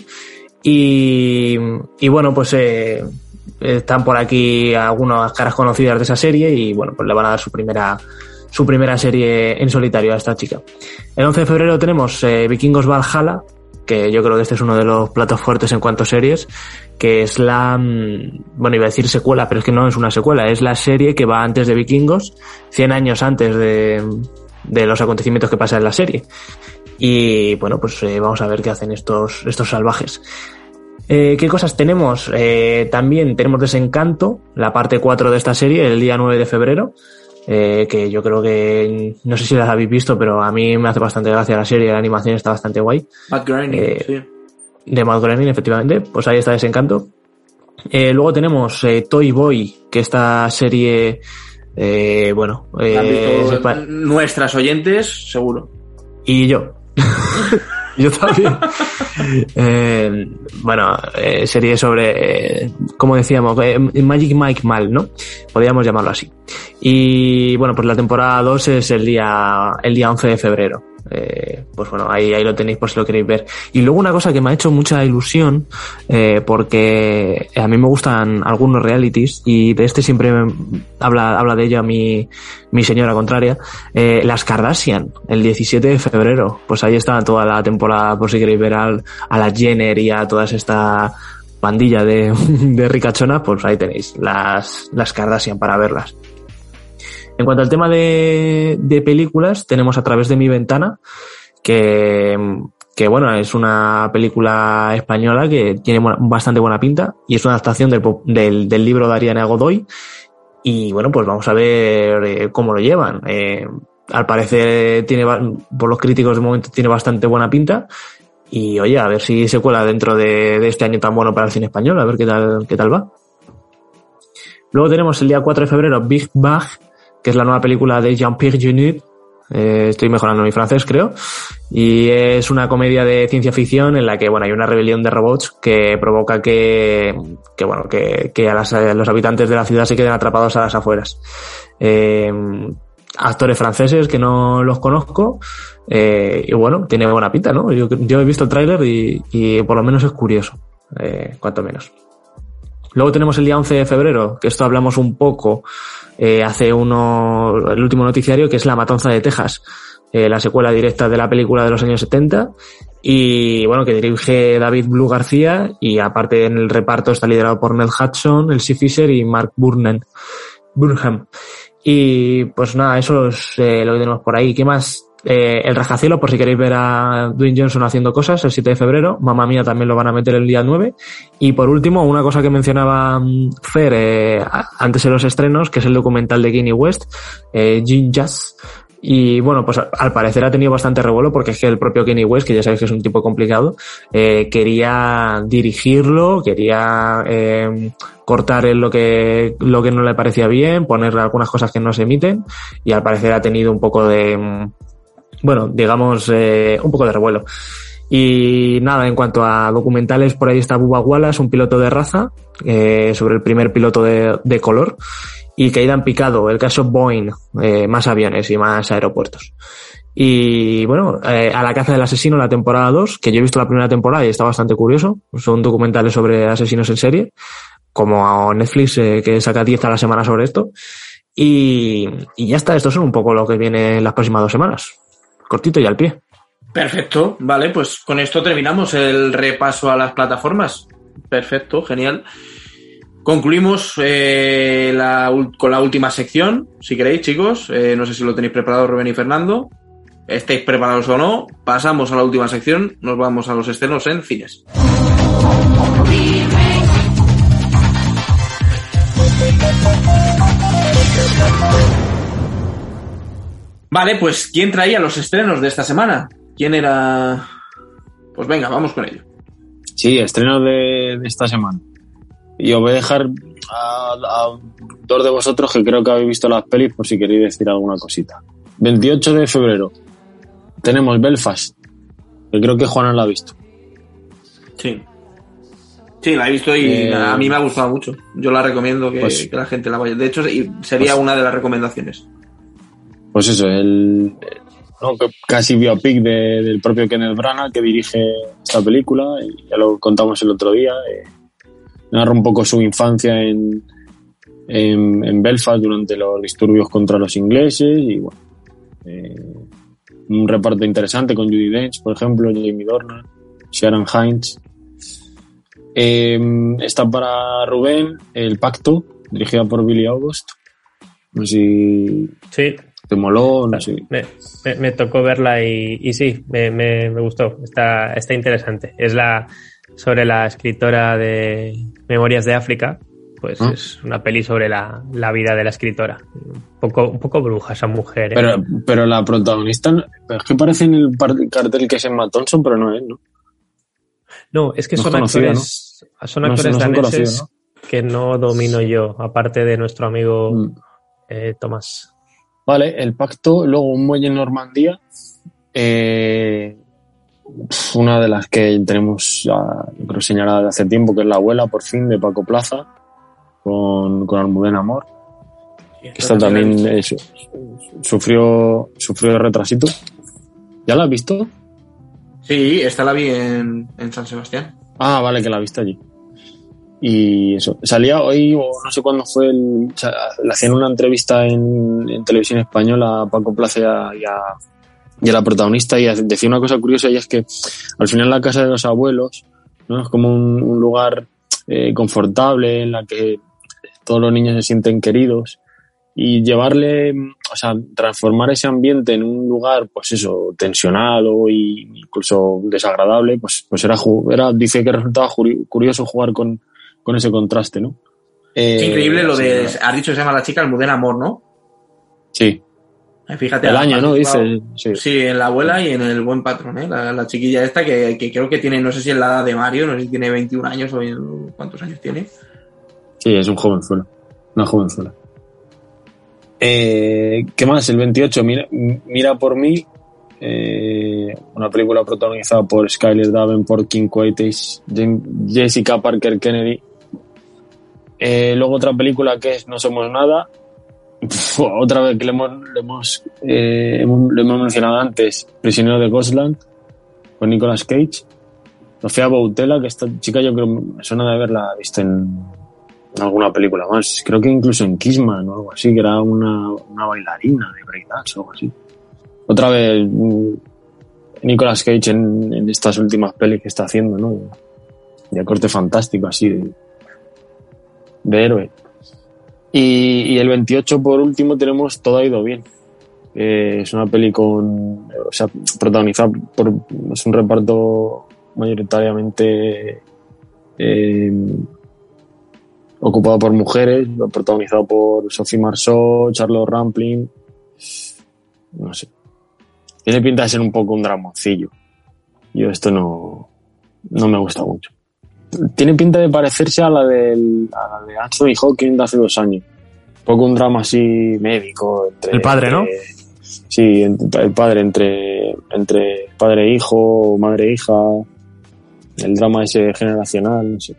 Y, y bueno, pues eh, están por aquí algunas caras conocidas de esa serie y bueno, pues le van a dar su primera, su primera serie en solitario a esta chica. El 11 de febrero tenemos eh, Vikingos Valhalla, que yo creo que este es uno de los platos fuertes en cuanto a series, que es la, mm, bueno, iba a decir secuela, pero es que no es una secuela, es la serie que va antes de Vikingos, 100 años antes de, de los acontecimientos que pasan en la serie. Y bueno, pues eh, vamos a ver qué hacen estos, estos salvajes. Eh, ¿Qué cosas tenemos? Eh, también tenemos Desencanto, la parte 4 de esta serie, el día 9 de febrero. Eh, que yo creo que no sé si las habéis visto, pero a mí me hace bastante gracia la serie, la animación está bastante guay. Matt Groening, Eh, sí. De Matt Groening, efectivamente, pues ahí está Desencanto. Eh, luego tenemos eh, Toy Boy, que esta serie, eh, bueno, eh, nuestras oyentes, seguro. y yo. yo también. Eh, bueno, eh, serie sobre, eh, como decíamos, eh, Magic Mike Mal, ¿no? Podríamos llamarlo así. Y bueno, pues la temporada 2 es el día, el día 11 de febrero. Eh, pues bueno, ahí, ahí lo tenéis por si lo queréis ver. Y luego una cosa que me ha hecho mucha ilusión, eh, porque a mí me gustan algunos realities y de este siempre me- habla, habla de ello mi, mi señora contraria, eh, las Kardashian, el 17 de febrero. Pues ahí está toda la temporada, por si queréis ver al- a la Jenner y a todas esta pandilla de, de ricachonas, pues ahí tenéis las, las Kardashian para verlas. En cuanto al tema de, películas, tenemos a través de mi ventana, que, que bueno, es una película española que tiene bastante buena pinta y es una adaptación del, libro de Ariana Godoy. Y bueno, pues vamos a ver eh, cómo lo llevan. Eh, al parecer, tiene, por los críticos de momento, tiene bastante buena pinta. Y oye, a ver si se cuela dentro de, de este año tan bueno para el cine español, a ver qué tal, qué tal va. Luego tenemos el día 4 de febrero Big Bang, que es la nueva película de Jean-Pierre Jeunet. Eh, estoy mejorando mi francés, creo. Y es una comedia de ciencia ficción en la que, bueno, hay una rebelión de robots que provoca que, que bueno, que, que a, los habitantes de la ciudad se queden atrapados a las afueras. Eh, actores franceses que no los conozco. eh, y bueno, tiene buena pinta, ¿no? Yo, he visto el tráiler y, y por lo menos es curioso, cuanto menos. Luego tenemos el día 11 de febrero, que esto hablamos un poco eh, hace uno, el último noticiario, que es La Matanza de Texas, eh, la secuela directa de la película de los años 70. Y bueno, que dirige David Blue García y aparte en el reparto está liderado por Ned Hudson, el Fisher y Mark Burnham. Burnham. Y pues nada, eso es eh, lo que tenemos por ahí. ¿Qué más? Eh, el rascacielos, por si queréis ver a Dwayne Johnson haciendo cosas, el 7 de febrero. Mamma mía también lo van a meter el día 9. Y por último, una cosa que mencionaba mm, Fer eh, antes de los estrenos, que es el documental de Kanye West, eh, Gin Jazz. Y bueno, pues al parecer ha tenido bastante revuelo porque es que el propio Kanye West, que ya sabéis que es un tipo complicado, eh, quería dirigirlo, quería cortar lo que, lo que no le parecía bien, poner algunas cosas que no se emiten y al parecer ha tenido un poco de, mm, bueno, digamos, eh, un poco de revuelo. Y nada, en cuanto a documentales, por ahí está Bubba Wallace, un piloto de raza, eh, sobre el primer piloto de, color, y Caída en Picado, el caso Boeing, eh, más aviones y más aeropuertos. Y bueno, eh, A la caza del asesino, la temporada 2, que yo he visto la primera temporada y está bastante curioso. Son documentales sobre asesinos en serie, como Netflix, eh, que saca 10 a la semana sobre esto. Y, y ya está, estos son un poco lo que viene en las próximas dos semanas. Cortito y al pie. Perfecto, vale, pues con esto terminamos el repaso a las plataformas. Perfecto, genial. Concluimos eh, la con la última sección, si queréis, chicos. Eh, no sé si lo tenéis preparado, Rubén y Fernando. Estéis preparados o no. Pasamos a la última sección. Nos vamos a los estrenos en cines. Vale, pues ¿quién traía los estrenos de esta semana? ¿Quién era...? Pues venga, vamos con ello. Sí, estreno de, de esta semana. Y os voy a dejar a, a dos de vosotros que creo que habéis visto las pelis por si queréis decir alguna cosita. 28 de febrero tenemos Belfast, que creo que Juana la ha visto. Sí. Sí, la he visto y Eh, a mí me ha gustado mucho. Yo la recomiendo que, pues- que la gente la vaya. De hecho, sería Pues- una de las recomendaciones. Pues eso, el no, casi biopic de- del propio Kenneth Branagh que dirige esta película, y ya lo contamos el otro día. eh, narra un poco su infancia en, en, en Belfast durante los disturbios contra los ingleses y bueno, eh, un reparto interesante con Judy Dench, por ejemplo, Jamie Dornan, Sharon Hines. Eh, está para Rubén El Pacto, dirigida por Billy August. No sé si Sí, te moló, no sé. me, me- me tocó verla y, y sí, me, me- gustó. Está, está interesante. Es la sobre la escritora de Memorias de África. Pues Ah. es una peli sobre la, la vida de la escritora. Un poco, un poco bruja esa mujer. ¿eh? Pero, pero la protagonista, es que parece en el cartel que es Emma Thompson, pero no es, ¿no? no, es que no son conocida, actores, son No actores son- daneses conocidos, que no domino yo, aparte de nuestro amigo Mm. eh, Tomás. Vale, el pacto, luego un muelle en Normandía. eh, una de las que tenemos ya, yo creo, señalada de hace tiempo, que es La abuela, por fin, de Paco Plaza, con, con Almudena Amor. Esta también eh, su- sufrió, sufrió retrasito. ¿Ya la has visto? Sí, esta la vi en, en San Sebastián. Ah, vale, que la viste allí. Y eso, salía hoy, o no sé cuándo fue, el, o sea, le hacían una entrevista en, en televisión española a Paco Plaza y a, y a- la protagonista y decía una cosa curiosa y es que al final la casa de los abuelos ¿no? es como un, un lugar eh, confortable en la que todos los niños se sienten queridos y llevarle, o sea, transformar ese ambiente en un lugar, pues eso, tensionado y incluso desagradable, pues, pues era, era, dice que resultaba curioso jugar con, con ese contraste, ¿no? Es Eh, increíble lo sí, de. Has dicho que se llama la chica Almudena Amor, ¿no? Sí, Eh, Fíjate. el ha año, ¿no? Dice, sí. Sí, en la abuela y en el buen patrón, ¿eh? La, la chiquilla esta que, que creo que tiene, no sé si es la edad de Mario, no sé si tiene 21 años o cuántos años tiene. Sí, es un jovenzuelo. Una jovenzuela. Eh, ¿Qué más? El 28, Mira, Mira por mí. eh, una película protagonizada por Skyler Davenport, Kim Coates, Jessica Parker Kennedy. Eh, luego otra película que es No Somos Nada. Otra vez que le hemos, le hemos, eh, lo hemos mencionado antes, Prisionero de Ghostland, con Nicolas Cage. Sofía Boutella, que esta chica yo creo me suena de haberla visto en, alguna película más. Creo que incluso en Kissman o algo así, que era una, una bailarina de breakdance o algo así. Otra vez, mm, Nicolas Cage en, en estas últimas pelis que está haciendo, ¿no? De corte fantástico, así, de, de héroe. Y, el 28, por último, tenemos Todo ha ido bien. Eh, es una peli con, o sea, protagonizada por, es un reparto mayoritariamente eh, ocupado por mujeres, protagonizado por Sophie Marceau, Charlotte Rampling. No sé. Tiene pinta de ser un poco un dramoncillo. Yo esto no, no me gusta mucho. Tiene pinta de parecerse a la, del, a la de Anthony Hawking de hace dos años. Un poco un drama así médico. Entre, El padre, ¿no? entre- sí, entre- el padre entre, entre padre e hijo, madre e hija. El drama ese generacional, no sé.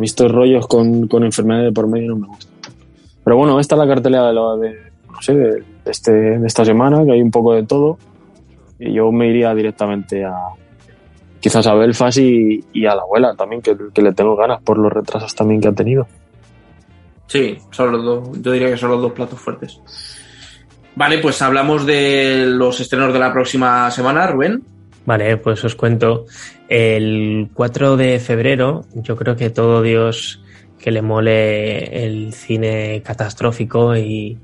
Estos rollos con, con enfermedades de por medio no me gustan. Pero bueno, esta es la cartelera de, la- de, no sé, de este, de esta semana, que hay un poco de todo. Y yo me iría directamente a quizás a Belfast y, y a la abuela también, que, que le tengo ganas por los retrasos también que ha tenido. Sí, son los dos. Yo diría que son los dos platos fuertes. Vale, pues hablamos de los estrenos de la próxima semana, Rubén. Vale, pues os cuento. El 4 de febrero, yo creo que todo Dios que le mole el cine catastrófico y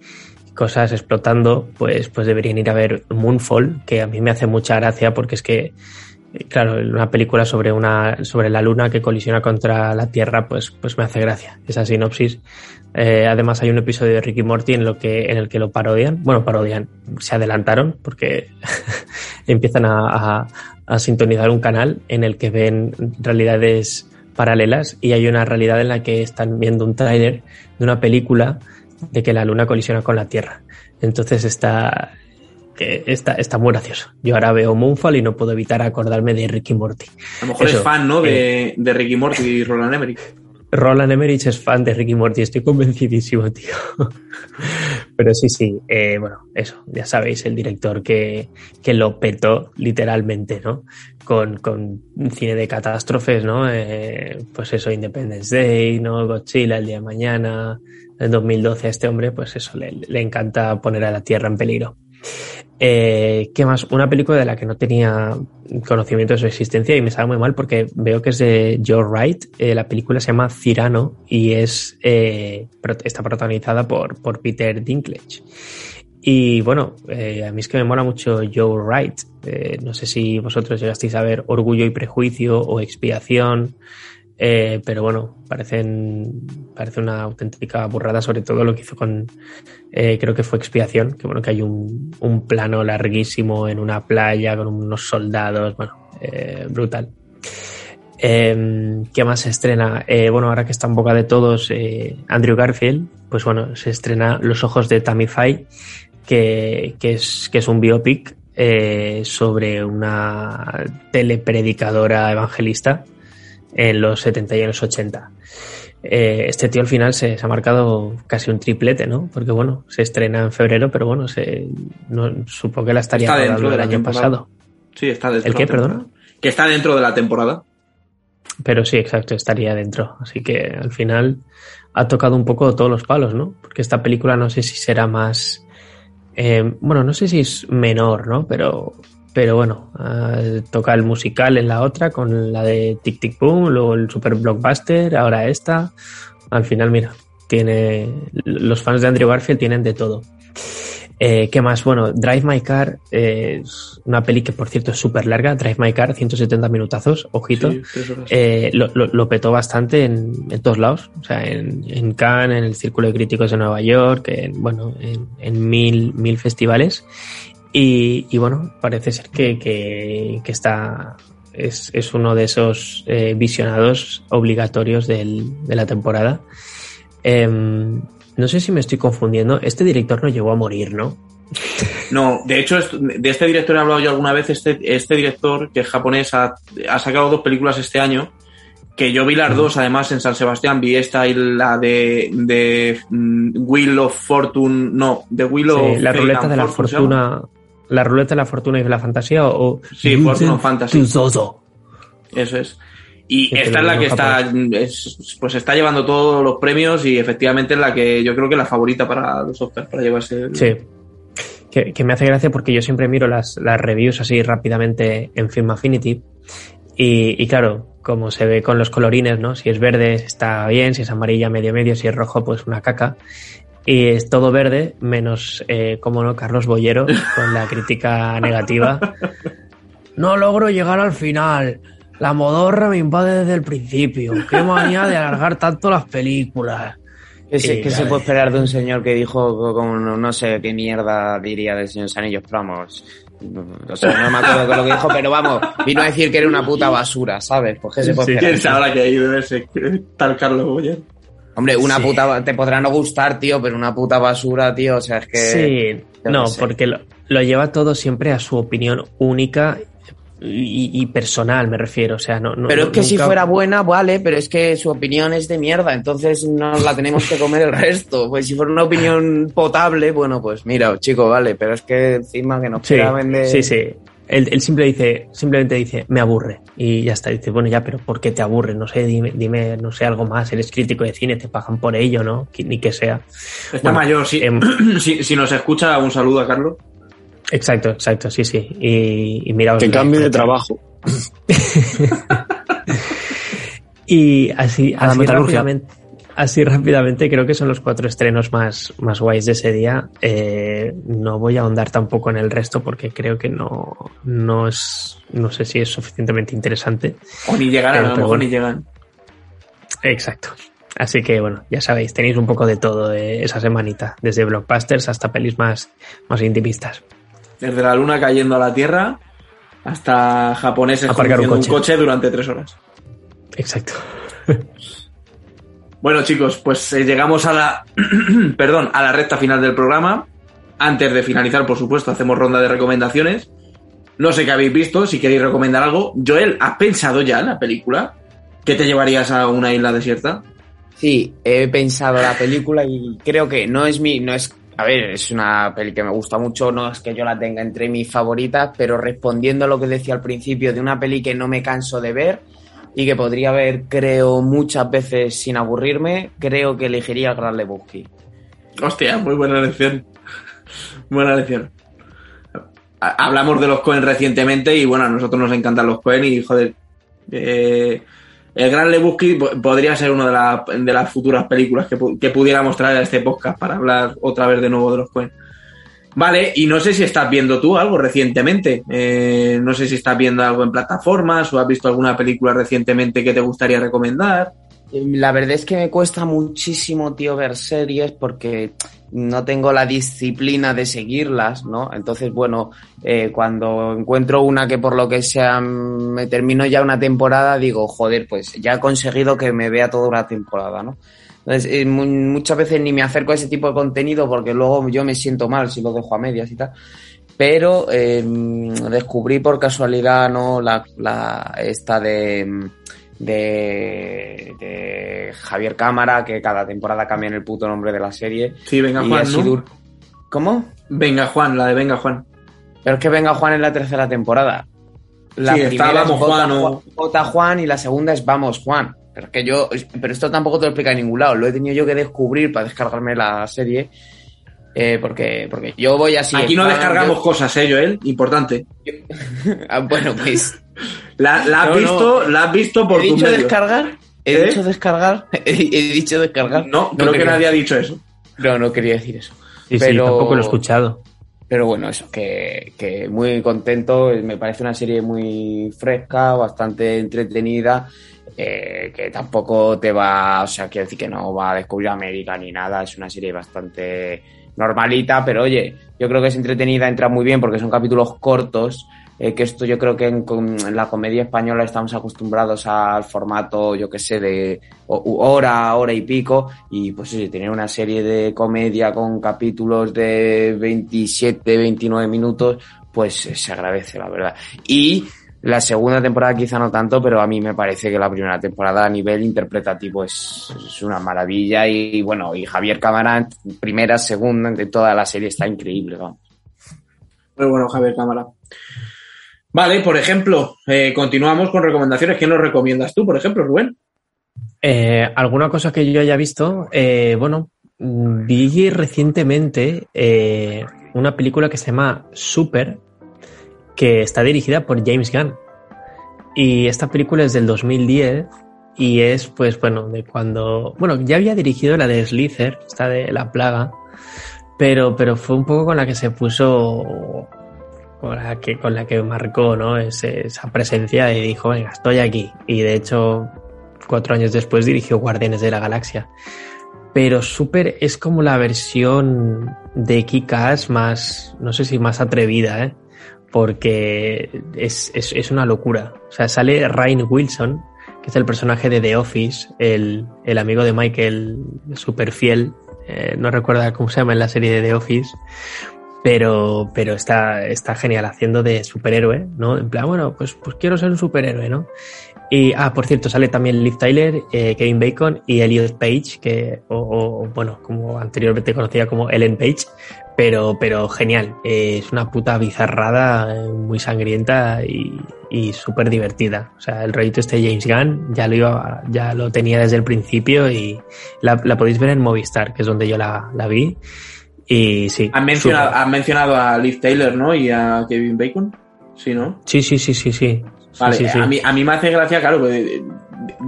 cosas explotando, pues, pues deberían ir a ver Moonfall, que a mí me hace mucha gracia porque es que, claro, una película sobre una, sobre la luna que colisiona contra la Tierra, pues, pues me hace gracia esa sinopsis. Eh, además hay un episodio de Ricky Morty en lo que, en el que lo parodian, bueno, parodian, se adelantaron porque empiezan a, a, sintonizar un canal en el que ven realidades paralelas y hay una realidad en la que están viendo un tráiler de una película de que la luna colisiona con la Tierra. Entonces está, que está, está muy gracioso. Yo ahora veo Moonfall y no puedo evitar acordarme de Ricky Morty. A lo mejor Eso, es fan, ¿no? De, eh, de Ricky Morty y Roland Emmerich. Roland Emmerich es fan de Ricky Morty, estoy convencidísimo, tío. Pero sí, sí, eh, bueno, eso, ya sabéis, el director que, que lo petó literalmente, ¿no? Con, con cine de catástrofes, ¿no? Eh, pues eso, Independence Day, ¿no? Godzilla el día de mañana, en 2012 a este hombre, pues eso, le, le encanta poner a la Tierra en peligro. Eh, ¿Qué más? Una película de la que no tenía conocimiento de su existencia y me sabe muy mal porque veo que es de Joe Wright. Eh, la película se llama Cyrano y es eh, está protagonizada por, por Peter Dinklage. Y bueno, eh, a mí es que me mola mucho Joe Wright. No sé si vosotros llegasteis a ver Orgullo y Prejuicio o Expiación. Eh, pero bueno, parecen, parece una auténtica burrada, sobre todo lo que hizo con, eh, creo que fue Expiación, que bueno, que hay un, plano larguísimo en una playa con unos soldados, bueno, eh, brutal. Eh, ¿Qué más se estrena? Bueno, ahora que está en boca de todos, Andrew Garfield, pues bueno, se estrena Los ojos de Tammy Faye, que, que, es, que es un biopic sobre una telepredicadora evangelista en los 70 y en los 80. Eh, este tío al final se, se, ha marcado casi un triplete, ¿no? Porque bueno, se estrena en febrero, pero bueno, se, no, supongo que la estaría Está dentro rodando de año temporada. pasado. Sí, está dentro. ¿El de qué, perdona? Que está dentro de la temporada. Pero sí, exacto, estaría dentro. Así que al final ha tocado un poco todos los palos, ¿no? Porque esta película no sé si será más. Eh, bueno, no sé si es menor, ¿no? Pero, pero bueno, eh, toca el musical en la otra con la de Tic Tic Boom, luego el super blockbuster, ahora esta. Al final, mira, tiene. Los fans de Andrew Garfield tienen de todo. Eh, ¿Qué más? Bueno, Drive My Car eh, es una peli que, por cierto, es súper larga. Drive My Car, 170 minutazos, ojito. Sí. Eh, lo, lo, lo petó bastante en, en, todos lados. O sea, en, en, Cannes, en el Círculo de Críticos de Nueva York, en, bueno, en, en mil, mil festivales. Y, y, bueno, parece ser que, que, que está. Es, es, uno de esos eh, visionados obligatorios del, de la temporada. Eh, no sé si me estoy confundiendo. Este director no llegó a morir, ¿no? No, de hecho, de este director he hablado yo alguna vez. Este, este director, que es japonés, ha, ha sacado dos películas este año. Que yo vi las dos, además, en San Sebastián. Vi esta y la de, de um, Wheel of Fortune. No, de Wheel sí, of La ruleta de la fortuna. ¿La ruleta de la fortuna y de la fantasía? O, sí, Fortune Fantasy. Eso es. Y sí, esta es la que está, es, pues está llevando todos los premios y efectivamente es la que yo creo que es la favorita para los Oscars, para llevarse. El... Sí. Que, que, me hace gracia porque yo siempre miro las, las reviews así rápidamente en Film Affinity y, y, claro, como se ve con los colorines, ¿no? Si es verde está bien, si es amarilla medio medio, si es rojo pues una caca. Y es todo verde, menos, eh, como no, Carlos Bollero con la crítica negativa. No logro llegar al final. La modorra me invade desde el principio. Qué manía de alargar tanto las películas. ¿Qué, se, ¿qué se puede esperar de un señor que dijo, como no, no sé qué mierda diría del señor Sanillos, pero vamos, o sea, no me acuerdo de lo que dijo, pero vamos, vino a decir que era una puta basura, ¿sabes? Pues qué se puede sí, esperar. ¿Quién sabrá que ha ido ese tal Carlos Boyer? Hombre, una sí. puta, te podrá no gustar, tío, pero una puta basura, tío, o sea, es que... Sí, no, porque lo, lo lleva todo siempre a su opinión única y, y, personal, me refiero. O sea, no, no pero es que nunca... si fuera buena, vale, pero es que su opinión es de mierda, entonces no la tenemos que comer el resto. Pues si fuera una opinión potable, bueno, pues mira, chico, vale, pero es que encima que nos sí, quiera vender. Sí, sí. Él, él simple dice, simplemente dice, me aburre. Y ya está. Dice, bueno, ya, pero ¿por qué te aburre? No sé, dime, dime no sé, algo más. Eres crítico de cine, te pagan por ello, ¿no? Ni que sea. Está bueno, mayor. Si, eh, si, si, nos escucha, un saludo a Carlos. Exacto, exacto, sí, sí. Y, y mira, Que cambie de trabajo. y así, A así rápidamente, así rápidamente creo que son los cuatro estrenos más, más guays de ese día. Eh, no voy a ahondar tampoco en el resto porque creo que no, no es, no sé si es suficientemente interesante. O ni llegarán, a lo mejor ni llegan. Exacto. Así que bueno, ya sabéis, tenéis un poco de todo eh, esa semanita, desde blockbusters hasta pelis más, más intimistas. Desde la luna cayendo a la tierra hasta japoneses Aparcar un coche durante tres horas. Exacto. Bueno, chicos, pues eh, llegamos a la perdón, a la recta final del programa. Antes de finalizar, por supuesto, hacemos ronda de recomendaciones. No sé qué habéis visto, si queréis recomendar algo. Joel, ¿has pensado ya en la película? ¿Qué te llevarías a una isla desierta? Sí, he pensado la película y creo que no es mi, no es, a ver, es una peli que me gusta mucho, no es que yo la tenga entre mis favoritas, pero respondiendo a lo que decía al principio de una peli que no me canso de ver y que podría ver, creo, muchas veces sin aburrirme, creo que elegiría el Gran Lebowski. Hostia, muy buena elección. buena elección. Ha- Hablamos de los Cohen recientemente y bueno, a nosotros nos encantan los Cohen y joder. eh, el Gran Lebowski po- podría ser una de, la- de las futuras películas que, que pudiéramos traer a este podcast para hablar otra vez de nuevo de los Cohen. Vale, y no sé si estás viendo tú algo recientemente. Eh, no sé si estás viendo algo en plataformas o has visto alguna película recientemente que te gustaría recomendar. La verdad es que me cuesta muchísimo, tío, ver series porque no tengo la disciplina de seguirlas, ¿no? Entonces, bueno, eh, cuando encuentro una que por lo que sea me termino ya una temporada, digo, joder, pues ya he conseguido que me vea toda una temporada, ¿no? Entonces, eh, mu- muchas veces ni me acerco a ese tipo de contenido porque luego yo me siento mal si lo dejo a medias y tal. Pero eh, descubrí por casualidad, ¿no? La, la esta de de, de Javier Cámara, que cada temporada cambian el puto nombre de la serie. Sí, venga Y Juan, ¿Cómo? Venga Juan, la de Venga Juan. Pero es que venga Juan en la tercera temporada. La Sí, está primera es Juan, o- Vota Juan y la segunda es Vamos Juan. Pero es que yo, pero esto tampoco te lo explica en ningún lado. Lo he tenido yo que descubrir para descargarme la serie. eh, porque, porque yo voy así. Aquí no descargamos yo- cosas, ¿eh, Joel? Importante. Ah, bueno, pues. La, la has No, no. visto, la has visto por ¿He tus dicho medios. descargar? ¿He ¿Eh? dicho descargar? ¿He, he dicho descargar? No, creo que nadie ha dicho eso. No, no quería decir eso. Sí, sí, Pero- tampoco lo he escuchado. Pero bueno, eso, que, que muy contento. Me parece una serie muy fresca, bastante entretenida, eh, que tampoco te va, o sea, quiero decir que no va a descubrir América ni nada. Es una serie bastante normalita, pero oye, yo creo que es entretenida, entra muy bien porque son capítulos cortos. eh, que esto yo creo que en, en la comedia española estamos acostumbrados al formato, yo que sé, de hora, hora y pico, y pues oye, tener una serie de comedia con capítulos de 27, 29 minutos, pues eh, se agradece, la verdad. Y la segunda temporada quizá no tanto, pero a mí me parece que la primera temporada a nivel interpretativo es, es una maravilla y bueno, y Javier Cámara, primera, segunda, de toda la serie está increíble, vamos. Muy bueno, Javier Cámara. Vale, por ejemplo, eh, continuamos con recomendaciones. ¿Qué nos recomiendas tú, por ejemplo, Rubén? Eh, ¿Alguna cosa que yo haya visto? Eh, bueno, vi recientemente eh, una película que se llama Super, que está dirigida por James Gunn. Y esta película es del 2010 y es, pues, bueno, de cuando... Bueno, ya había dirigido la de Slither, esta de La Plaga, pero, pero fue un poco con la que se puso... Con la que, con la que marcó, ¿no? Esa presencia y dijo, venga, estoy aquí. Y de hecho, cuatro años después dirigió Guardianes de la Galaxia. Pero Super es como la versión de Kick-Ass más, no sé si más atrevida, ¿eh? Porque es, es, es una locura. O sea, sale Ryan Wilson, que es el personaje de The Office, el, el amigo de Michael, super fiel. Eh, no recuerdo cómo se llama en la serie de The Office. Pero, pero está, está genial haciendo de superhéroe, ¿no? En plan, bueno, pues, pues quiero ser un superhéroe, ¿no? Y, ah, por cierto, sale también Liv Tyler, eh, Kevin Bacon y Elliot Page, que, o, o, bueno, como anteriormente conocida como Ellen Page, pero, pero genial. Eh, es una puta bizarrada, eh, muy sangrienta y, y súper divertida. O sea, el rollito este de James Gunn ya lo iba, ya lo tenía desde el principio y la, la podéis ver en Movistar, que es donde yo la, la vi. Y sí. Han mencionado, han mencionado a Liv Taylor, ¿no? Y a Kevin Bacon. Sí, ¿no? Sí, sí, sí, sí, sí. Vale, Sí, sí, sí. A, mí, a mí me hace gracia, claro, que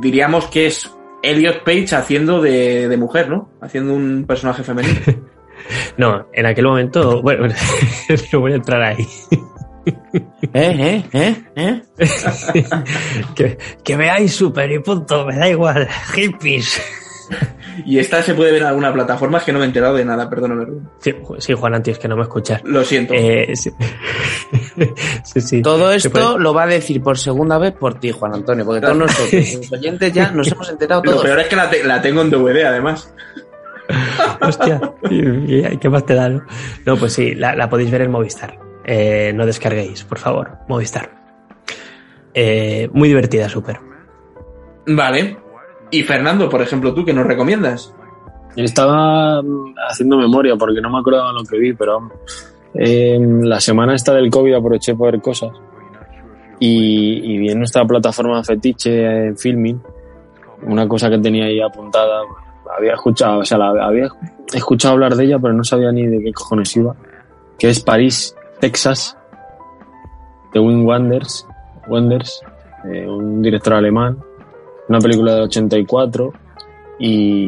diríamos que es Elliot Page haciendo de, de mujer, ¿no? Haciendo un personaje femenino. No, en aquel momento, bueno, no voy a entrar ahí. ¿Eh, eh, eh, eh? que, que veáis super y punto, me da igual. Hippies. y esta se puede ver en alguna plataforma, es que no me he enterado de nada, perdóname. Rubén. Sí, sí, Juan Anti, es que no me escuchas. Lo siento. Eh, sí. sí, sí. Todo esto lo va a decir por segunda vez por ti, Juan Antonio, porque todos nosotros, los oyentes, ya nos hemos enterado Lo todos. peor es que la, te- la tengo en DVD, además. Hostia, ¿qué más te da? No, No, pues sí, la, la podéis ver en Movistar. Eh, no descarguéis, por favor, Movistar. Eh, muy divertida, súper. Vale. Y Fernando, por ejemplo, ¿tú qué nos recomiendas? Estaba mm, haciendo memoria porque no me acordaba lo que vi, pero eh, la semana esta del COVID aproveché para ver cosas. Y, vi en nuestra plataforma fetiche en filming una cosa que tenía ahí apuntada. Había escuchado, o sea, la, había escuchado hablar de ella, pero no sabía ni de qué cojones iba. Que es París, Texas, de Wim Wenders, Wenders eh, un director alemán. Una película del 84 y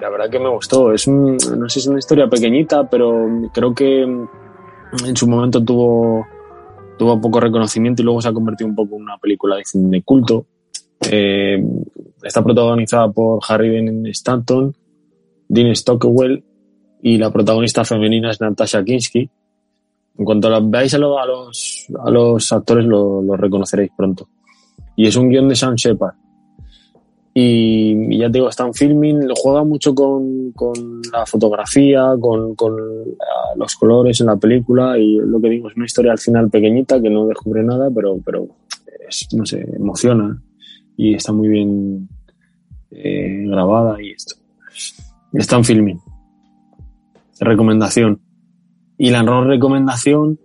la verdad que me gustó. Es un, no sé si es una historia pequeñita, pero creo que en su momento tuvo, tuvo poco reconocimiento y luego se ha convertido un poco en una película de, culto. Eh, está protagonizada por Harry Dean Stanton, Dean Stockwell y la protagonista femenina es Natasha Kinski. En cuanto la veáis a, lo- a los, a los actores lo, lo reconoceréis pronto. Y es un guion de Sam Shepard. Y, ya te digo, está en filming, juega mucho con, con la fotografía, con, con ah, los colores en la película y lo que digo es una historia al final pequeñita que no descubre nada, pero, pero es, no sé, emociona y está muy bien eh, grabada y esto. Está en filming. Recomendación. Y la no recomendación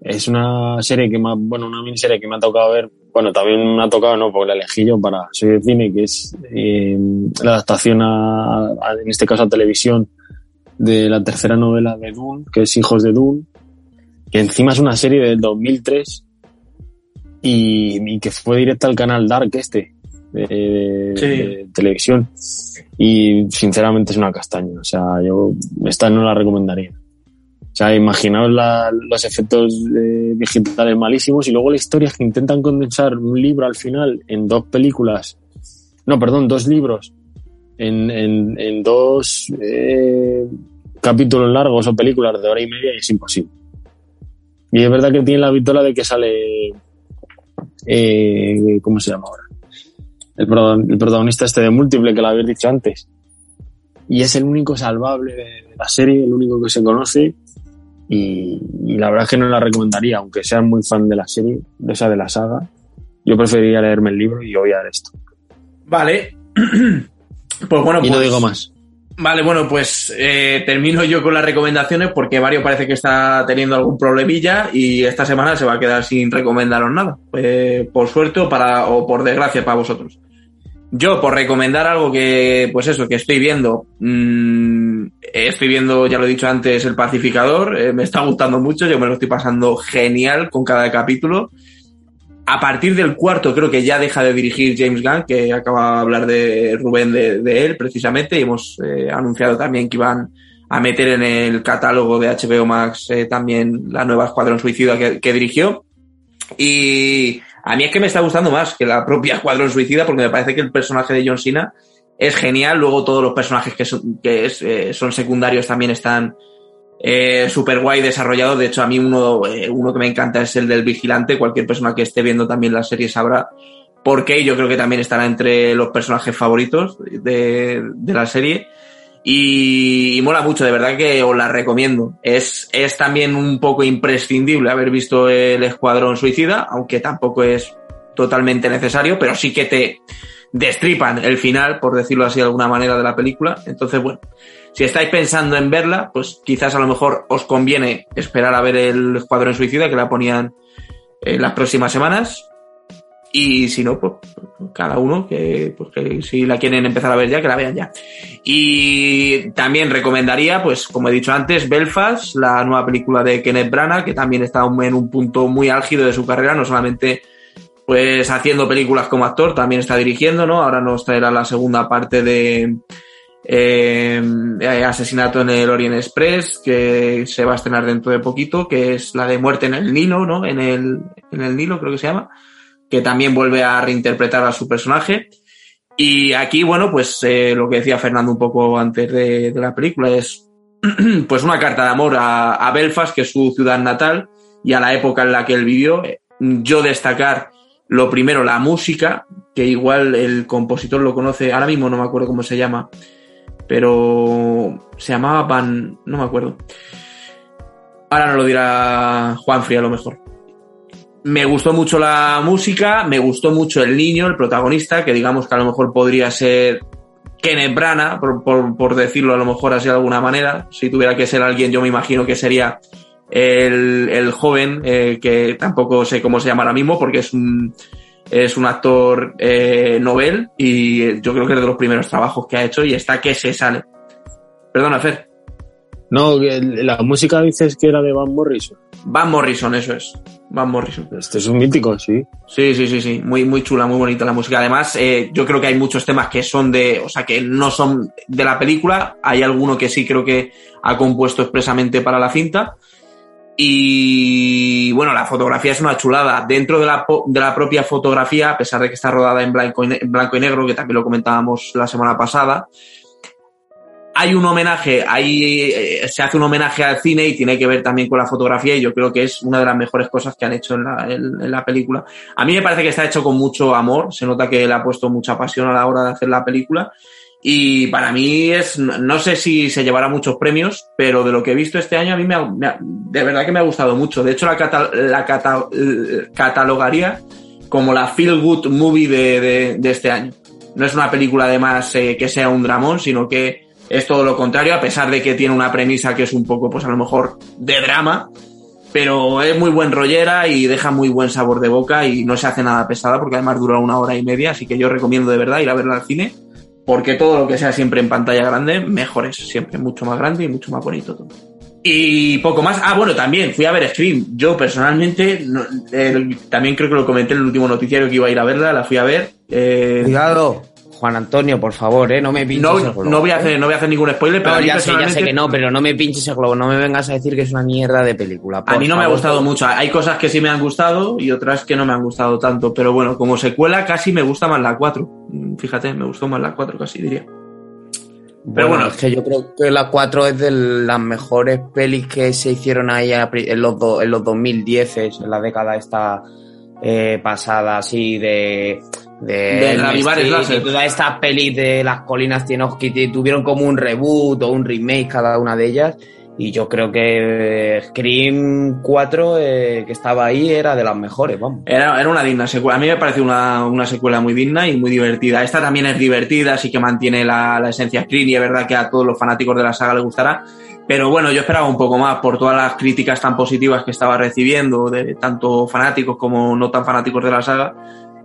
es una serie que me ha, bueno, una miniserie que me ha tocado ver, bueno, también me ha tocado, no, porque la elegí yo para Soy de Cine, que es eh, la adaptación a, a- en este caso a televisión, de la tercera novela de Dune, que es Hijos de Dune, que encima es una serie del 2003 y, y que fue directa al canal Dark este, de, Sí. de televisión. Y sinceramente es una castaña, o sea, yo esta no la recomendaría. O sea, imaginaos los efectos eh, digitales malísimos y luego la historia es que intentan condensar un libro al final en dos películas. No, perdón, dos libros en, en, dos eh, capítulos largos o películas de hora y media y es imposible. Y es verdad que tiene la vitola de que sale. Eh, ¿Cómo se llama ahora? El, protagon- el protagonista este de múltiple que lo habéis dicho antes. Y es el único salvable de la serie, el único que se conoce. Y, y la verdad es que no la recomendaría, aunque seas muy fan de la serie, de esa de la saga. Yo preferiría leerme el libro y obviar esto. Vale. Pues bueno, y pues, no digo más. Vale, bueno, pues eh, termino yo con las recomendaciones porque Mario parece que está teniendo algún problemilla y esta semana se va a quedar sin recomendaros nada. Eh, por suerte o, para, o por desgracia para vosotros. Yo, por recomendar algo que, pues eso, que estoy viendo, mmm, estoy viendo, ya lo he dicho antes, El Pacificador, eh, me está gustando mucho, yo me lo estoy pasando genial con cada capítulo. A partir del cuarto creo que ya deja de dirigir James Gunn, que acaba de hablar de Rubén de, él precisamente, hemos eh, anunciado también que iban a meter en el catálogo de HBO Max eh, también la nueva Escuadrón Suicida que, que dirigió. Y a mí es que me está gustando más que la propia Escuadrón Suicida porque me parece que el personaje de John Cena es genial. Luego todos los personajes que son, que eh, son secundarios también están eh, super guay desarrollados. De hecho, a mí uno, eh, uno que me encanta es el del vigilante. Cualquier persona que esté viendo también la serie sabrá por qué. Yo creo que también estará entre los personajes favoritos de, de la serie. Y, y, mola mucho, de verdad que os la recomiendo. Es, es también un poco imprescindible haber visto el Escuadrón Suicida, aunque tampoco es totalmente necesario, pero sí que te destripan el final, por decirlo así de alguna manera, de la película. Entonces, bueno, si estáis pensando en verla, pues quizás a lo mejor os conviene esperar a ver el Escuadrón Suicida, que la ponían en las próximas semanas. Y si no, pues cada uno que, pues, que si la quieren empezar a ver ya, que la vean ya. Y también recomendaría, pues como he dicho antes, Belfast, la nueva película de Kenneth Branagh, que también está en un punto muy álgido de su carrera, no solamente pues haciendo películas como actor, también está dirigiendo, ¿no? Ahora nos traerá la segunda parte de eh, Asesinato en el Orient Express, que se va a estrenar dentro de poquito, que es la de Muerte en el Nilo, ¿no? En el, en el Nilo, creo que se llama que también vuelve a reinterpretar a su personaje. Y aquí, bueno, pues eh, lo que decía Fernando un poco antes de, de la película es pues una carta de amor a, a, Belfast, que es su ciudad natal, y a la época en la que él vivió. Yo destacar lo primero, la música, que igual el compositor lo conoce, ahora mismo no me acuerdo cómo se llama, pero se llamaba Van, no me acuerdo. Ahora no lo dirá Juanfri a lo mejor me gustó mucho la música, me gustó mucho el niño, el protagonista, que digamos que a lo mejor podría ser Kenneth Branagh, por, por, por, decirlo a lo mejor así de alguna manera. Si tuviera que ser alguien, yo me imagino que sería el, el joven, eh, que tampoco sé cómo se llama ahora mismo, porque es un, es un actor eh, novel y yo creo que es de los primeros trabajos que ha hecho y está que se sale. Perdona, Fer. No, la música dices que era de Van Morrison. Van Morrison, eso es. Van Morrison. Este es un mítico, sí. Sí, sí, sí, sí. Muy, muy chula, muy bonita la música. Además, eh, yo creo que hay muchos temas que son de, o sea, que no son de la película. Hay alguno que sí creo que ha compuesto expresamente para la cinta. Y bueno, la fotografía es una chulada. Dentro de la, de la propia fotografía, a pesar de que está rodada en blanco, y, en blanco y negro, que también lo comentábamos la semana pasada, hay un homenaje, hay, eh, se hace un homenaje al cine y tiene que ver también con la fotografía y yo creo que es una de las mejores cosas que han hecho en la, en, en la, película. A mí me parece que está hecho con mucho amor, se nota que le ha puesto mucha pasión a la hora de hacer la película y para mí es, no sé si se llevará muchos premios, pero de lo que he visto este año a mí me, ha, me de verdad que me ha gustado mucho. De hecho la, cata, la cata, catalogaría como la feel good movie de, de, de, este año. No es una película además eh, que sea un dramón, sino que es todo lo contrario, a pesar de que tiene una premisa que es un poco, pues a lo mejor, de drama, pero es muy buen rollera y deja muy buen sabor de boca y no se hace nada pesada porque además dura una hora y media, así que yo recomiendo de verdad ir a verla al cine, porque todo lo que sea siempre en pantalla grande, mejor es, siempre mucho más grande y mucho más bonito todo. Y poco más. Ah, bueno, también fui a ver Scream. Yo personalmente, no, eh, también creo que lo comenté en el último noticiario que iba a ir a verla, la fui a ver. Eh, Cuidado. Juan Antonio, por favor, ¿eh? No me pinches no, el globo. No voy, a hacer, no voy a hacer ningún spoiler, pero no, a mí ya sé, ya sé que no, pero no me pinches el globo. No me vengas a decir que es una mierda de película. A mí no favor. me ha gustado mucho. Hay cosas que sí me han gustado y otras que no me han gustado tanto. Pero bueno, como secuela casi me gusta más la 4. Fíjate, me gustó más la 4 casi, diría. Pero bueno, bueno, es que yo creo que la 4 es de las mejores pelis que se hicieron ahí en los, do, en los 2010, en la década esta eh, pasada, así de de, de reavivar el y todas estas pelis de las colinas Tenochti tuvieron como un reboot o un remake cada una de ellas y yo creo que Scream 4 eh, que estaba ahí era de las mejores, vamos. Era, era una digna secuela. A mí me parece una, una, secuela muy digna y muy divertida. Esta también es divertida, sí que mantiene la, la esencia Scream y es verdad que a todos los fanáticos de la saga les gustará. Pero bueno, yo esperaba un poco más por todas las críticas tan positivas que estaba recibiendo de tanto fanáticos como no tan fanáticos de la saga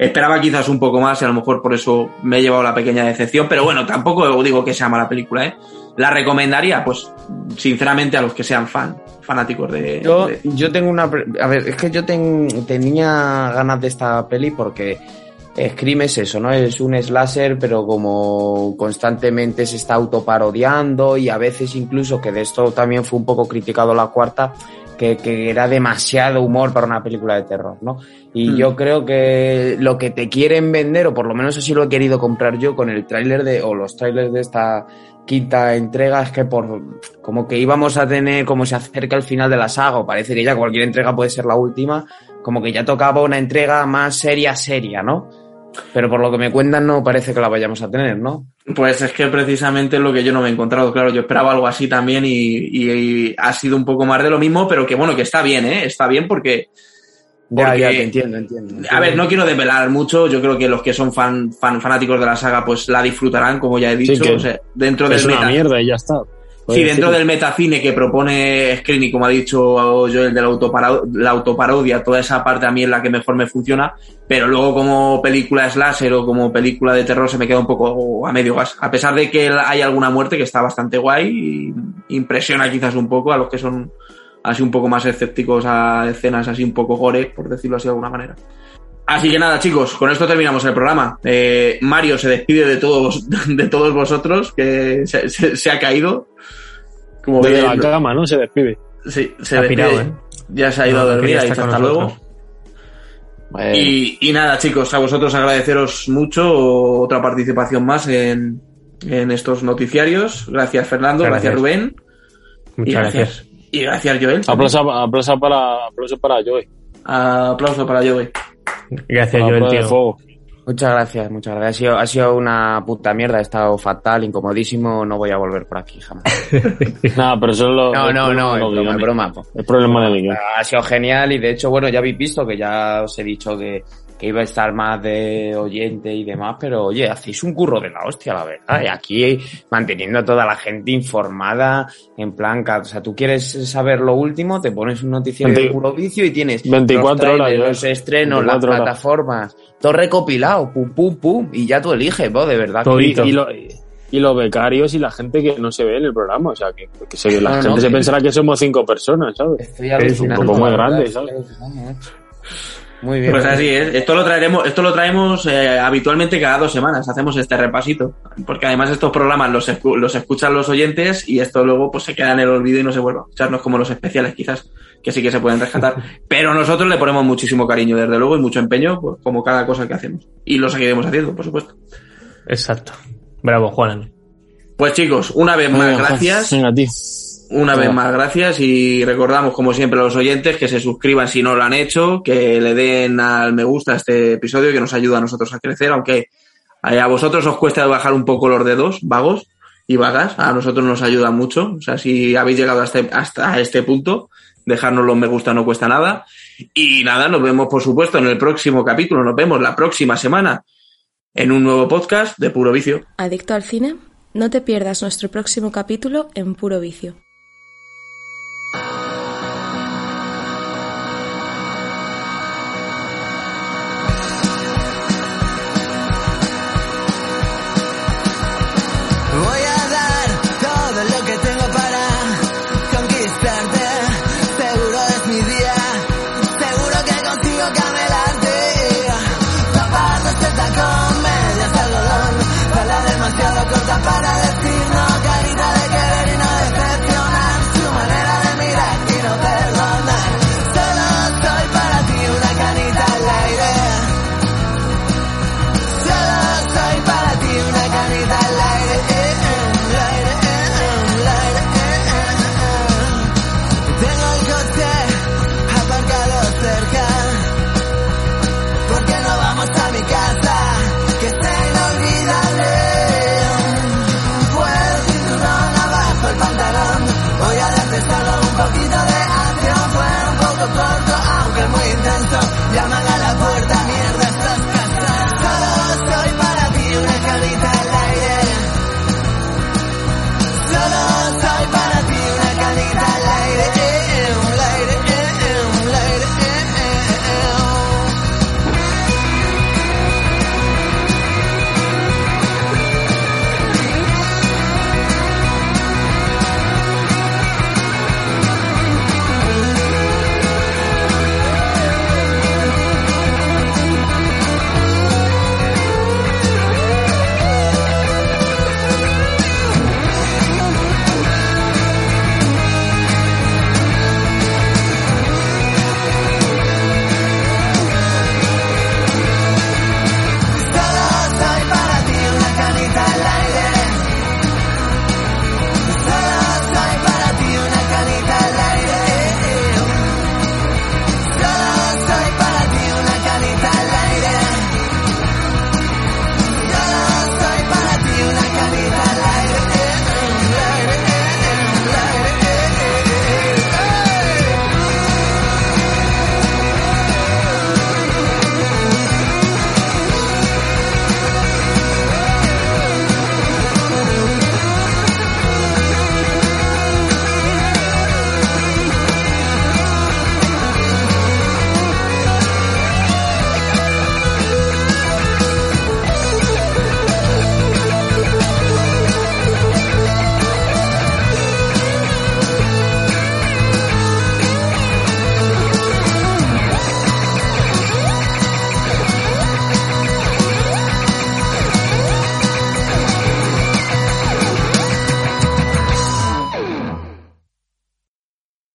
esperaba quizás un poco más y a lo mejor por eso me he llevado la pequeña decepción, pero bueno, tampoco digo que sea mala película, ¿eh? La recomendaría, pues, sinceramente a los que sean fan, fanáticos de... Yo, de... yo tengo una... A ver, es que yo ten, tenía ganas de esta peli porque Scream es eso, ¿no? Es un slasher, pero como constantemente se está autoparodiando y a veces incluso, que de esto también fue un poco criticado la cuarta, que, que, era demasiado humor para una película de terror, ¿no? Y mm. yo creo que lo que te quieren vender, o por lo menos así lo he querido comprar yo con el tráiler de, o los trailers de esta quinta entrega, es que por, como que íbamos a tener, como se acerca el final de la saga, o parece que ya cualquier entrega puede ser la última, como que ya tocaba una entrega más seria, seria, ¿no? Pero por lo que me cuentan no parece que la vayamos a tener, ¿no? Pues es que precisamente es lo que yo no me he encontrado. Claro, yo esperaba algo así también y, y, y, ha sido un poco más de lo mismo, pero que bueno, que está bien, ¿eh? Está bien porque... porque ya, ya, te entiendo, entiendo, entiendo, A ver, no quiero desvelar mucho. Yo creo que los que son fan, fan fanáticos de la saga, pues la disfrutarán, como ya he dicho. Sí, o sea, dentro del es meta. una mierda y ya está. Sí, dentro del metacine que propone Screen como ha dicho Joel, de la, autoparo la autoparodia, toda esa parte a mí es la que mejor me funciona, pero luego como película slasher o como película de terror se me queda un poco a medio gas. A pesar de que hay alguna muerte que está bastante guay, impresiona quizás un poco a los que son así un poco más escépticos a escenas así un poco gore, por decirlo así de alguna manera. Así que nada, chicos, con esto terminamos el programa. Eh, Mario se despide de todos, de todos vosotros, que se, se, ha caído. Como de la cama, ¿no? Se despide. Sí, se ha despide. ¿eh? Ya se ha ido a dormir, ha dicho hasta luego. Y, y, nada, chicos, a vosotros agradeceros mucho otra participación más en, en estos noticiarios. Gracias, Fernando. Gracias, Rubén. Muchas gracias. Y gracias, Joel. Aplauso, aplauso, para, aplauso para Joel. Aplauso para Joel. Gracias, Joel, tío. Muchas gracias, muchas gracias. Ha sido, ha sido una puta mierda, he estado fatal, incomodísimo, no voy a volver por aquí jamás. no, pero eso es lo... No, no, no, es broma, es broma. Es problema de guion. Ha sido genial y de hecho, bueno, ya habéis visto que ya os he dicho que que iba a estar más de oyente y demás, pero oye, hacéis un curro de la hostia, la verdad. Y aquí manteniendo a toda la gente informada, en plan, o sea, tú quieres saber lo último, te pones un noticiero de puro vicio y tienes 24 los, horas, los estrenos, las plataformas, todo recopilado, pum, pum, pum, y ya tú eliges, vos, de verdad. Y, y, los becarios y la gente que no se ve en el programa, o sea, que, la gente se pensará que somos cinco personas, ¿sabes? Estoy es un poco muy grande, ¿sabes? Muy bien. Pues así es. Esto lo traeremos, esto lo traemos eh, habitualmente cada dos semanas. Hacemos este repasito. Porque además estos programas los, los escuchan los oyentes y esto luego pues se queda en el olvido y no se vuelve a escucharnos como los especiales quizás, que sí que se pueden rescatar. Pero nosotros le ponemos muchísimo cariño, desde luego, y mucho empeño, pues, como cada cosa que hacemos. Y lo seguiremos haciendo, por supuesto. Exacto. Bravo, Juan. Pues chicos, una vez más, gracias. Venga, tío. Una vez más, gracias y recordamos, como siempre, a los oyentes que se suscriban si no lo han hecho, que le den al me gusta a este episodio que nos ayuda a nosotros a crecer, aunque a vosotros os cuesta bajar un poco los dedos, vagos y vagas, a nosotros nos ayuda mucho. O sea, si habéis llegado hasta, hasta este punto, dejarnos los me gusta no cuesta nada. Y nada, nos vemos, por supuesto, en el próximo capítulo. Nos vemos la próxima semana en un nuevo podcast de Puro Vicio. ¿Adicto al cine? No te pierdas nuestro próximo capítulo en Puro Vicio.